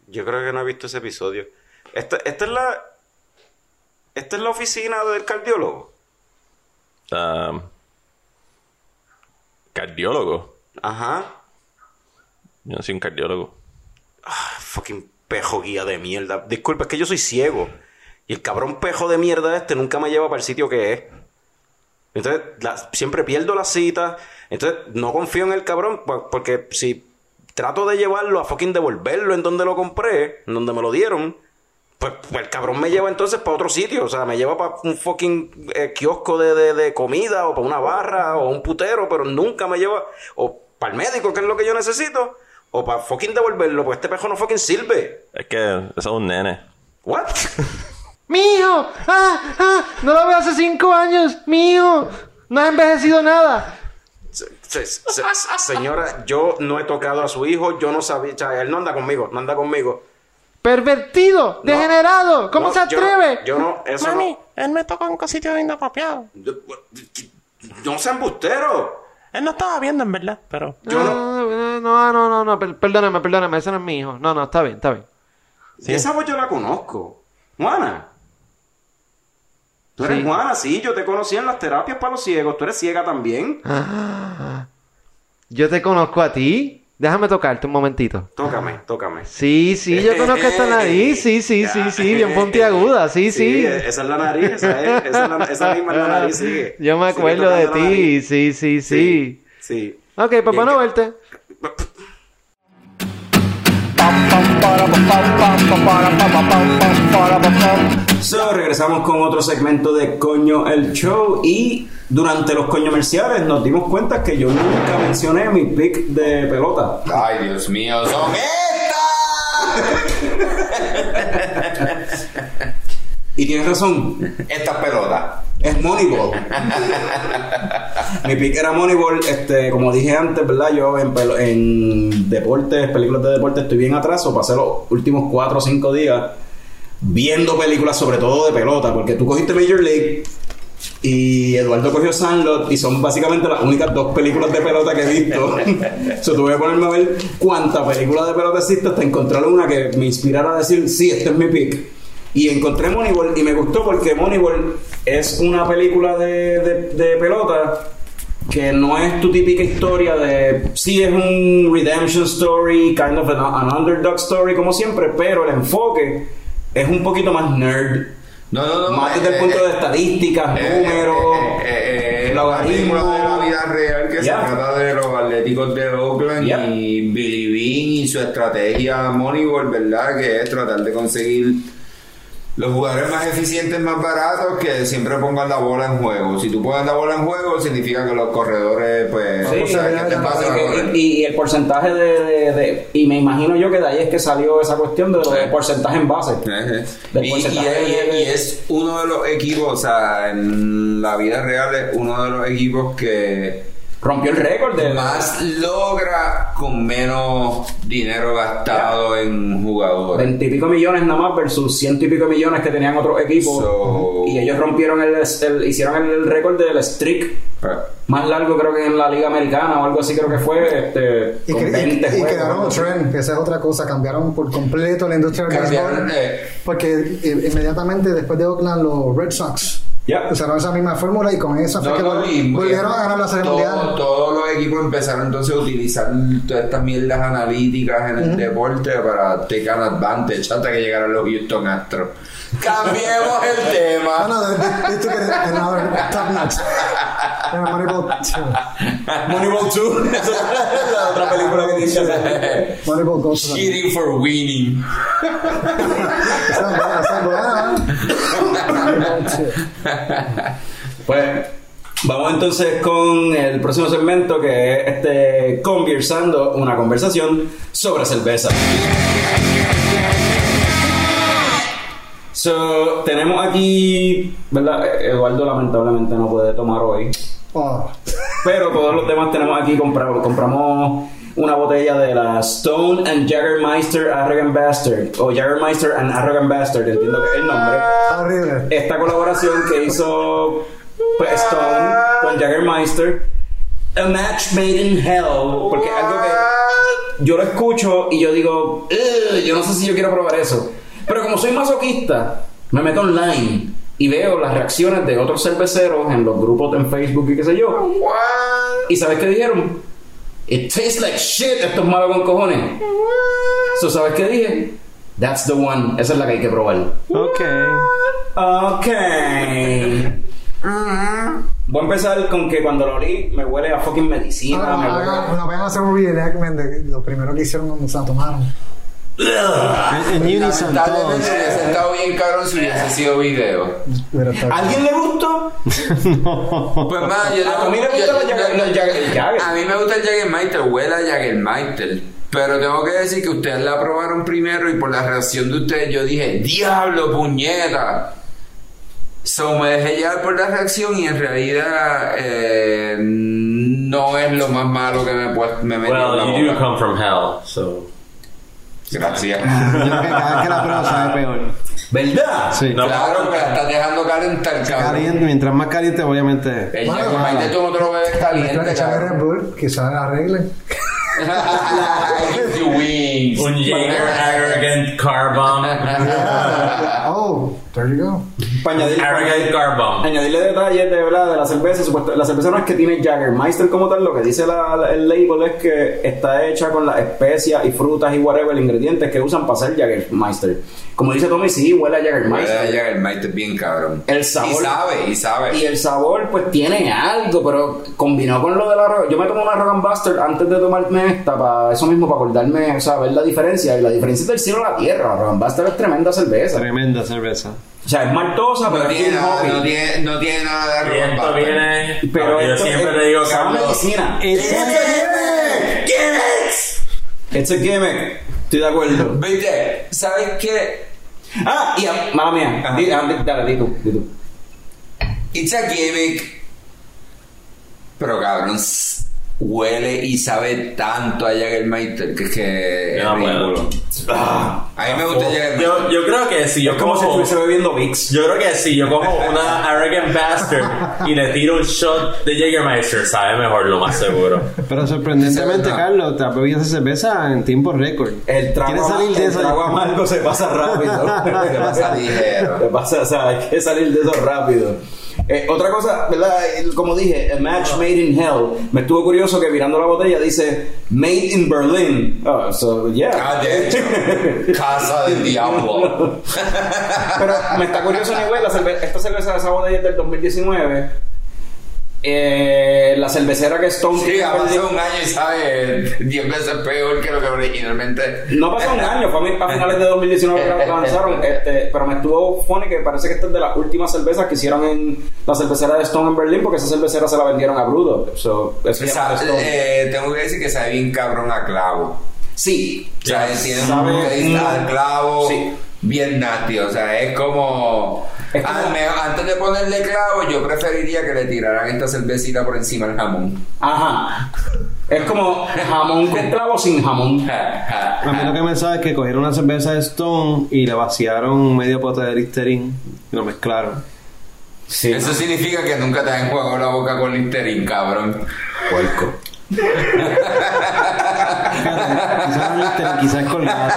Speaker 1: Yo creo que no he visto ese episodio. Esta, esta es la. Esta es la oficina del cardiólogo.
Speaker 2: Um, cardiólogo.
Speaker 1: Ajá.
Speaker 2: Yo no soy un cardiólogo.
Speaker 1: Fucking pejo guía de mierda. Disculpa, es que yo soy ciego. Y el cabrón pejo de mierda este nunca me lleva para el sitio que es. Entonces, la- siempre pierdo la cita. Entonces, no confío en el cabrón. po- Porque si trato de llevarlo a fucking devolverlo en donde lo compré, en donde me lo dieron, pues, pues el cabrón me lleva entonces para otro sitio. O sea, me lleva para un fucking eh, kiosco de, de- de comida o para una barra o un putero, pero nunca me lleva o para el médico, que es lo que yo necesito, o para fucking devolverlo, pues este pejo no fucking sirve.
Speaker 2: Es que eso es un nene.
Speaker 1: ¿What?
Speaker 4: ¡Mijo! ¡Ah! ¡Ah! No lo veo hace cinco años. ¡Mijo! No ha envejecido nada.
Speaker 1: Se- se- se- señora, yo no he tocado a su hijo, yo no sabía, o sea, él no anda conmigo, no anda conmigo.
Speaker 4: ¡Pervertido! ¡Degenerado! ¿Cómo
Speaker 1: No,
Speaker 4: se
Speaker 1: yo no-
Speaker 4: atreve?
Speaker 1: Yo no, eso
Speaker 7: Mami,
Speaker 1: no.
Speaker 7: él me tocó en un sitio inapropiado.
Speaker 1: yo- No sea embustero.
Speaker 7: Él no estaba viendo, en verdad, pero...
Speaker 1: Yo no.
Speaker 4: no, no, no, no, no, per- perdóname, perdóname, ese no es mi hijo. No, no, está bien, está bien.
Speaker 1: Y esa voz yo la conozco. Juana. Tú eres
Speaker 4: Sí.
Speaker 1: Juana, sí, yo te conocí en las terapias para los ciegos. Tú eres ciega también.
Speaker 4: Yo te conozco a ti. Déjame tocarte un momentito.
Speaker 1: Tócame, tócame.
Speaker 4: Sí, sí, yo conozco esta nariz. Sí, sí, sí, sí, bien puntiaguda. Sí, sí.
Speaker 1: Esa es la nariz, esa, es, esa, es la- esa misma es la nariz, sigue.
Speaker 4: Yo me acuerdo de ti.
Speaker 1: nariz.
Speaker 4: Sí, sí, sí.
Speaker 1: Sí.
Speaker 4: Ok, pues
Speaker 1: Bien
Speaker 4: bueno
Speaker 1: que-
Speaker 4: verte.
Speaker 1: So, regresamos con otro segmento de Coño el Show y durante los coñomerciales nos dimos cuenta que yo nunca mencioné mi pick de pelota.
Speaker 6: Ay, Dios mío, son estas.
Speaker 1: Y tienes razón,
Speaker 6: Estas pelotas.
Speaker 1: es Moneyball. mi pick era Moneyball, este, como dije antes, ¿verdad? Yo en deportes, películas de deporte estoy bien atraso, pasé los últimos 4 o 5 días viendo películas sobre todo de pelota, porque tú cogiste Major League y Eduardo cogió Sandlot y son básicamente las únicas dos películas de pelota que he visto. so, tuve que ponerme a ver cuántas películas de pelota existe hasta encontrar una que me inspirara a decir, sí, este es mi pick. Y encontré Moneyball y me gustó porque Moneyball es una película de, de- de pelota que no es tu típica historia de sí es un redemption story, kind of an, an underdog story como siempre, pero el enfoque es un poquito más nerd,
Speaker 6: No, no, no.
Speaker 1: más
Speaker 6: eh,
Speaker 1: desde el punto
Speaker 6: eh,
Speaker 1: de estadísticas,
Speaker 6: eh,
Speaker 1: números,
Speaker 6: eh, eh, eh, la
Speaker 1: logaritmos.
Speaker 6: de la vida real que
Speaker 1: Ya.
Speaker 6: se trata de los Atléticos de Oakland
Speaker 1: Ya.
Speaker 6: y Billy Bean y su estrategia Moneyball, ¿verdad? Que es tratar de conseguir los jugadores más eficientes, más baratos, que siempre pongan la bola en juego. Si tú pones la bola en juego, significa que los corredores, pues,
Speaker 1: Sí,
Speaker 6: o sea, que te correr.
Speaker 1: Y, y el porcentaje de, de- de- Y me imagino yo que de ahí es que salió esa cuestión de lo de porcentaje en base. Del
Speaker 6: Y, y-
Speaker 1: porcentaje
Speaker 6: y-
Speaker 1: de-
Speaker 6: y es uno de los equipos, o sea, en la vida real es uno de los equipos que
Speaker 1: Rompió el récord de.
Speaker 6: más logra con menos dinero gastado en jugadores.
Speaker 1: Veintipico millones nada más versus ciento y pico millones que tenían otros equipos.
Speaker 6: So-
Speaker 1: Y ellos rompieron el, el- hicieron el, el récord del streak
Speaker 6: Ah.
Speaker 1: más largo creo que en la liga americana o algo así creo que fue este,
Speaker 5: Y,
Speaker 1: con
Speaker 5: que,
Speaker 1: 20
Speaker 5: y, y
Speaker 1: así.
Speaker 5: trend, que esa es otra cosa, cambiaron por completo la industria del béisbol.
Speaker 6: eh.
Speaker 5: Porque eh, inmediatamente después de Oakland, los Red Sox Usaron esa misma fórmula y con esa fue
Speaker 6: No,
Speaker 5: que
Speaker 6: no,
Speaker 5: vol-
Speaker 6: y-
Speaker 5: volvieron a ganar la Serie
Speaker 6: todo-
Speaker 5: Mundial.
Speaker 6: Todos los equipos empezaron entonces a utilizar todas estas mierdas analíticas en el deporte para take an advantage hasta que llegaron los Houston Astros. Cambiemos el
Speaker 5: No,
Speaker 6: tema.
Speaker 5: no, it another top notch. Era Moneyball 2.
Speaker 1: Moneyball 2 esa es la otra película que dice
Speaker 5: Moneyball
Speaker 6: Cheating for winning.
Speaker 5: Esa es buena, esa es buena. Moneyball 2.
Speaker 1: Pues vamos entonces con el próximo segmento que es este conversando una conversación sobre cerveza. So, tenemos aquí, ¿verdad? Eduardo lamentablemente no puede tomar hoy,
Speaker 5: Oh,
Speaker 1: pero todos los demás tenemos aquí compramos, compramos una botella de la Stone and Jaggermeister Arrogant Bastard o Jaggermeister and Arrogant Bastard, entiendo que es el nombre esta colaboración que hizo pues, Stone con Jaggermeister, A Match Made in Hell, porque es algo que yo lo escucho y yo digo, "Ugh, yo no sé si yo quiero probar eso. Pero como soy masoquista, me meto online y veo las reacciones de otros cerveceros en los grupos en Facebook y qué sé yo. ¿Y sabes qué dijeron? It tastes like shit, esto es malo con cojones. So, ¿Sabes qué dije? That's the one, esa es la que hay que probar.
Speaker 4: Ok.
Speaker 1: Ok. Voy a empezar con que cuando lo olí me huele a fucking medicina. Me huele-
Speaker 5: nos vayan a hacer un reenactment de lo primero que hicieron cuando se la tomaron.
Speaker 4: En, en Unison
Speaker 6: Lamentablemente
Speaker 4: todos.
Speaker 6: hubiese estado bien cabrón si hubiese sido video.
Speaker 5: Pero está-
Speaker 1: ¿A ¿Alguien le gustó?
Speaker 6: Pues más, yo
Speaker 1: A mí me gusta el Jagger.
Speaker 6: A mí me gusta el Jaggermeister, huele a Jaggermeister. Pero tengo que decir que ustedes la probaron primero y por la reacción de ustedes yo dije, ¡Diablo, puñeta! So me dejé llevar por la reacción y en realidad eh, no es lo más malo que me, me metió en la
Speaker 2: Well, you do
Speaker 6: boca.
Speaker 2: come from hell, so.
Speaker 6: Gracias.
Speaker 4: Yo creo que cada vez que la prueba sabe peor.
Speaker 1: ¿Verdad?
Speaker 4: Sí.
Speaker 2: No.
Speaker 6: claro, porque la estás dejando calentar, cabrón.
Speaker 4: Caliente, mientras más caliente, obviamente.
Speaker 6: El
Speaker 5: Bueno,
Speaker 6: tú no te lo bebes caliente,
Speaker 5: Red. Bull, quizás la arreglen.
Speaker 6: You win.
Speaker 2: Un Jaeger Arrogant Car Bomb.
Speaker 5: Oh, there you go.
Speaker 1: Para añadir-
Speaker 2: Arrogant Car Bomb.
Speaker 1: Añadirle detalles de verdad de la cerveza. supuesto- la cerveza no es que tiene Jaggermeister como tal, lo que dice la- la- el label es que está hecha con las especias y frutas y whatever, ingredientes que usan para hacer Jaggermeister. Como dice Tommy, sí, huele a
Speaker 6: Huele a
Speaker 1: Jaggermeister.
Speaker 6: Jaggermeister bien cabrón.
Speaker 1: El sabor.
Speaker 6: Y sabe, y sabe.
Speaker 1: Y el sabor, pues tiene algo, pero combinado con lo de la Rogan. Yo me tomo una Rogan Buster antes de tomarme esta, para eso mismo, para acordarme, o sea, ver la diferencia. Y la diferencia es del cielo a la tierra. Rogan Buster es tremenda cerveza.
Speaker 4: Tremenda cerveza.
Speaker 1: O sea, es maltosa, pero
Speaker 6: no,
Speaker 1: es
Speaker 6: tiene nada, no, tiene, no tiene nada de Rogan Buster.
Speaker 2: viene.
Speaker 1: Pero
Speaker 2: yo siempre
Speaker 1: es-
Speaker 2: le digo,
Speaker 1: sabe a
Speaker 2: Carlos.
Speaker 1: medicina.
Speaker 4: Es-
Speaker 1: It's a gimmick. Estoy de acuerdo.
Speaker 6: Viste, ¿sabes qué?
Speaker 1: Ah, y a- mala mía.
Speaker 6: Ajá.
Speaker 1: Di- ah, di- dale, di tú, di tú.
Speaker 6: It's a gimmick. Pero cabrón, huele y sabe tanto a Jaggermeister que es que es
Speaker 2: No puedo.
Speaker 6: ridículo.
Speaker 1: Ah,
Speaker 6: A mí me gusta Jaggermeister.
Speaker 2: Yo, yo creo que si yo
Speaker 1: es como si
Speaker 2: cojo-
Speaker 1: estuviese bebiendo Vicks.
Speaker 2: Yo creo que si yo cojo una Arrogant Bastard y le tiro un shot de Jägermeister, sabe mejor, lo más seguro.
Speaker 4: Pero sorprendentemente, Carlos, te has bebido esa cerveza en tiempo récord.
Speaker 1: El trago,
Speaker 4: ¿Quieres salir de
Speaker 1: el
Speaker 4: eso?
Speaker 1: trago amargo se pasa rápido.
Speaker 6: Se pasa ligero.
Speaker 1: Se pasa, o sea, hay que salir de eso rápido. Eh, otra cosa, ¿verdad? Eh, Como dije, a match made in hell. Me estuvo curioso que mirando la botella dice made in Berlin. Oh, so yeah.
Speaker 6: Ah, de hecho, Casa del Diablo.
Speaker 1: Pero me está curioso, cerve- esta cerveza de esa botella es del 2019. Eh, la cervecera que Stone
Speaker 6: Sí, ha
Speaker 1: Berlín-
Speaker 6: pasado un año y sabe 10 veces peor que lo que originalmente.
Speaker 1: No pasó un año, fue a, finales de 2019 que la lanzaron, este, pero me estuvo funny que parece que esta es de las últimas cervezas que hicieron en la cervecera de Stone en Berlín porque esa cervecera se la vendieron a Brudo. So,
Speaker 6: O sea, eh, tengo que decir que sabe bien cabrón a clavo.
Speaker 1: sí,
Speaker 6: O sea, tiene un clavo
Speaker 1: Sí.
Speaker 6: Bien nasty. O sea, es como.
Speaker 1: Es como-
Speaker 6: Al me- antes de ponerle clavo, yo preferiría que le tiraran esta cervecita por encima del jamón.
Speaker 1: Ajá. Es como jamón con clavo sin jamón.
Speaker 4: A mí lo que me sabe es que cogieron una cerveza de Stone y le vaciaron medio pote de Listerine y lo mezclaron.
Speaker 1: Sí.
Speaker 6: Eso significa que nunca te han enjuagado la boca con Listerine, cabrón.
Speaker 1: puerco.
Speaker 4: Quizás no Listerine, quizás colgado.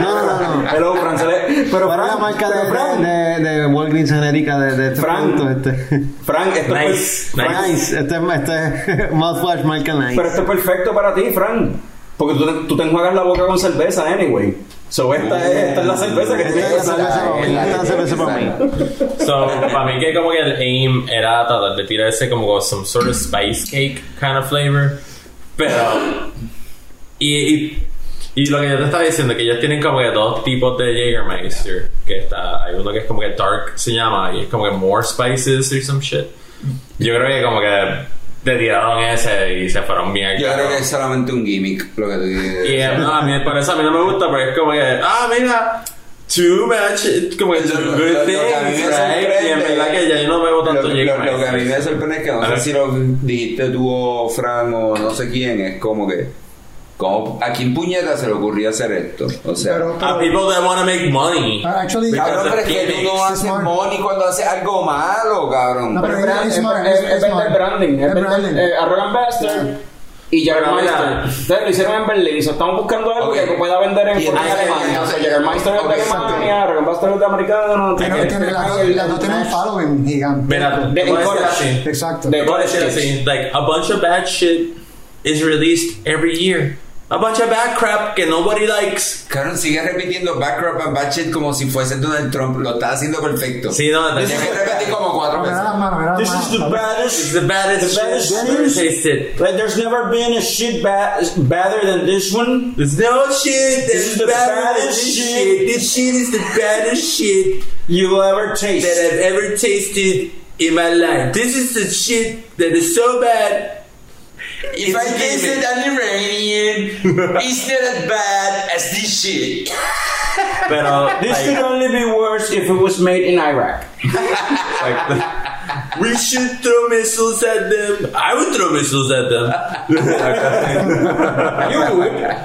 Speaker 4: No, no, no.
Speaker 1: Hello, Fran, se le- Pero
Speaker 4: Pero la
Speaker 1: Fran,
Speaker 4: marca
Speaker 1: pero
Speaker 4: de,
Speaker 1: Fran,
Speaker 4: de, de, de Walgreens genérica de, de este
Speaker 1: Frank.
Speaker 4: producto, este.
Speaker 1: Fran, esto
Speaker 2: Nice,
Speaker 1: es
Speaker 2: nice.
Speaker 4: Nice, este, este es mouthwash marca Nice.
Speaker 1: Pero esto es perfecto para ti, Fran. Porque tú, te- tú te enjuagas la boca con cerveza, anyway. So, esta, es, esta es la cerveza que
Speaker 4: es
Speaker 1: que
Speaker 4: mí.
Speaker 2: So, para mí que como que el aim era tratar de tirarse como con some sort of spice cake kind of flavor. Pero... Y, y, y lo que yo te estaba diciendo, que ellos tienen como que dos tipos de Jägermeister. Que está, hay uno que es como que dark se llama, y es como que more spices or some shit. Yo creo que como que te tiraron ese y se fueron bien
Speaker 6: Yo creo que es solamente un gimmick lo que tú dices.
Speaker 2: Y eh, no, a mí, por eso a mí no me gusta, porque es como que, ah, mira, too much, como que
Speaker 6: lo-
Speaker 2: good things, right? Y en verdad que ya yo no bebo tanto
Speaker 6: lo, lo- lo que a mí me sorprende es que no sé si lo dijiste tú o Fran o no sé quién, es como que. Como, ¿A quién puñeta se le ocurría hacer esto? O sea.
Speaker 5: Pero,
Speaker 2: A
Speaker 5: pero,
Speaker 2: people that want to make money.
Speaker 5: ah, actually,
Speaker 6: Cabrón, pero es que tú no haces money cuando haces algo malo, cabrón.
Speaker 5: No,
Speaker 1: Pero
Speaker 5: pero
Speaker 1: es, brand-
Speaker 5: es
Speaker 1: es,
Speaker 5: smart,
Speaker 1: es-
Speaker 5: es
Speaker 1: es vender
Speaker 5: smart.
Speaker 1: branding. Es
Speaker 5: branding.
Speaker 1: eh, Arrogant Bastard y Jägermeister.
Speaker 2: mira.
Speaker 1: Ustedes lo hicieron en Berlín. y so estamos buscando algo
Speaker 6: Ok.
Speaker 1: que pueda vender en
Speaker 6: entonces-
Speaker 1: Alemania.
Speaker 6: entonces-
Speaker 1: O sea, Jägermeister es de Alemania, Arrogant es de americano.
Speaker 5: las dos- tienen un following gigante.
Speaker 2: Mira,
Speaker 1: De-
Speaker 2: a.
Speaker 5: Exacto.
Speaker 1: De
Speaker 2: a like, a bunch of bad shit is released every year. A bunch of bad crap que nobody likes.
Speaker 6: Cabrón, sigue repitiendo backcrop and bad shit como si fuese Donald Trump. Lo está haciendo perfecto.
Speaker 2: Sí, no,
Speaker 6: Tienes que repetir como cuatro veces.
Speaker 5: las manos, mira
Speaker 1: This is
Speaker 5: manos.
Speaker 1: the
Speaker 2: It's
Speaker 1: baddest.
Speaker 2: the baddest
Speaker 1: The baddest
Speaker 2: shit ever tasted.
Speaker 1: Like, there's never been a shit bad, badder than this one.
Speaker 2: There's no shit
Speaker 1: This is the
Speaker 2: better
Speaker 1: baddest shit.
Speaker 2: shit. This shit is the baddest shit
Speaker 1: You'll ever taste.
Speaker 2: that I've ever tasted in my life. This is the shit that is so bad.
Speaker 6: If I tasted an Iranian, it's not as bad as this shit.
Speaker 2: Pero
Speaker 1: This
Speaker 2: like,
Speaker 1: could only be worse if it was made in Iraq.
Speaker 2: we should throw missiles at them. I would throw missiles at them.
Speaker 1: You would.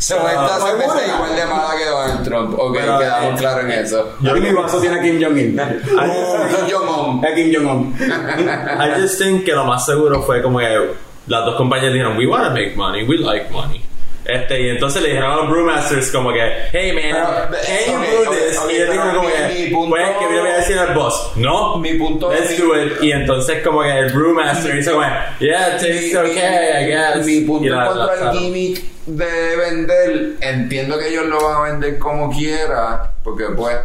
Speaker 6: So, esta
Speaker 1: why
Speaker 6: cerveza
Speaker 1: wouldn't
Speaker 6: es
Speaker 1: I?
Speaker 6: igual de mala que Donald Trump. Ok,
Speaker 2: Pero,
Speaker 6: quedamos
Speaker 2: eh,
Speaker 6: claros en eso.
Speaker 1: Y mi vaso tiene a Kim Jong-un.
Speaker 6: Kim Jong-un.
Speaker 1: A Kim Jong-un.
Speaker 2: I just think que lo más seguro fue como que las dos compañías dijeron, we want to make money, we like money. Este, y entonces le dijeron a los brewmasters como que, hey man, can you
Speaker 6: ok,
Speaker 2: brew
Speaker 6: ok,
Speaker 2: this? y
Speaker 6: pero
Speaker 2: dijeron como que, pues que yo voy a decir al boss, no,
Speaker 6: Mi punto
Speaker 2: let's do it. Y entonces como que el brewmaster hizo como, yeah, it tastes okay, I guess.
Speaker 6: Mi punto al
Speaker 2: la-
Speaker 6: gimmick de vender, entiendo que ellos lo van a vender como quiera, porque pues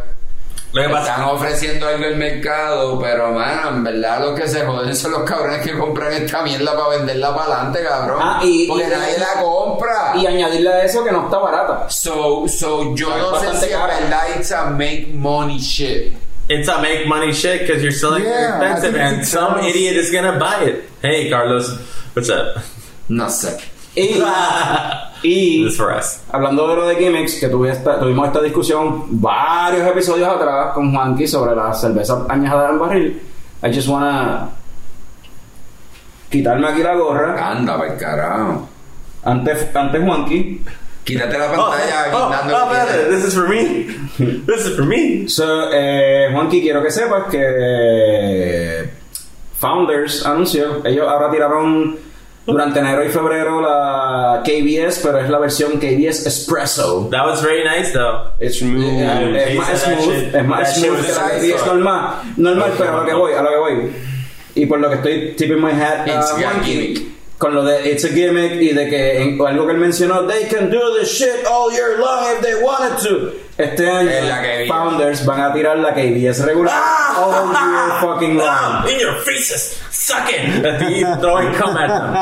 Speaker 2: Lo que pasa
Speaker 6: están ofreciendo algo al mercado, pero mano, en verdad los que se joden son los cabrones que compran esta mierda para venderla para adelante, cabrón.
Speaker 1: Ah, y-
Speaker 6: porque
Speaker 1: y-
Speaker 6: nadie la compra.
Speaker 1: Y añadirle a eso que no está barata.
Speaker 6: So, so yo
Speaker 1: Es
Speaker 6: no sé
Speaker 1: bastante
Speaker 6: si en verdad it's a make money shit.
Speaker 2: It's a make money shit because you're selling
Speaker 5: Yeah,
Speaker 2: expensive and some idiot is gonna buy it. Hey Carlos, what's up?
Speaker 6: No sé.
Speaker 1: Y, y
Speaker 2: This is for us.
Speaker 1: hablando de lo de gimmicks, que esta- tuvimos esta discusión varios episodios atrás con Juanqui sobre la cerveza añejada en barril. I just wanna quitarme aquí la gorra.
Speaker 6: Anda, para carajo.
Speaker 1: Antes, antes Juanqui.
Speaker 6: Quítate la
Speaker 2: Oh,
Speaker 6: pantalla
Speaker 2: oh, oh, espérate,
Speaker 6: tienes.
Speaker 2: this is for me. This is for me.
Speaker 1: So, eh, Juanqui, quiero que sepas que Founders anunció, ellos ahora tiraron durante enero y febrero la KBS, pero es la versión KBS Espresso.
Speaker 2: That was very nice though.
Speaker 1: Es,
Speaker 2: Ooh,
Speaker 1: es más smooth, es más smooth que la KBS normal. Normal, pero a lo que voy, a lo que voy. Y por lo que estoy tipping my hat a
Speaker 6: It's
Speaker 1: Juanqui,
Speaker 6: gimmick.
Speaker 1: Con lo de It's a Gimmick y de que en- o algo que él mencionó, they can do this shit all year long if they wanted to. Este año,
Speaker 8: Es la KBS.
Speaker 1: Founders van a tirar la KBS regular all year fucking long.
Speaker 2: Ah, in your faces, suck it. Y throwing cum at them.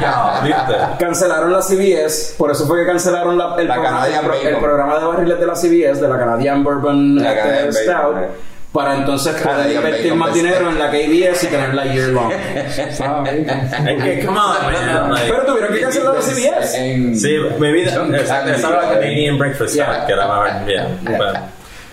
Speaker 2: Ya, ¿viste?
Speaker 1: Cancelaron la CBS, por eso fue que cancelaron la- el,
Speaker 8: La
Speaker 1: programa, el programa de barriles de la CBS, de la Canadian Bourbon
Speaker 8: La
Speaker 1: este,
Speaker 8: Canadian
Speaker 1: Stout,
Speaker 8: Bacon, eh.
Speaker 1: Para entonces poder invertir
Speaker 8: Bacon
Speaker 1: más dinero en la KBS y tenerla year long.
Speaker 2: Es que, come on, man. like-
Speaker 1: Pero tuvieron que cancelar la CBS.
Speaker 8: En-
Speaker 2: Sí, maybe esa, era la? Canadian breakfast que era más, yeah. But,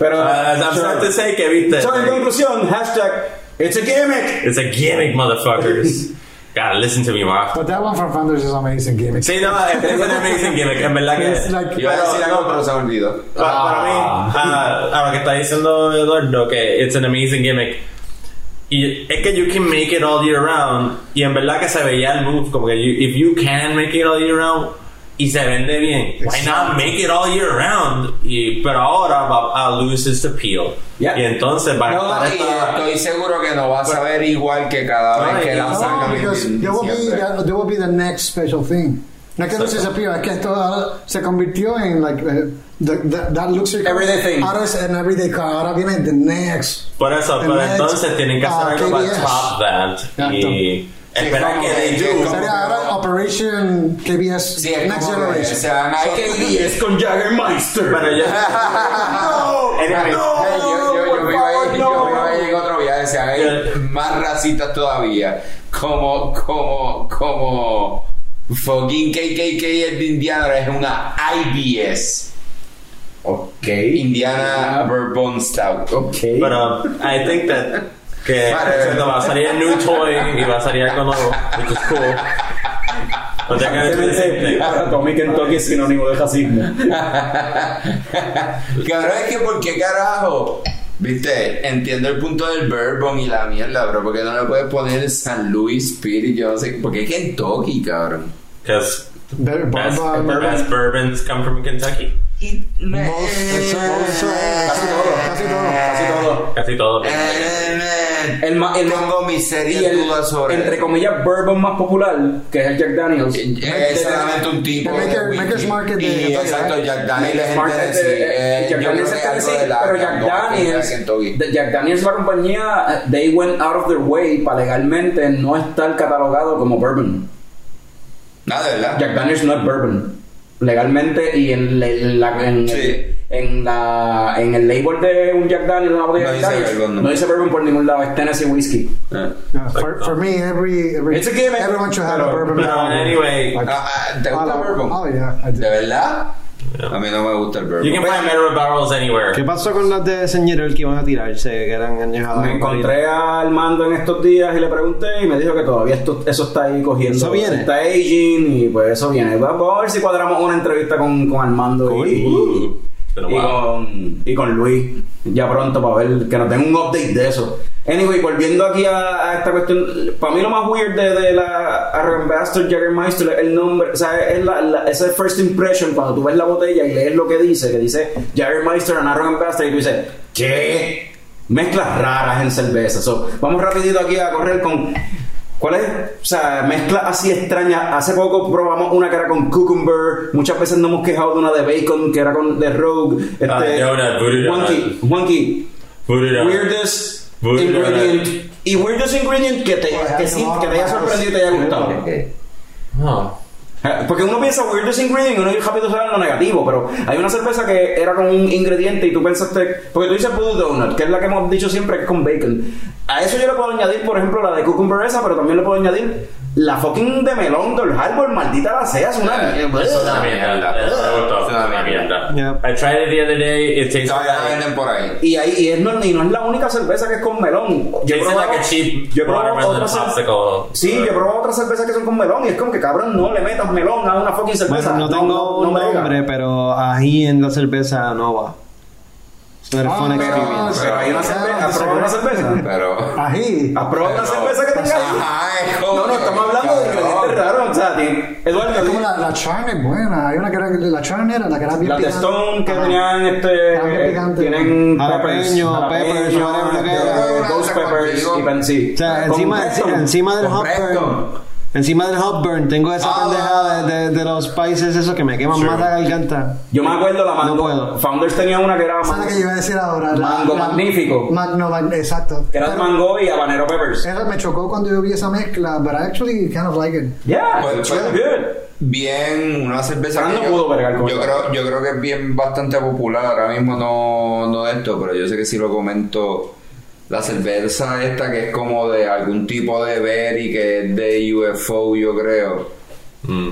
Speaker 1: Pero,
Speaker 2: uh, I'm sorry to say que viste.
Speaker 1: so, en conclusión, hashtag It's a gimmick.
Speaker 2: It's a gimmick, motherfuckers. Gotta listen to me, Mark.
Speaker 5: But that one from Founders is amazing gimmick.
Speaker 2: Sí, no, es es un amazing gimmick, en verdad que
Speaker 5: It's like-
Speaker 8: Iba a decir algo, pero se me olvidó.
Speaker 2: Pa- para mí, ah, a lo que está diciendo Eduardo, que it's an amazing gimmick. Y es que you can make it all year round. Y en verdad que se veía el move, como que you- if you can make it all year round y se vende bien, why not make it all year round? Y, pero ahora va a lose its appeal.
Speaker 1: Yeah.
Speaker 2: Y entonces va
Speaker 8: No,
Speaker 2: a
Speaker 8: y
Speaker 2: estar esta-
Speaker 8: estoy seguro que no vas a ver igual que cada
Speaker 2: No,
Speaker 8: vez que
Speaker 2: y-
Speaker 8: la
Speaker 5: No,
Speaker 8: sacan
Speaker 5: because there will be that, there will be the next special thing. No es que no se desapío, es que esto ahora se convirtió en like eh, the, the- that luxury car.
Speaker 1: Everyday thing.
Speaker 5: Ahora es an everyday car. Ahora viene the next.
Speaker 2: Por eso,
Speaker 5: the
Speaker 2: pero
Speaker 5: next,
Speaker 2: entonces tienen que hacer
Speaker 5: uh,
Speaker 2: algo para top that. Y esperar
Speaker 8: como
Speaker 2: que
Speaker 8: como-
Speaker 5: Sería ahora Operation KBS
Speaker 8: Sí, es
Speaker 5: Next
Speaker 8: como que
Speaker 5: Generation.
Speaker 8: se van a
Speaker 1: KBS con Jaggermeister.
Speaker 2: Pero ya. Anyway,
Speaker 8: Hey, yo, yo, yo me iba a ir, yo me iba a ir en otro viaje, se van a ir más racistas todavía. Como, como, como fucking KKK es de Indiana, es una IBS.
Speaker 1: Ok.
Speaker 8: Indiana Bourbon Stout.
Speaker 1: Ok.
Speaker 2: Pero I think that que
Speaker 8: Vale.
Speaker 2: cuando va a salir el new toy y va a salir algo nuevo, which is cool. Thing.
Speaker 1: Para Tommy Kentucky es sinónimo de racismo.
Speaker 8: Cabrón, es que ¿por qué carajo? Viste, entiendo el punto del bourbon y la mierda, pero ¿por qué no le puedes poner San Luis Spirit? Yo no sé, ¿por qué Kentucky, cabrón?
Speaker 2: Because
Speaker 5: Better
Speaker 2: best,
Speaker 5: bourbon,
Speaker 2: the best bourbons come from Kentucky.
Speaker 8: Y,
Speaker 5: eso eso es-
Speaker 1: Casi todo.
Speaker 5: Casi todo.
Speaker 1: Casi todo.
Speaker 2: Casi todo.
Speaker 1: El, ma- el
Speaker 8: Tengo mis
Speaker 1: y
Speaker 8: serias
Speaker 1: el,
Speaker 8: dudas sobre
Speaker 1: entre comillas, bourbon más popular, que es el Jack Daniels.
Speaker 8: Es solamente un tipo.
Speaker 5: The maker-
Speaker 8: de
Speaker 5: Maker's. Market de
Speaker 8: exacto? Jack Daniels es
Speaker 1: de- eh,
Speaker 8: Eh,
Speaker 1: Jack Daniels es Tennessee,
Speaker 8: de la
Speaker 1: pero Jack Daniels, Jack Daniels la compañía, eh, they went out of their way para legalmente no estar catalogado como bourbon.
Speaker 8: Nada, de verdad.
Speaker 1: Jack Daniels no es bourbon. Legalmente y en, la- en la, en,
Speaker 8: Sí.
Speaker 1: en, la, en el label de un Jack una botella
Speaker 8: No
Speaker 1: de Jack
Speaker 8: bourbon, no.
Speaker 1: no dice bourbon por ningún lado, es Tennessee whiskey.
Speaker 8: Eh.
Speaker 5: Yeah, for, for me, every, every
Speaker 1: It's a gimmick.
Speaker 5: everyone should have a bourbon. Barrel.
Speaker 2: anyway,
Speaker 5: Like,
Speaker 8: Ah, ah, ¿Te gusta bourbon?
Speaker 5: Oh, yeah, I
Speaker 8: ¿De verdad? A mí no me gusta el bourbon.
Speaker 2: you can find metal barrels anywhere.
Speaker 4: ¿Qué pasó con las de Señor que iban a tirarse, que eran añejadas?
Speaker 1: Me
Speaker 4: en
Speaker 1: encontré al mando en estos días y le pregunté y me dijo que todavía esto, eso está ahí cogiendo.
Speaker 4: Eso viene.
Speaker 1: Está aging y pues eso viene. Va- Vamos a ver si cuadramos una entrevista con, con Armando y,
Speaker 2: Uh, pero
Speaker 1: y
Speaker 2: wow.
Speaker 1: con, y con Luis ya pronto para ver que nos den un update de eso. Anyway, volviendo aquí a, a esta cuestión, para mí lo más weird de, de la Arrogant Bastard Jaggermeister es el nombre, o sea, es la, la- first impression cuando tú ves la botella y lees lo que dice, que dice Jaggermeister and Arrogant Bastard y tú dices, ¿qué? Mezclas raras en cerveza. So, vamos rapidito aquí a correr con ¿Cuál es? O sea, mezclas así extrañas. Hace poco probamos una que era con cucumber. Muchas veces nos hemos quejado de una de bacon que era con de rogue. Este,
Speaker 2: Ah, donut, voodoo
Speaker 1: Juanqui, Juanqui, weirdest ingredient. Y weirdest ingredient que te, que sí, que te haya sorprendido y te haya gustado. Eh, Porque uno piensa weirdest ingredient y uno rápido sabe lo negativo, pero hay una cerveza que era con un ingrediente y tú pensaste, porque tú dices voodoo donut, que es la que hemos dicho siempre que es con bacon. A eso yo le puedo añadir, por ejemplo, la de cucumber esa, pero también le puedo añadir la fucking de melón del Harbor, maldita la sea, es una
Speaker 8: Eh,
Speaker 1: mierda.
Speaker 2: Es una mierda. Es una mierda.
Speaker 4: Yeah.
Speaker 2: I tried it the other day. It tastes like
Speaker 8: venden por ahí.
Speaker 1: Y, ahí, y, es, no, y no es la única cerveza que es con melón. Yo he probado-
Speaker 2: like a cheap
Speaker 1: yo he probado cer-
Speaker 2: popsicle.
Speaker 1: Sí, yo he probado otras cervezas que son con melón y es como que cabrón, no le metas melón a una fucking cerveza.
Speaker 4: Bueno, no tengo un
Speaker 1: brega.
Speaker 4: nombre, pero ají en la cerveza no va. Fun
Speaker 5: Ah,
Speaker 1: Pero,
Speaker 4: experience.
Speaker 1: pero hay una cerveza. ¿Has probado una cerveza?
Speaker 8: Pero.
Speaker 5: Ají.
Speaker 1: ¿Has probado una
Speaker 8: Pero-
Speaker 1: cerveza que tenga
Speaker 8: como
Speaker 1: No, no, estamos hablando de ingredientes raros. o sea, Eduardo,
Speaker 5: Es como la, la Charm es buena. Hay una que era, la Charm era la que era bien
Speaker 1: de
Speaker 5: picante.
Speaker 1: Stone que
Speaker 5: Ajá.
Speaker 1: tenían este
Speaker 5: picantes.
Speaker 1: tienen
Speaker 4: Jalapeño, peppers, whatever
Speaker 1: ghost peppers y sí.
Speaker 4: O sea, encima, del
Speaker 6: Preston.
Speaker 4: Encima del hot burn, tengo esa
Speaker 6: Ah.
Speaker 4: pendejada de, de- de los países esos que me queman más la garganta.
Speaker 1: Yo me acuerdo la mango.
Speaker 4: No puedo.
Speaker 1: Founders tenía una que era
Speaker 5: Esa es la que yo iba a decir ahora. la-
Speaker 1: Mango
Speaker 5: la-
Speaker 1: magnífico.
Speaker 5: Ma- no, ma- exacto.
Speaker 1: que era
Speaker 5: Pero
Speaker 1: mango y habanero peppers.
Speaker 5: Esa me chocó cuando yo vi esa mezcla, but I actually kind of like it.
Speaker 1: Yeah,
Speaker 6: Pues-
Speaker 1: it's
Speaker 6: pues-
Speaker 1: really good.
Speaker 6: Bien, una cerveza que
Speaker 1: no
Speaker 6: yo,
Speaker 1: pudo bregar con
Speaker 6: yo
Speaker 1: ella.
Speaker 6: creo, yo creo que es bien bastante popular. Ahora mismo no, no de esto, pero yo sé que si lo comento. La cerveza esta que es como de algún tipo de berry que es de UFO, yo creo.
Speaker 2: Mm.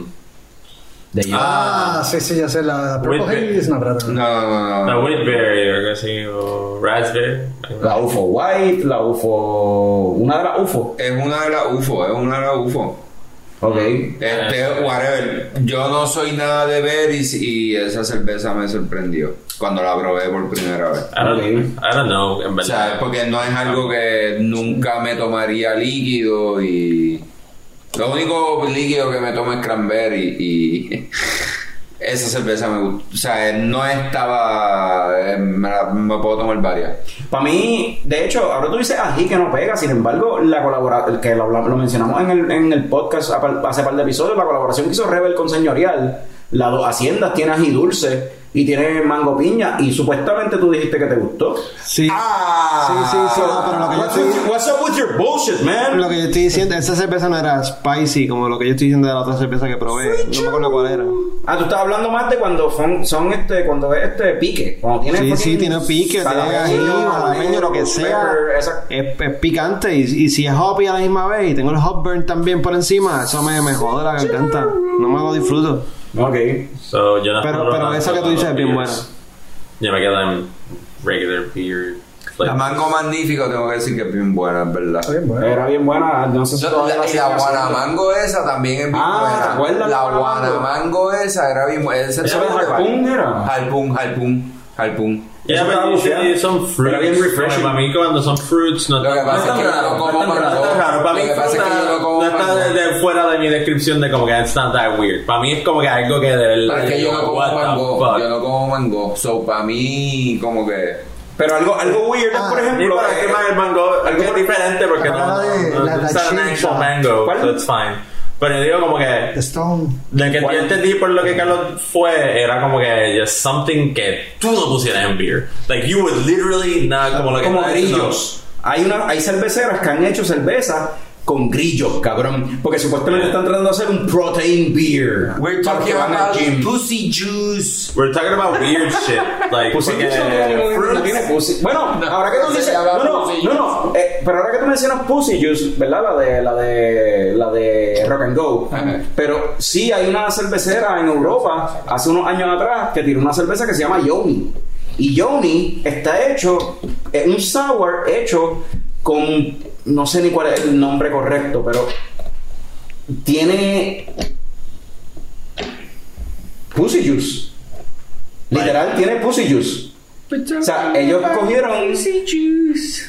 Speaker 5: Ah, sí, sí, ya sé. La Purple. Haze, no.
Speaker 6: No, no, no.
Speaker 2: La. Whitberry o algo así, o Raspberry.
Speaker 1: La UFO White, la UFO. Una de las UFO.
Speaker 6: Es una de las UFO, es una de las UFO.
Speaker 1: Ok.
Speaker 6: Este, whatever. Yo no soy nada de berries y esa cerveza me sorprendió cuando la probé por primera vez.
Speaker 2: I don't,
Speaker 1: Ok.
Speaker 2: I don't know, en
Speaker 6: O sea, porque no es algo que nunca me tomaría líquido y... Lo único líquido que me tomo es cranberry y... Esa cerveza me gusta. O sea, no estaba... Me, me puedo tomar varias.
Speaker 1: Para mí, de hecho, ahora tú dices ají que no pega, sin embargo, la colaboración, que lo, mencionamos en el, en el podcast hace par de episodios, la colaboración que hizo Rebel con Señorial, las dos haciendas tiene ají dulce y tiene mango piña, y supuestamente tú dijiste que te gustó.
Speaker 4: Sí.
Speaker 1: Ah,
Speaker 4: Sí, sí, pero lo que yo
Speaker 1: what's,
Speaker 4: estoy-
Speaker 1: with- what's up with your bullshit, man?
Speaker 4: Lo que yo estoy diciendo, esa cerveza no era spicy como lo que yo estoy diciendo de la otra cerveza que probé. No me acuerdo cuál era.
Speaker 1: Ah, tú estás hablando más de cuando son, son este, cuando es este pique, cuando tiene
Speaker 4: Sí, sí, tiene pique, tiene ají,
Speaker 1: jalapeño,
Speaker 4: jalapeño, lo que sea.
Speaker 1: pepper, esa-
Speaker 4: Es, es picante y, y si es hoppy a la misma vez y tengo el hot burn también por encima, eso me, me jode la garganta. No me lo disfruto.
Speaker 1: Ok.
Speaker 2: So, yo no
Speaker 4: Pero- pero esa que tú dices es bien
Speaker 2: beers. Yo me quedo en regular beer.
Speaker 6: La mango magnífico tengo que decir que es bien buena, es verdad.
Speaker 5: Bien.
Speaker 1: Era bien buena, no sé si todavía
Speaker 6: la- y la guanamango esa también es bien
Speaker 1: Ah,
Speaker 6: buena.
Speaker 1: ¿te acuerdas
Speaker 6: La
Speaker 1: guanamango?
Speaker 6: esa era bien buena. Ese
Speaker 1: ¿Eso Harpoon era?
Speaker 6: Harpoon, harpoon, harpoon.
Speaker 2: Usually
Speaker 1: bufiado.
Speaker 2: son fruits.
Speaker 1: Bien refreshing.
Speaker 2: Para mí cuando son fruits no
Speaker 6: Lo que pasa
Speaker 2: no
Speaker 6: es que no como
Speaker 2: no raro, no tan raro. Para
Speaker 6: Lo
Speaker 2: mí
Speaker 6: que pasa es que
Speaker 2: fruta
Speaker 6: yo no como
Speaker 2: no está de, de fuera de mi descripción de como que it's not that weird. Para mí es como que algo que de verdad
Speaker 6: Pero es que yo no como mango.
Speaker 2: fuck.
Speaker 6: Yo no como mango. So, para mí, como que.
Speaker 1: Pero algo, algo weird,
Speaker 5: Ah,
Speaker 1: por ejemplo.
Speaker 2: pero que
Speaker 1: eh,
Speaker 2: más el mango algo diferente porque no, no, no
Speaker 5: la
Speaker 2: it's not an
Speaker 5: chicha.
Speaker 2: Pero yo digo como que
Speaker 5: Stone.
Speaker 2: Lo que yo entendí por lo que Carlos fue era como que just something que tú no pusieras en beer. Like you would literally not como lo que
Speaker 1: como grillos. Hay, una, hay cerveceras que han hecho cerveza con grillos, cabrón. Porque supuestamente están tratando de hacer un protein beer.
Speaker 6: We're talking about
Speaker 1: gym.
Speaker 6: pussy juice.
Speaker 2: We're talking about weird shit. Like
Speaker 1: Pussy juice no no
Speaker 2: fruits-
Speaker 1: tiene pussy. Bueno, ahora que tú dices, no, no, no, no, eh, pero ahora que tú mencionas pussy juice, ¿verdad? La de, la de, la de rock and go. Pero sí hay una cervecera en Europa hace unos años atrás que tiene una cerveza que se llama Yoni. Y Yoni está hecho, es un sour hecho con, no sé ni cuál es el nombre correcto, pero tiene pussy juice. Literal, tiene pussy juice. O sea, ellos cogieron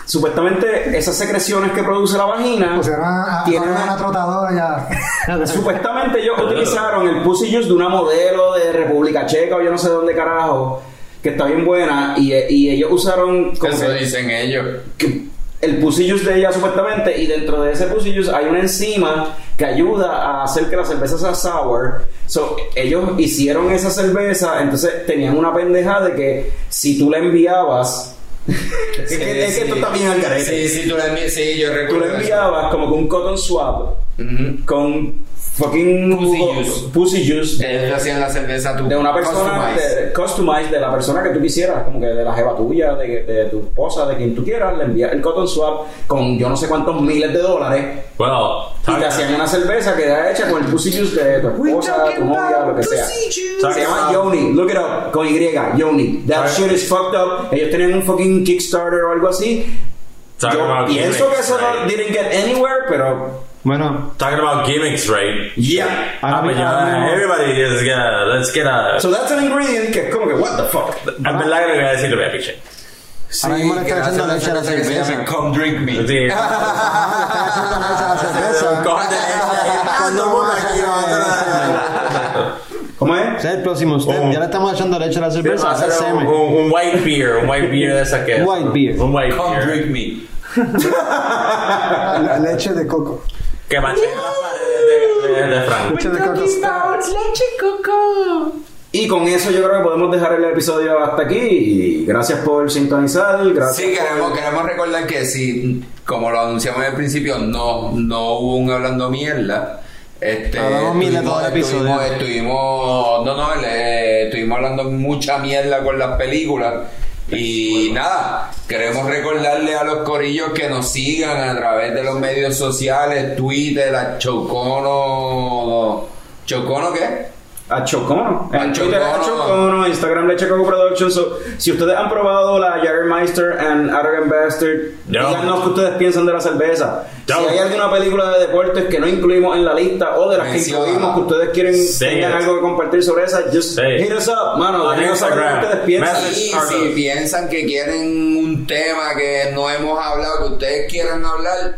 Speaker 1: supuestamente esas secreciones que produce la vagina.
Speaker 5: Pusieron a, a,
Speaker 1: tienen
Speaker 5: a
Speaker 1: una-
Speaker 5: una trotadora ya.
Speaker 1: Supuestamente ellos utilizaron el Pussy Juice de una modelo de República Checa o yo no sé dónde carajo, que está bien buena, y, y ellos usaron como
Speaker 6: Eso
Speaker 1: que-
Speaker 6: dicen ellos.
Speaker 1: que el Juice de ella supuestamente, y dentro de ese Juice hay una enzima que ayuda a hacer que la cerveza sea sour. So, ellos hicieron esa cerveza, entonces tenían una pendeja de que si tú la enviabas... es, que, es que esto está bien al.
Speaker 6: Sí, sí, tú la. Sí, yo
Speaker 1: Tú
Speaker 6: recuerdo.
Speaker 1: la
Speaker 6: eso.
Speaker 1: enviabas como con un cotton swab con fucking
Speaker 6: Pussy juice.
Speaker 1: pussy juice de,
Speaker 6: Ellos hacían la cerveza tú.
Speaker 1: de una persona
Speaker 6: customized.
Speaker 1: de, customized de la persona que tú quisieras como que de la jeva tuya de, de tu esposa de quien tú quieras le envías el cotton swab con yo no sé cuántos miles de dólares
Speaker 2: Well,
Speaker 1: y te hacían una cerveza que era hecha con el pussy juice de tu esposa tu novia lo que sea. Se llama Yoni. Look it up con Y. Yoni. That shit is fucked up. Ellos tenían un fucking Kickstarter o algo así.
Speaker 2: Talking
Speaker 1: yo pienso que eso no
Speaker 2: right?
Speaker 1: didn't get anywhere pero
Speaker 4: Bueno,
Speaker 2: Talking about gimmicks, right?
Speaker 1: yeah
Speaker 4: ahora
Speaker 2: Ah, yeah, everybody is gonna let's get a.
Speaker 1: So that's an ingredient que como que, what the fuck?
Speaker 2: en verdad que voy a decir le voy a pichar.
Speaker 4: ahora mismo le están
Speaker 6: que
Speaker 4: echando leche a la
Speaker 6: cerveza. Come drink me.
Speaker 2: Sí.
Speaker 4: Ah, le están echando leche a la cerveza.
Speaker 2: Cojan de leche ahí.
Speaker 9: todo el mundo aquí grabando la-
Speaker 1: ¿Cómo es?
Speaker 4: Ese es el próximo step.
Speaker 2: Un-
Speaker 4: Ya le estamos echando leche a la cerveza.
Speaker 2: un,
Speaker 4: semen.
Speaker 2: un- un white beer, un white beer de esa que es.
Speaker 4: White beer.
Speaker 2: Un white
Speaker 6: Come
Speaker 2: beer.
Speaker 6: drink me.
Speaker 5: La leche de coco.
Speaker 2: Que las paredes de, de, de Frank.
Speaker 5: Leche coco.
Speaker 1: Y con eso yo creo que podemos dejar el episodio hasta aquí. Y gracias por sintonizar. Gracias
Speaker 6: Sí,
Speaker 1: por-
Speaker 6: queremos, queremos recordar que si, como lo anunciamos al principio, no, no hubo un hablando mierda. Este,
Speaker 4: Hablamos mierda todo el
Speaker 6: estuvimos,
Speaker 4: episodio.
Speaker 6: estuvimos, no, no, le- estuvimos hablando mucha mierda con las películas. Y nada, queremos recordarle a los corillos que nos sigan a través de los medios sociales, Twitter, a Chocono. ¿Chocono qué?
Speaker 1: A Chocono.
Speaker 6: A
Speaker 1: En Twitter a
Speaker 6: Chocono.
Speaker 1: Chocono, Instagram Leche Coco Productions. So, si ustedes han probado la Jagermeister and Arrogant Bastard,
Speaker 2: No.
Speaker 1: díganos qué ustedes piensan de la cerveza.
Speaker 2: No.
Speaker 1: Si hay alguna película de deportes que no incluimos en la lista o de las que incluimos que ustedes quieren
Speaker 2: Say
Speaker 1: tengan
Speaker 2: it.
Speaker 1: algo que compartir sobre esa, just
Speaker 2: Say it.
Speaker 1: hit us up, mano. Déjenos saber
Speaker 2: Instagram.
Speaker 1: ustedes piensan.
Speaker 6: Sí, si piensan que quieren un tema que no hemos hablado, que ustedes quieran hablar,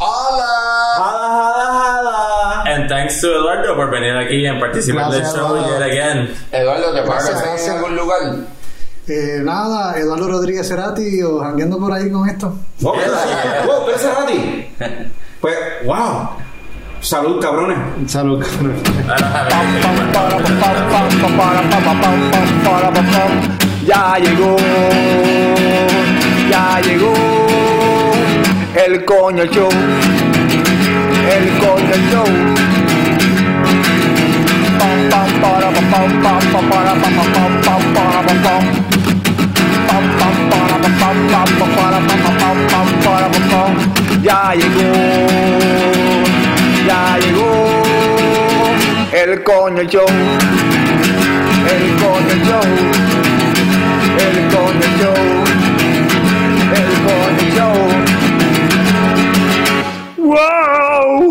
Speaker 6: ¡hola!
Speaker 1: Jala, jala, jala.
Speaker 2: And thanks to Eduardo por venir aquí y participar del show yet again.
Speaker 6: Eduardo, ¿te pagas en algún lugar?
Speaker 5: Eh, nada, Eduardo Rodríguez Cerati o jangueando por ahí con esto.
Speaker 1: Oh, oh, pero a ti. Pues, wow. Salud, cabrones.
Speaker 4: Salud.
Speaker 3: Ya llegó, ya llegó el coño show, el coño show. Pam, pam, para, pam, pam, pam, para, pam, pam, pam, para, pam, pam. Pam, pam, para, pam, pam, pam, para, pam, pam, pam, para, pam, pam. Ya llegó, ya llegó el coño show, el coño show. El coño show, el coño wow